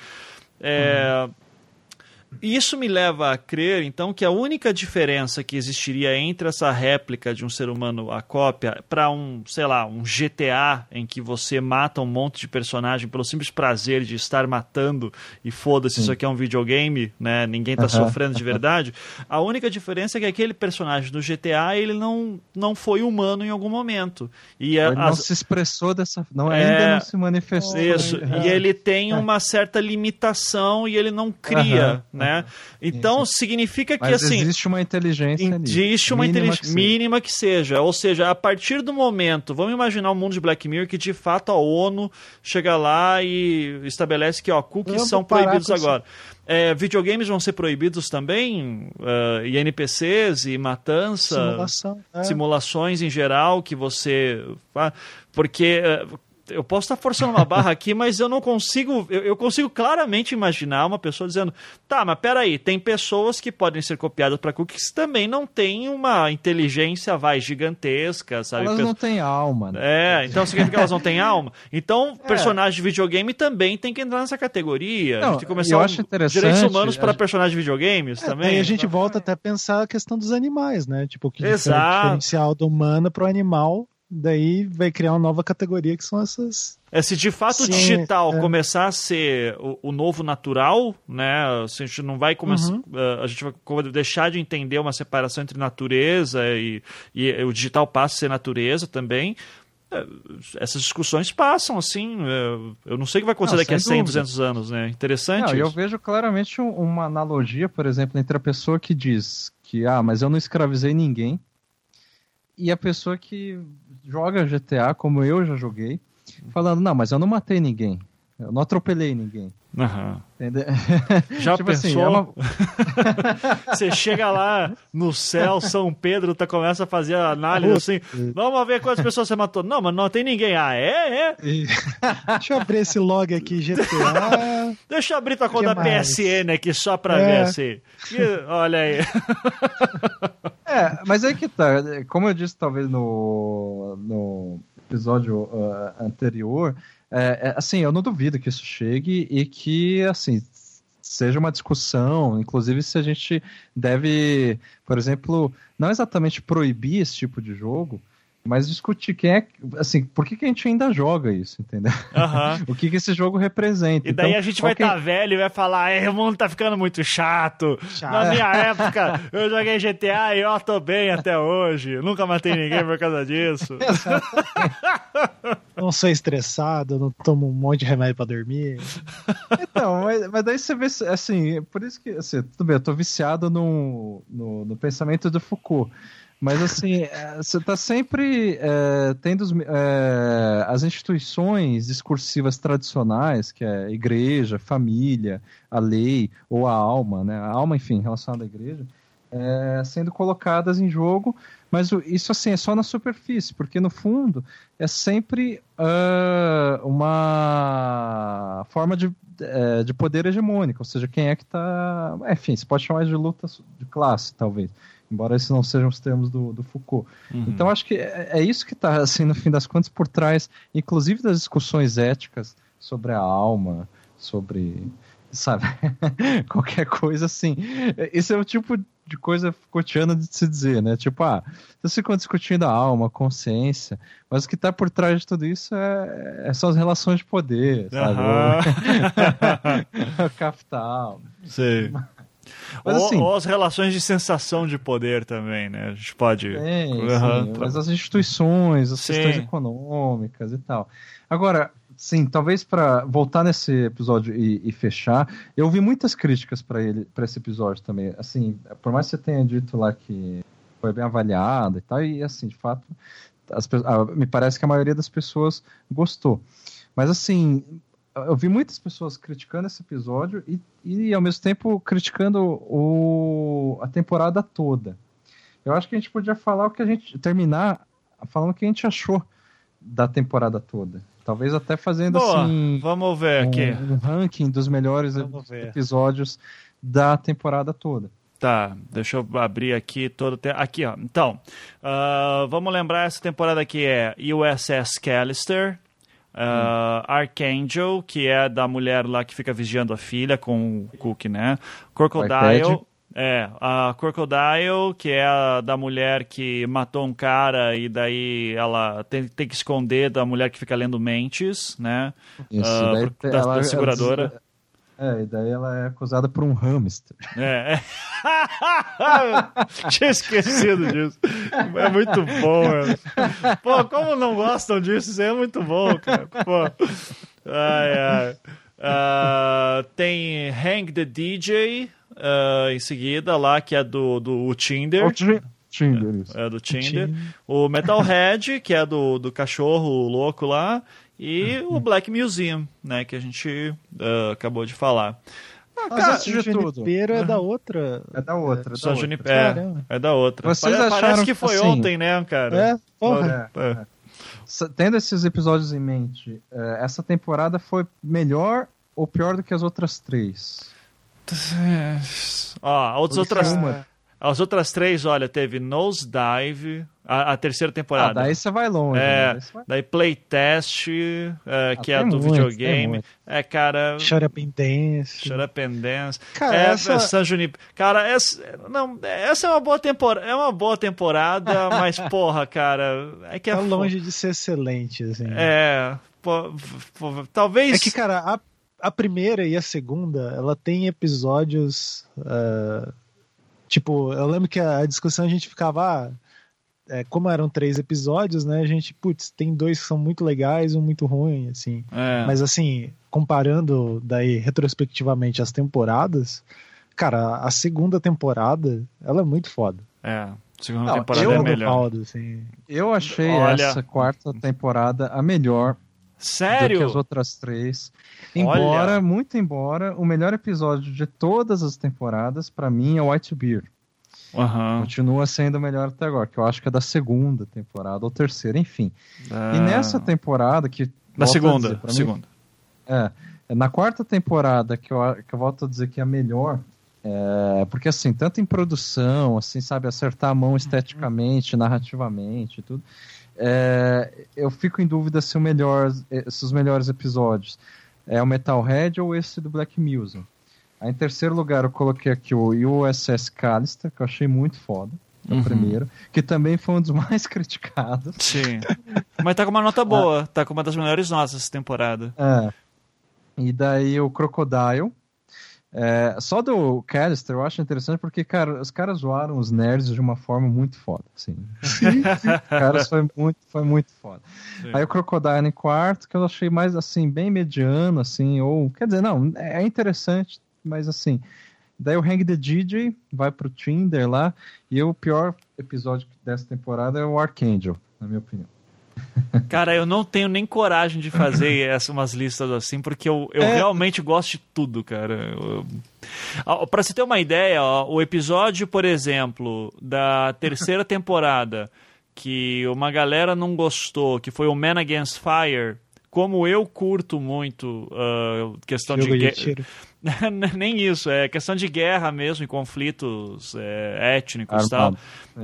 É, uhum. Isso me leva a crer, então, que a única diferença que existiria entre essa réplica de um ser humano, a cópia, para um, sei lá, um GTA em que você mata um monte de personagem pelo simples prazer de estar matando e foda-se, isso aqui é um videogame, né? Ninguém está sofrendo de verdade. A única diferença é que aquele personagem do GTA, ele não, não foi humano em algum momento. E a, ele não se expressou dessa... Não, é, ainda não se manifestou. Isso, e ele tem uma certa limitação e ele não cria, né? Né? Então Isso. significa que Mas assim existe uma inteligência existe ali. uma inteligência mínima que seja, ou seja, a partir do momento, vamos imaginar um mundo de Black Mirror que de fato a ONU chega lá e estabelece que ó, cookies são proibidos agora. É, videogames vão ser proibidos também, uh, e NPCs e matança, Simulação, é. simulações em geral que você, porque uh, eu posso estar forçando uma barra aqui, mas eu não consigo. Eu, eu, consigo claramente imaginar uma pessoa dizendo: tá, mas peraí, tem pessoas que podem ser copiadas para cookies que também não têm uma inteligência, vai, gigantesca, sabe? Elas não têm alma, né? É, então significa que elas não têm alma. Então, é. personagem de videogame também tem que entrar nessa categoria. Não, a gente tem que começar eu acho interessante, direitos humanos para personagens de videogames é, também. Aí a gente volta até a pensar a questão dos animais, né? Tipo, o que Exato. diferencial do humano para o animal daí vai criar uma nova categoria que são essas. É, se de fato o digital é. começar a ser o, o, novo natural, né? A gente não vai começar. Uhum. Uh, a gente vai deixar de entender uma separação entre natureza e, e o digital passa a ser natureza também. É, essas discussões passam, assim. É, eu não sei o que vai acontecer não, daqui a 100, dúvida. 200 anos, né? Interessante. Não, eu vejo claramente uma analogia, por exemplo, entre a pessoa que diz que, ah, mas eu não escravizei ninguém, e a pessoa que joga GTA, como eu já joguei, falando, não, mas eu não matei ninguém, eu não atropelei ninguém. Entendeu? Já Tipo assim, pensou? é uma- Você chega lá no céu, São Pedro tá, começa a fazer a análise assim. Vamos ver quantas pessoas você matou. Não, mas não tem ninguém. Ah, é? É? Deixa eu abrir esse log aqui, GTA. Deixa eu abrir tua conta mais? PSN aqui só pra É. ver assim. E, olha aí. É, mas aí que tá. Como eu disse, talvez no, no episódio ah, anterior, é, é, assim, eu não duvido que isso chegue e que, assim, seja uma discussão, inclusive se a gente deve, por exemplo, não exatamente proibir esse tipo de jogo, mas discutir quem é, assim, por que, que a gente ainda joga isso, entendeu? Aham. O que, que esse jogo representa. E daí Então, a gente vai estar velho e vai falar, "É, o mundo tá ficando muito chato. Chato. Na minha época, eu joguei GTA e eu tô bem até hoje. Nunca matei ninguém por causa disso. Não sou estressado, não tomo um monte de remédio pra dormir. Então, mas, mas daí você vê, assim, por isso que, assim, tudo bem, eu tô viciado no, no, no pensamento do Foucault, mas assim, é, você tá sempre é, tendo é, as instituições discursivas tradicionais, que é igreja, família, a lei, ou a alma, né, a alma, enfim, relacionada à igreja, é, sendo colocadas em jogo, mas isso assim é só na superfície, porque no fundo é sempre ah, uma forma de, eh, de poder hegemônico, ou seja, quem é que está. Enfim, você pode chamar de luta de classe, talvez, embora esses não sejam os termos do, do Foucault. Então acho que é, é isso que está, assim, no fim das contas, por trás, inclusive das discussões éticas sobre a alma, sobre. Sabe? Qualquer coisa assim. Esse é o tipo de coisa cotidiana de se dizer, né? Tipo, ah, vocês ficam discutindo a alma, a consciência, mas o que está por trás de tudo isso é, é são as relações de poder, sabe? Aham. o capital. Sim. Mas, ou, assim- ou as relações de sensação de poder também, né? A gente pode. Sim, tá. mas as instituições, as Sim. questões econômicas e tal. Agora, sim, talvez para voltar nesse episódio e, e fechar, eu ouvi muitas críticas para ele, para esse episódio também. Assim, por mais que você tenha dito lá que foi bem avaliado e tal, e assim, de fato, as ah, me parece que a maioria das pessoas gostou. Mas assim, eu vi muitas pessoas criticando esse episódio e, e ao mesmo tempo criticando o, a temporada toda. Eu acho que a gente podia falar o que a gente. terminar falando o que a gente achou da temporada toda. Talvez até fazendo Boa, assim vamos ver aqui. um, um ranking dos melhores episódios da temporada toda. Tá, deixa eu abrir aqui todo o te... Aqui, ó. Então, ah, vamos lembrar, essa temporada aqui é USS Callister, ah, Archangel, que é da mulher lá que fica vigiando a filha com o Cook, né? Crocodile... É, a Crocodile, que é a da mulher que matou um cara e daí ela tem, tem que esconder da mulher que fica lendo mentes, né? Isso, Ah, daí da- da seguradora. É, e daí ela é acusada por um hamster. É. é. Tinha esquecido disso. É muito bom, mano. Pô, como não gostam disso? Isso aí é muito bom, cara. Pô. Ai, ai. Ah, tem Hang the DJ ah, em seguida lá, que é do, do Tinder. Tinder, isso. É do Tinder. O Metalhead, que é do, do cachorro louco lá. E o Black Museum, né? Que a gente ah, acabou de falar. Mas Cara, de o tudo, Junipero é da outra. é da outra. é outra. Junipero. É, é da outra. Vocês Pare- Parece acharam que foi assim- ontem, né, cara? É, porra. É, É. S- Tendo esses episódios em mente, eh, essa temporada foi melhor ou pior do que as outras três? Ó, as Porque outras, uma- as outras três, olha, teve Nosedive, a, a terceira temporada. Ah, daí você vai longe. né? É, Daí você vai- daí Playtest, é, que é tem do muitos, tem videogame. É, cara. Shut Up and Dance. Shut Up and Dance. Cara, é, essa- San Junip- Cara, essa, não, essa é uma boa temporada. É uma boa temporada, mas, porra, cara. É que é Tá longe de ser excelente, assim. É. pô, pô, talvez. É que, cara, a, a primeira e a segunda, ela tem episódios. ah, tipo, eu lembro que a, discussão a gente ficava. ah, é, como eram três episódios, né? A gente, putz, tem dois que são muito legais, um muito ruim, assim. É. Mas assim, comparando daí retrospectivamente as temporadas, cara, a segunda temporada, ela é muito foda. É, segunda Não, temporada eu é melhor. baldo, assim. Eu achei Olha- essa quarta temporada a melhor Sério? Do que as outras três. Embora, Olha. muito embora, o melhor episódio de todas as temporadas, para mim, é White Beer. Uhum. Continua sendo o melhor até agora, que eu acho que é da segunda temporada ou terceira, enfim. E nessa temporada que. Da segunda, dizer, segunda. Mim, é, é, na quarta temporada que eu, que eu volto a dizer que é a melhor, é, porque assim, tanto em produção, assim, sabe, acertar a mão esteticamente, narrativamente tudo, é, eu fico em dúvida se, o melhor, se os melhores episódios é o Metalhead ou esse do Black Museum. Aí, em terceiro lugar, eu coloquei aqui o USS Callister, que eu achei muito foda. É o uhum. primeiro, que também foi um dos mais criticados. Sim. Mas tá com uma nota boa, é. tá com uma das melhores notas essa temporada. É. E daí o Crocodile, é, só do Callister eu acho interessante porque, cara, os caras zoaram os nerds de uma forma muito foda, assim. caras foi muito, foi muito foda. Sim. Aí o Crocodile em quarto, que eu achei mais, assim, bem mediano, assim, ou... Quer dizer, não, é interessante, mas assim... Daí o Hang the DJ vai pro Tinder lá, e o pior episódio dessa temporada é o Archangel, na minha opinião. Cara, eu não tenho nem coragem de fazer essas umas listas assim, porque eu, eu é... realmente gosto de tudo, cara. Pra você ter uma ideia, ó, o episódio, por exemplo, da terceira temporada, que uma galera não gostou, que foi o Man Against Fire, como eu curto muito uh, questão Jogo de, de nem isso, é questão de guerra mesmo, e conflitos é, étnicos e tal.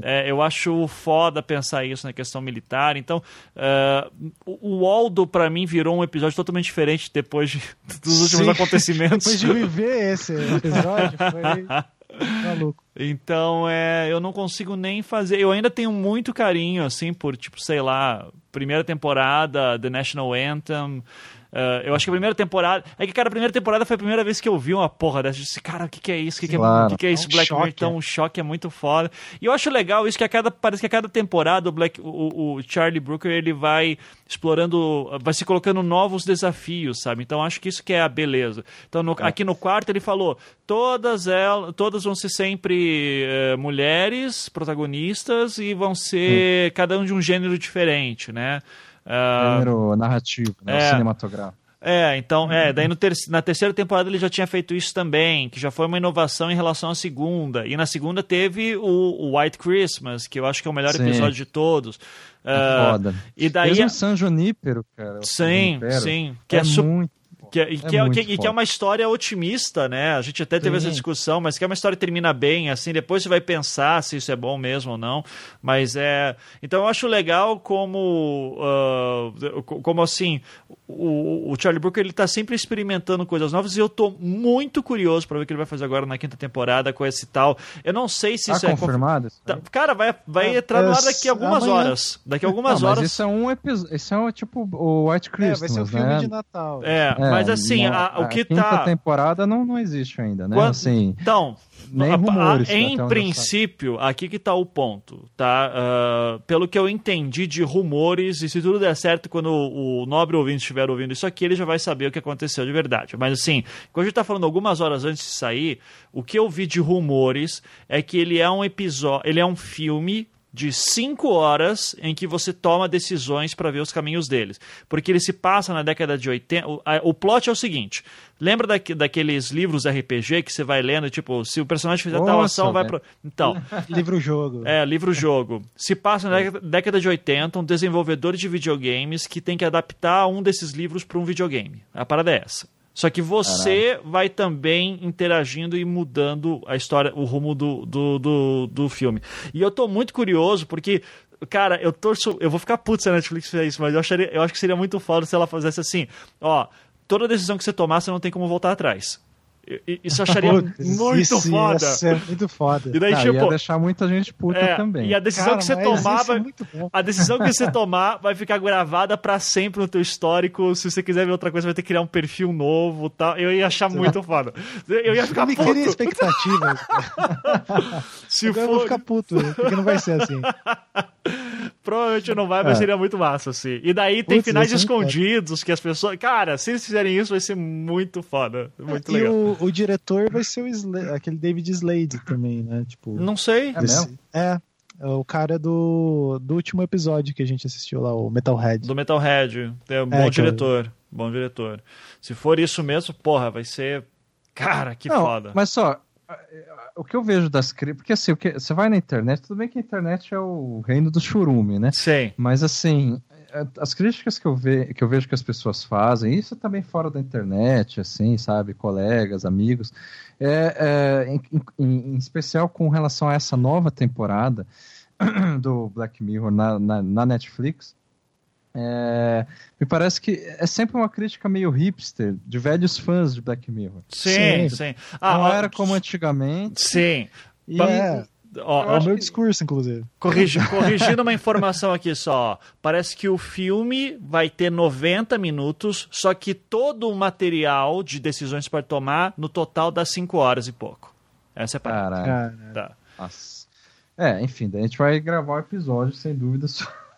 É, eu acho foda pensar isso na questão militar. Então, uh, o Waldo, para mim, virou um episódio totalmente diferente depois de, dos últimos Sim. acontecimentos. depois de viver esse episódio, foi. Maluco. Então, é, eu não consigo nem fazer. Eu ainda tenho muito carinho, assim, por, tipo, sei lá, primeira temporada, The National Anthem. Uh, eu acho que a primeira temporada. É que, cara, a primeira temporada foi a primeira vez que eu vi uma porra dessa. Eu disse, cara, o que, que é isso? O que, que, é, que, que é isso? É um Black Mirror? Então, o choque é muito foda. E eu acho legal isso que a cada. Parece que a cada temporada o, Black, o, o Charlie Brooker ele vai explorando. Vai se colocando novos desafios, sabe? Então acho que isso que é a beleza. Então, no, é. aqui no quarto ele falou: todas elas, todas vão ser sempre uh, mulheres protagonistas e vão ser hum. cada um de um gênero diferente, né? Gênero narrativo, né? é, cinematográfico. É, então, é, daí ter na terceira temporada ele já tinha feito isso também, que já foi uma inovação em relação à segunda. E na segunda teve o, o White Christmas, que eu acho que é o melhor Sim. episódio de todos. É uh, foda. E daí Mesmo San Junípero, cara. Sim, sim. Que é, é muito que, é, que, é, que, que, é uma história otimista, né? A gente até teve Sim. essa discussão, mas que é uma história que termina bem, assim, depois você vai pensar se isso é bom mesmo ou não. Mas é. Então eu acho legal como. Uh, como assim, o, o, Charlie Brooker ele tá sempre experimentando coisas novas e eu tô muito curioso para ver o que ele vai fazer agora na quinta temporada com esse tal. Eu não sei se tá isso confirmado, é confirmado. Tá, cara, vai, vai ah, entrar no ar daqui a algumas amanhã. horas. Daqui a algumas não, horas. Mas isso é um episódio. Isso é tipo o White Christmas. É, vai ser um filme né? de Natal. É, é mas assim, a, o que a quinta tá. temporada não, não existe ainda, né? Quando... Assim, então, nem rumores. Em princípio, aqui que está o ponto, tá? Uh, pelo que eu entendi de rumores, e se tudo der certo, quando o, o nobre ouvinte estiver ouvindo isso aqui, ele já vai saber o que aconteceu de verdade. Mas assim, quando a gente está falando algumas horas antes de sair, o que eu vi de rumores é que ele é um episódio, ele é um filme de cinco horas em que você toma decisões para ver os caminhos deles. Porque ele se passa na década de 80. O, a, o plot é o seguinte: lembra da, daqueles livros RPG que você vai lendo, tipo, se o personagem fizer Nossa, tal ação, vai pro. Então. livro-jogo. É, livro-jogo. Se passa na década de 80, um desenvolvedor de videogames que tem que adaptar um desses livros para um videogame. A parada é essa. Só que você Caralho. vai também interagindo e mudando a história, o rumo do, do, do, do, filme. E eu tô muito curioso porque, cara, eu torço. Eu vou ficar puto se a Netflix fizer isso, mas eu, acharia, eu acho que seria muito foda se ela fizesse assim: ó, toda decisão que você tomar, você não tem como voltar atrás. Isso eu acharia muito isso foda. Ia muito foda. E daí, tipo, ia deixar muita gente puta é, também. E a decisão Cara, que você tomar vai, é a decisão que você tomar vai ficar gravada para sempre no teu histórico. Se você quiser ver outra coisa, vai ter que criar um perfil novo, tal. Eu ia achar muito foda. Eu ia ficar eu me puto. cria expectativas. Se for... eu vou ficar puto, porque não vai ser assim. Provavelmente não vai, mas é. seria muito massa, assim. E daí tem Putz, finais escondidos que as pessoas. Cara, se eles fizerem isso, vai ser muito foda. Muito e legal. O, o diretor vai ser o Slade, aquele David Slade também, né? Tipo, não sei. É, é É o cara do, do último episódio que a gente assistiu lá, o Metalhead. Do Metalhead. É um bom É, diretor. Bom diretor. Se for isso mesmo, porra, vai ser. Cara, que Não, foda. Mas só, o que eu vejo das críticas. Porque assim, o que, você vai na internet, tudo bem que a internet é o reino do churume, né? Sim. Mas assim, as críticas que eu, ve, que eu vejo que as pessoas fazem, isso também fora da internet, assim, sabe, colegas, amigos, é, é em, em, em, especial com relação a essa nova temporada do Black Mirror na, na, na Netflix, é, me parece que é sempre uma crítica meio hipster de velhos fãs de Black Mirror. Sim, sim. sim. Ah, Não era como antigamente. Sim. E... É. Ó, é o meu que... discurso, inclusive. Corrigi, corrigindo uma informação aqui só. Parece que o filme vai ter 90 minutos, só que todo o material de decisões para tomar, no total, dá 5 horas e pouco. Essa é a parada. Tá. Nossa. É, enfim, daí a gente vai gravar um episódio, sem dúvida,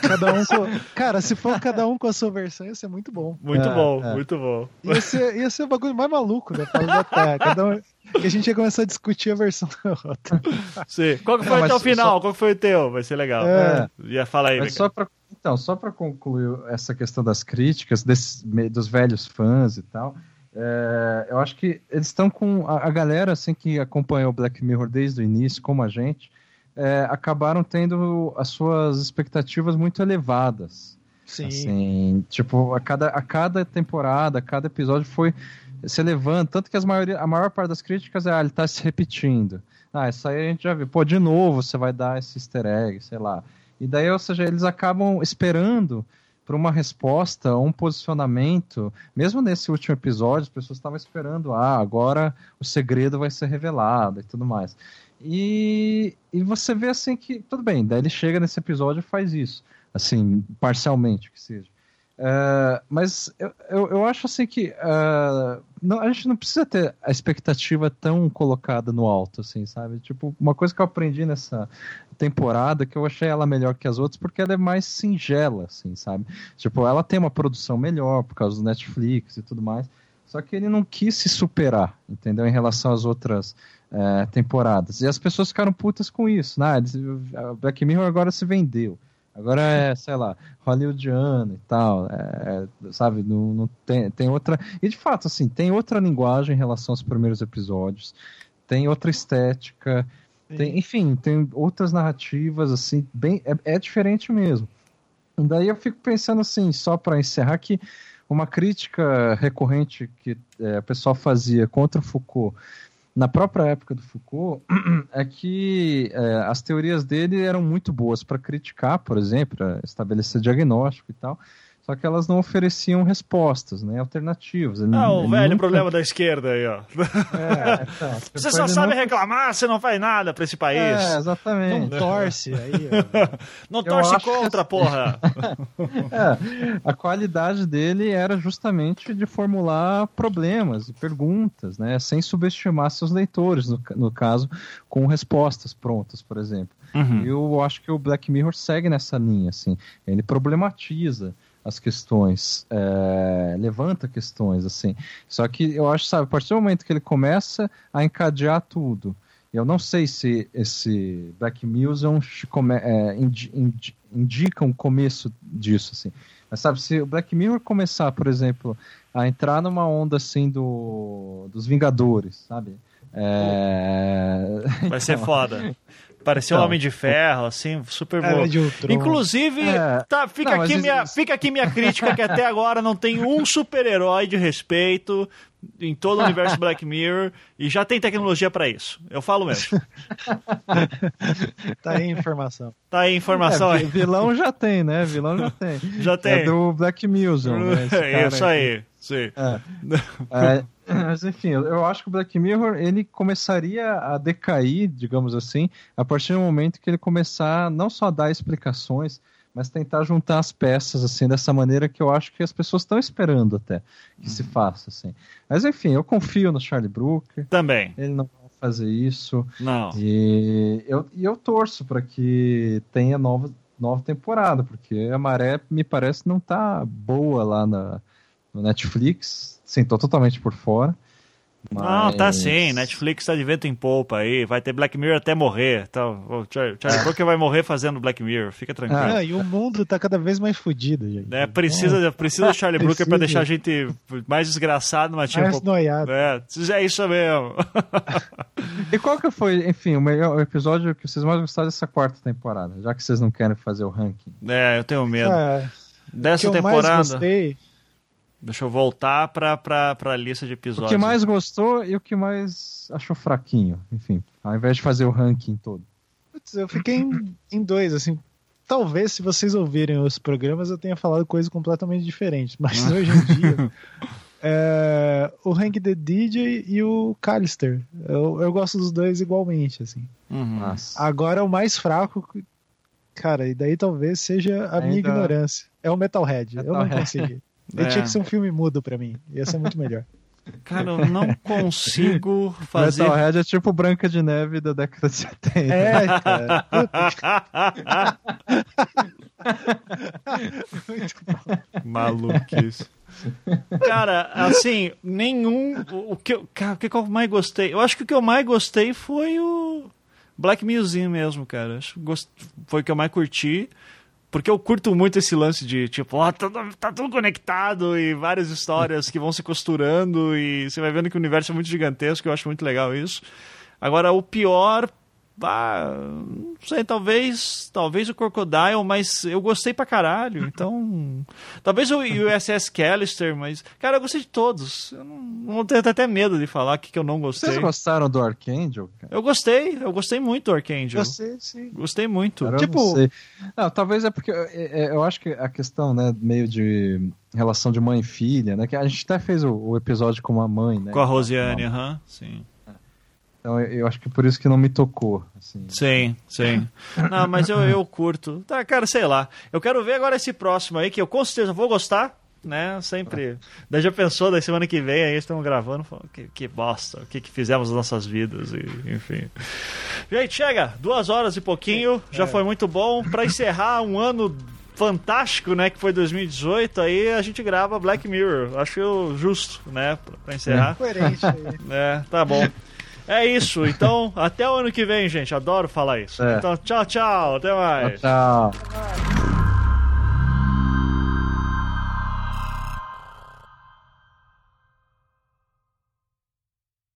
cada um com... Cara, se for cada um com a sua versão, ia ser muito bom. Muito é, bom, é. muito bom. Ia ser, ia ser o bagulho mais maluco da fase da Terra. Cada um... Que a gente ia começar a discutir a versão da outra. Sim. Qual que foi Não, o teu final? Só... Qual que foi o teu? Vai ser legal. É. Ia falar aí, mas só pra... Então, só para concluir essa questão das críticas, desses, dos velhos fãs e tal, é, eu acho que eles estão com a, a, galera assim que acompanhou o Black Mirror desde o início, como a gente, é, acabaram tendo as suas expectativas muito elevadas. Sim. Assim, tipo, a cada, a cada temporada, a cada episódio foi se elevando, tanto que as maioria, a maior parte das críticas é, ah, ele tá se repetindo. Ah, isso aí a gente já viu. Pô, de novo você vai dar esse easter egg, sei lá. E daí, ou seja, eles acabam esperando por uma resposta, um posicionamento. Mesmo nesse último episódio, as pessoas estavam esperando, ah, agora o segredo vai ser revelado e tudo mais. E, e você vê assim que, tudo bem, daí ele chega nesse episódio e faz isso, assim, parcialmente que seja. Uh, mas eu, eu, eu, acho assim que uh, não, a gente não precisa ter a expectativa tão colocada no alto, assim, sabe? Tipo, uma coisa que eu aprendi nessa temporada que eu achei ela melhor que as outras porque ela é mais singela, assim, sabe? Tipo, ela tem uma produção melhor por causa do Netflix e tudo mais. Só que ele não quis se superar, entendeu? Em relação às outras é, temporadas. E as pessoas ficaram putas com isso. Né? Black Mirror agora se vendeu. Agora é, sei lá, hollywoodiano e tal, é, sabe? Não, não tem, tem outra. E de fato, assim, tem outra linguagem em relação aos primeiros episódios, tem outra estética, tem, enfim, tem outras narrativas, assim, bem. É, é diferente mesmo. Daí eu fico pensando assim, só para encerrar, que uma crítica recorrente que é, o pessoal fazia contra Foucault na própria época do Foucault é que é, as teorias dele eram muito boas para criticar, por exemplo, estabelecer diagnóstico e tal, só que elas não ofereciam respostas, né, alternativas. Ele, ah, o velho nunca... problema da esquerda aí, ó. É, então, você só sabe reclamar, você não faz nada para esse país. É, exatamente. Não torce aí, ó. Não torce contra, que... porra. é, a qualidade dele era justamente de formular problemas e perguntas, né, sem subestimar seus leitores, no, no caso, com respostas prontas, por exemplo. Uhum. Eu acho que o Black Mirror segue nessa linha, assim. Ele problematiza as questões, é, levanta questões, assim. Só que eu acho, sabe, a partir do momento que ele começa a encadear tudo, eu não sei se esse Black Museum é, indica um começo disso, assim. Mas sabe, se o Black Mirror começar, por exemplo, a entrar numa onda assim do, dos Vingadores, sabe? É... Vai ser então, foda. Pareceu então, Homem de Ferro, assim, super bom. Inclusive, é. tá, fica, não, aqui minha, fica aqui minha crítica que até agora não tem um super-herói de respeito em todo o universo Black Mirror e já tem tecnologia para isso. Eu falo mesmo. tá aí informação. Tá aí informação é, aí. Vilão já tem, né? Vilão já tem. Já tem. É do Black Museum. Né? É isso aí. Sim. É. é. Mas enfim, eu acho que o Black Mirror ele começaria a decair, digamos assim, a partir do momento que ele começar não só a dar explicações, mas tentar juntar as peças assim dessa maneira que eu acho que as pessoas estão esperando até que se faça assim. Mas enfim, eu confio no Charlie Brooker. Também. Ele não vai fazer isso. Não. E eu, e eu torço para que tenha nova nova temporada, porque a maré me parece não tá boa lá na no Netflix, sentou totalmente por fora. Não, tá sim. Netflix tá de vento em polpa aí. Vai ter Black Mirror até morrer. Então, o Charlie, Charlie Brooker vai morrer fazendo Black Mirror. Fica tranquilo. Ah, e o mundo tá cada vez mais fodido, gente. É, precisa, precisa do Charlie Brooker pra deixar a gente mais desgraçado, mas tipo. Mais noiado. É, é isso mesmo. E qual que foi, enfim, o melhor episódio que vocês mais gostaram dessa quarta temporada? Já que vocês não querem fazer o ranking. É, eu tenho medo. Ah, Dessa o que eu mais temporada. gostei, Deixa eu voltar pra, pra, pra lista de O episódios. que mais gostou e o que mais achou fraquinho, enfim. Ao invés de fazer o ranking todo. putz, eu fiquei em, em dois, assim. Talvez, se vocês ouvirem os programas, eu tenha falado coisas completamente diferentes. Mas hoje em dia, é, o Hank the DJ e o Callister. Eu, eu gosto dos dois igualmente, assim. Uhum. Agora, o mais fraco, cara, e daí talvez seja a minha Ainda- ignorância. É o Metalhead. Eu não Metalhead. consegui. É. Ele tinha que ser um filme mudo pra mim. Ia ser muito melhor. Cara, eu não consigo fazer. Metalhead é tipo Branca de Neve da década de 70. É, cara. Maluquice. Cara, assim, nenhum. O, que eu, cara, o que eu mais gostei? Eu acho que o que eu mais gostei foi o Black Museum mesmo, cara. Foi o que eu mais curti. Porque eu curto muito esse lance de, tipo, ó, tá, tá tudo conectado e várias histórias que vão se costurando e você vai vendo que o universo é muito gigantesco, eu acho muito legal isso. Agora, o pior, ah, não sei, talvez, talvez o Crocodile, mas eu gostei pra caralho, então... talvez o USS Callister, mas, cara, eu gostei de todos. Eu não, não tenho até medo de falar que, que eu não gostei. Vocês gostaram do Archangel? Cara? Eu gostei, eu gostei muito do Archangel. Eu sei, sim. Gostei muito. Cara, eu Tipo- não. Não, talvez é porque é, é, eu acho que a questão, né, meio de relação de mãe e filha, né, que a gente até fez o, o episódio com a mãe, né? Com a Rosiane, aham, sim. Então eu, acho que por isso que não me tocou, assim. Sim, sim. Não, mas eu, eu curto. Tá, cara, sei lá. Eu quero ver agora esse próximo aí, que eu com certeza vou gostar, né? Sempre. Daí já pensou, da semana que vem, aí estamos gravando, falando, que, que bosta, o que, que fizemos nas nossas vidas, e, enfim. Gente, chega, duas horas e pouquinho, já foi muito bom. Pra encerrar um ano fantástico, né, que foi 2018, aí a gente grava Black Mirror. Acho justo, né, pra- pra encerrar. Coerente aí. É, tá bom. É isso. Então, até o ano que vem, gente. Adoro falar isso. É. Então, tchau, tchau. Até mais. tchau. tchau.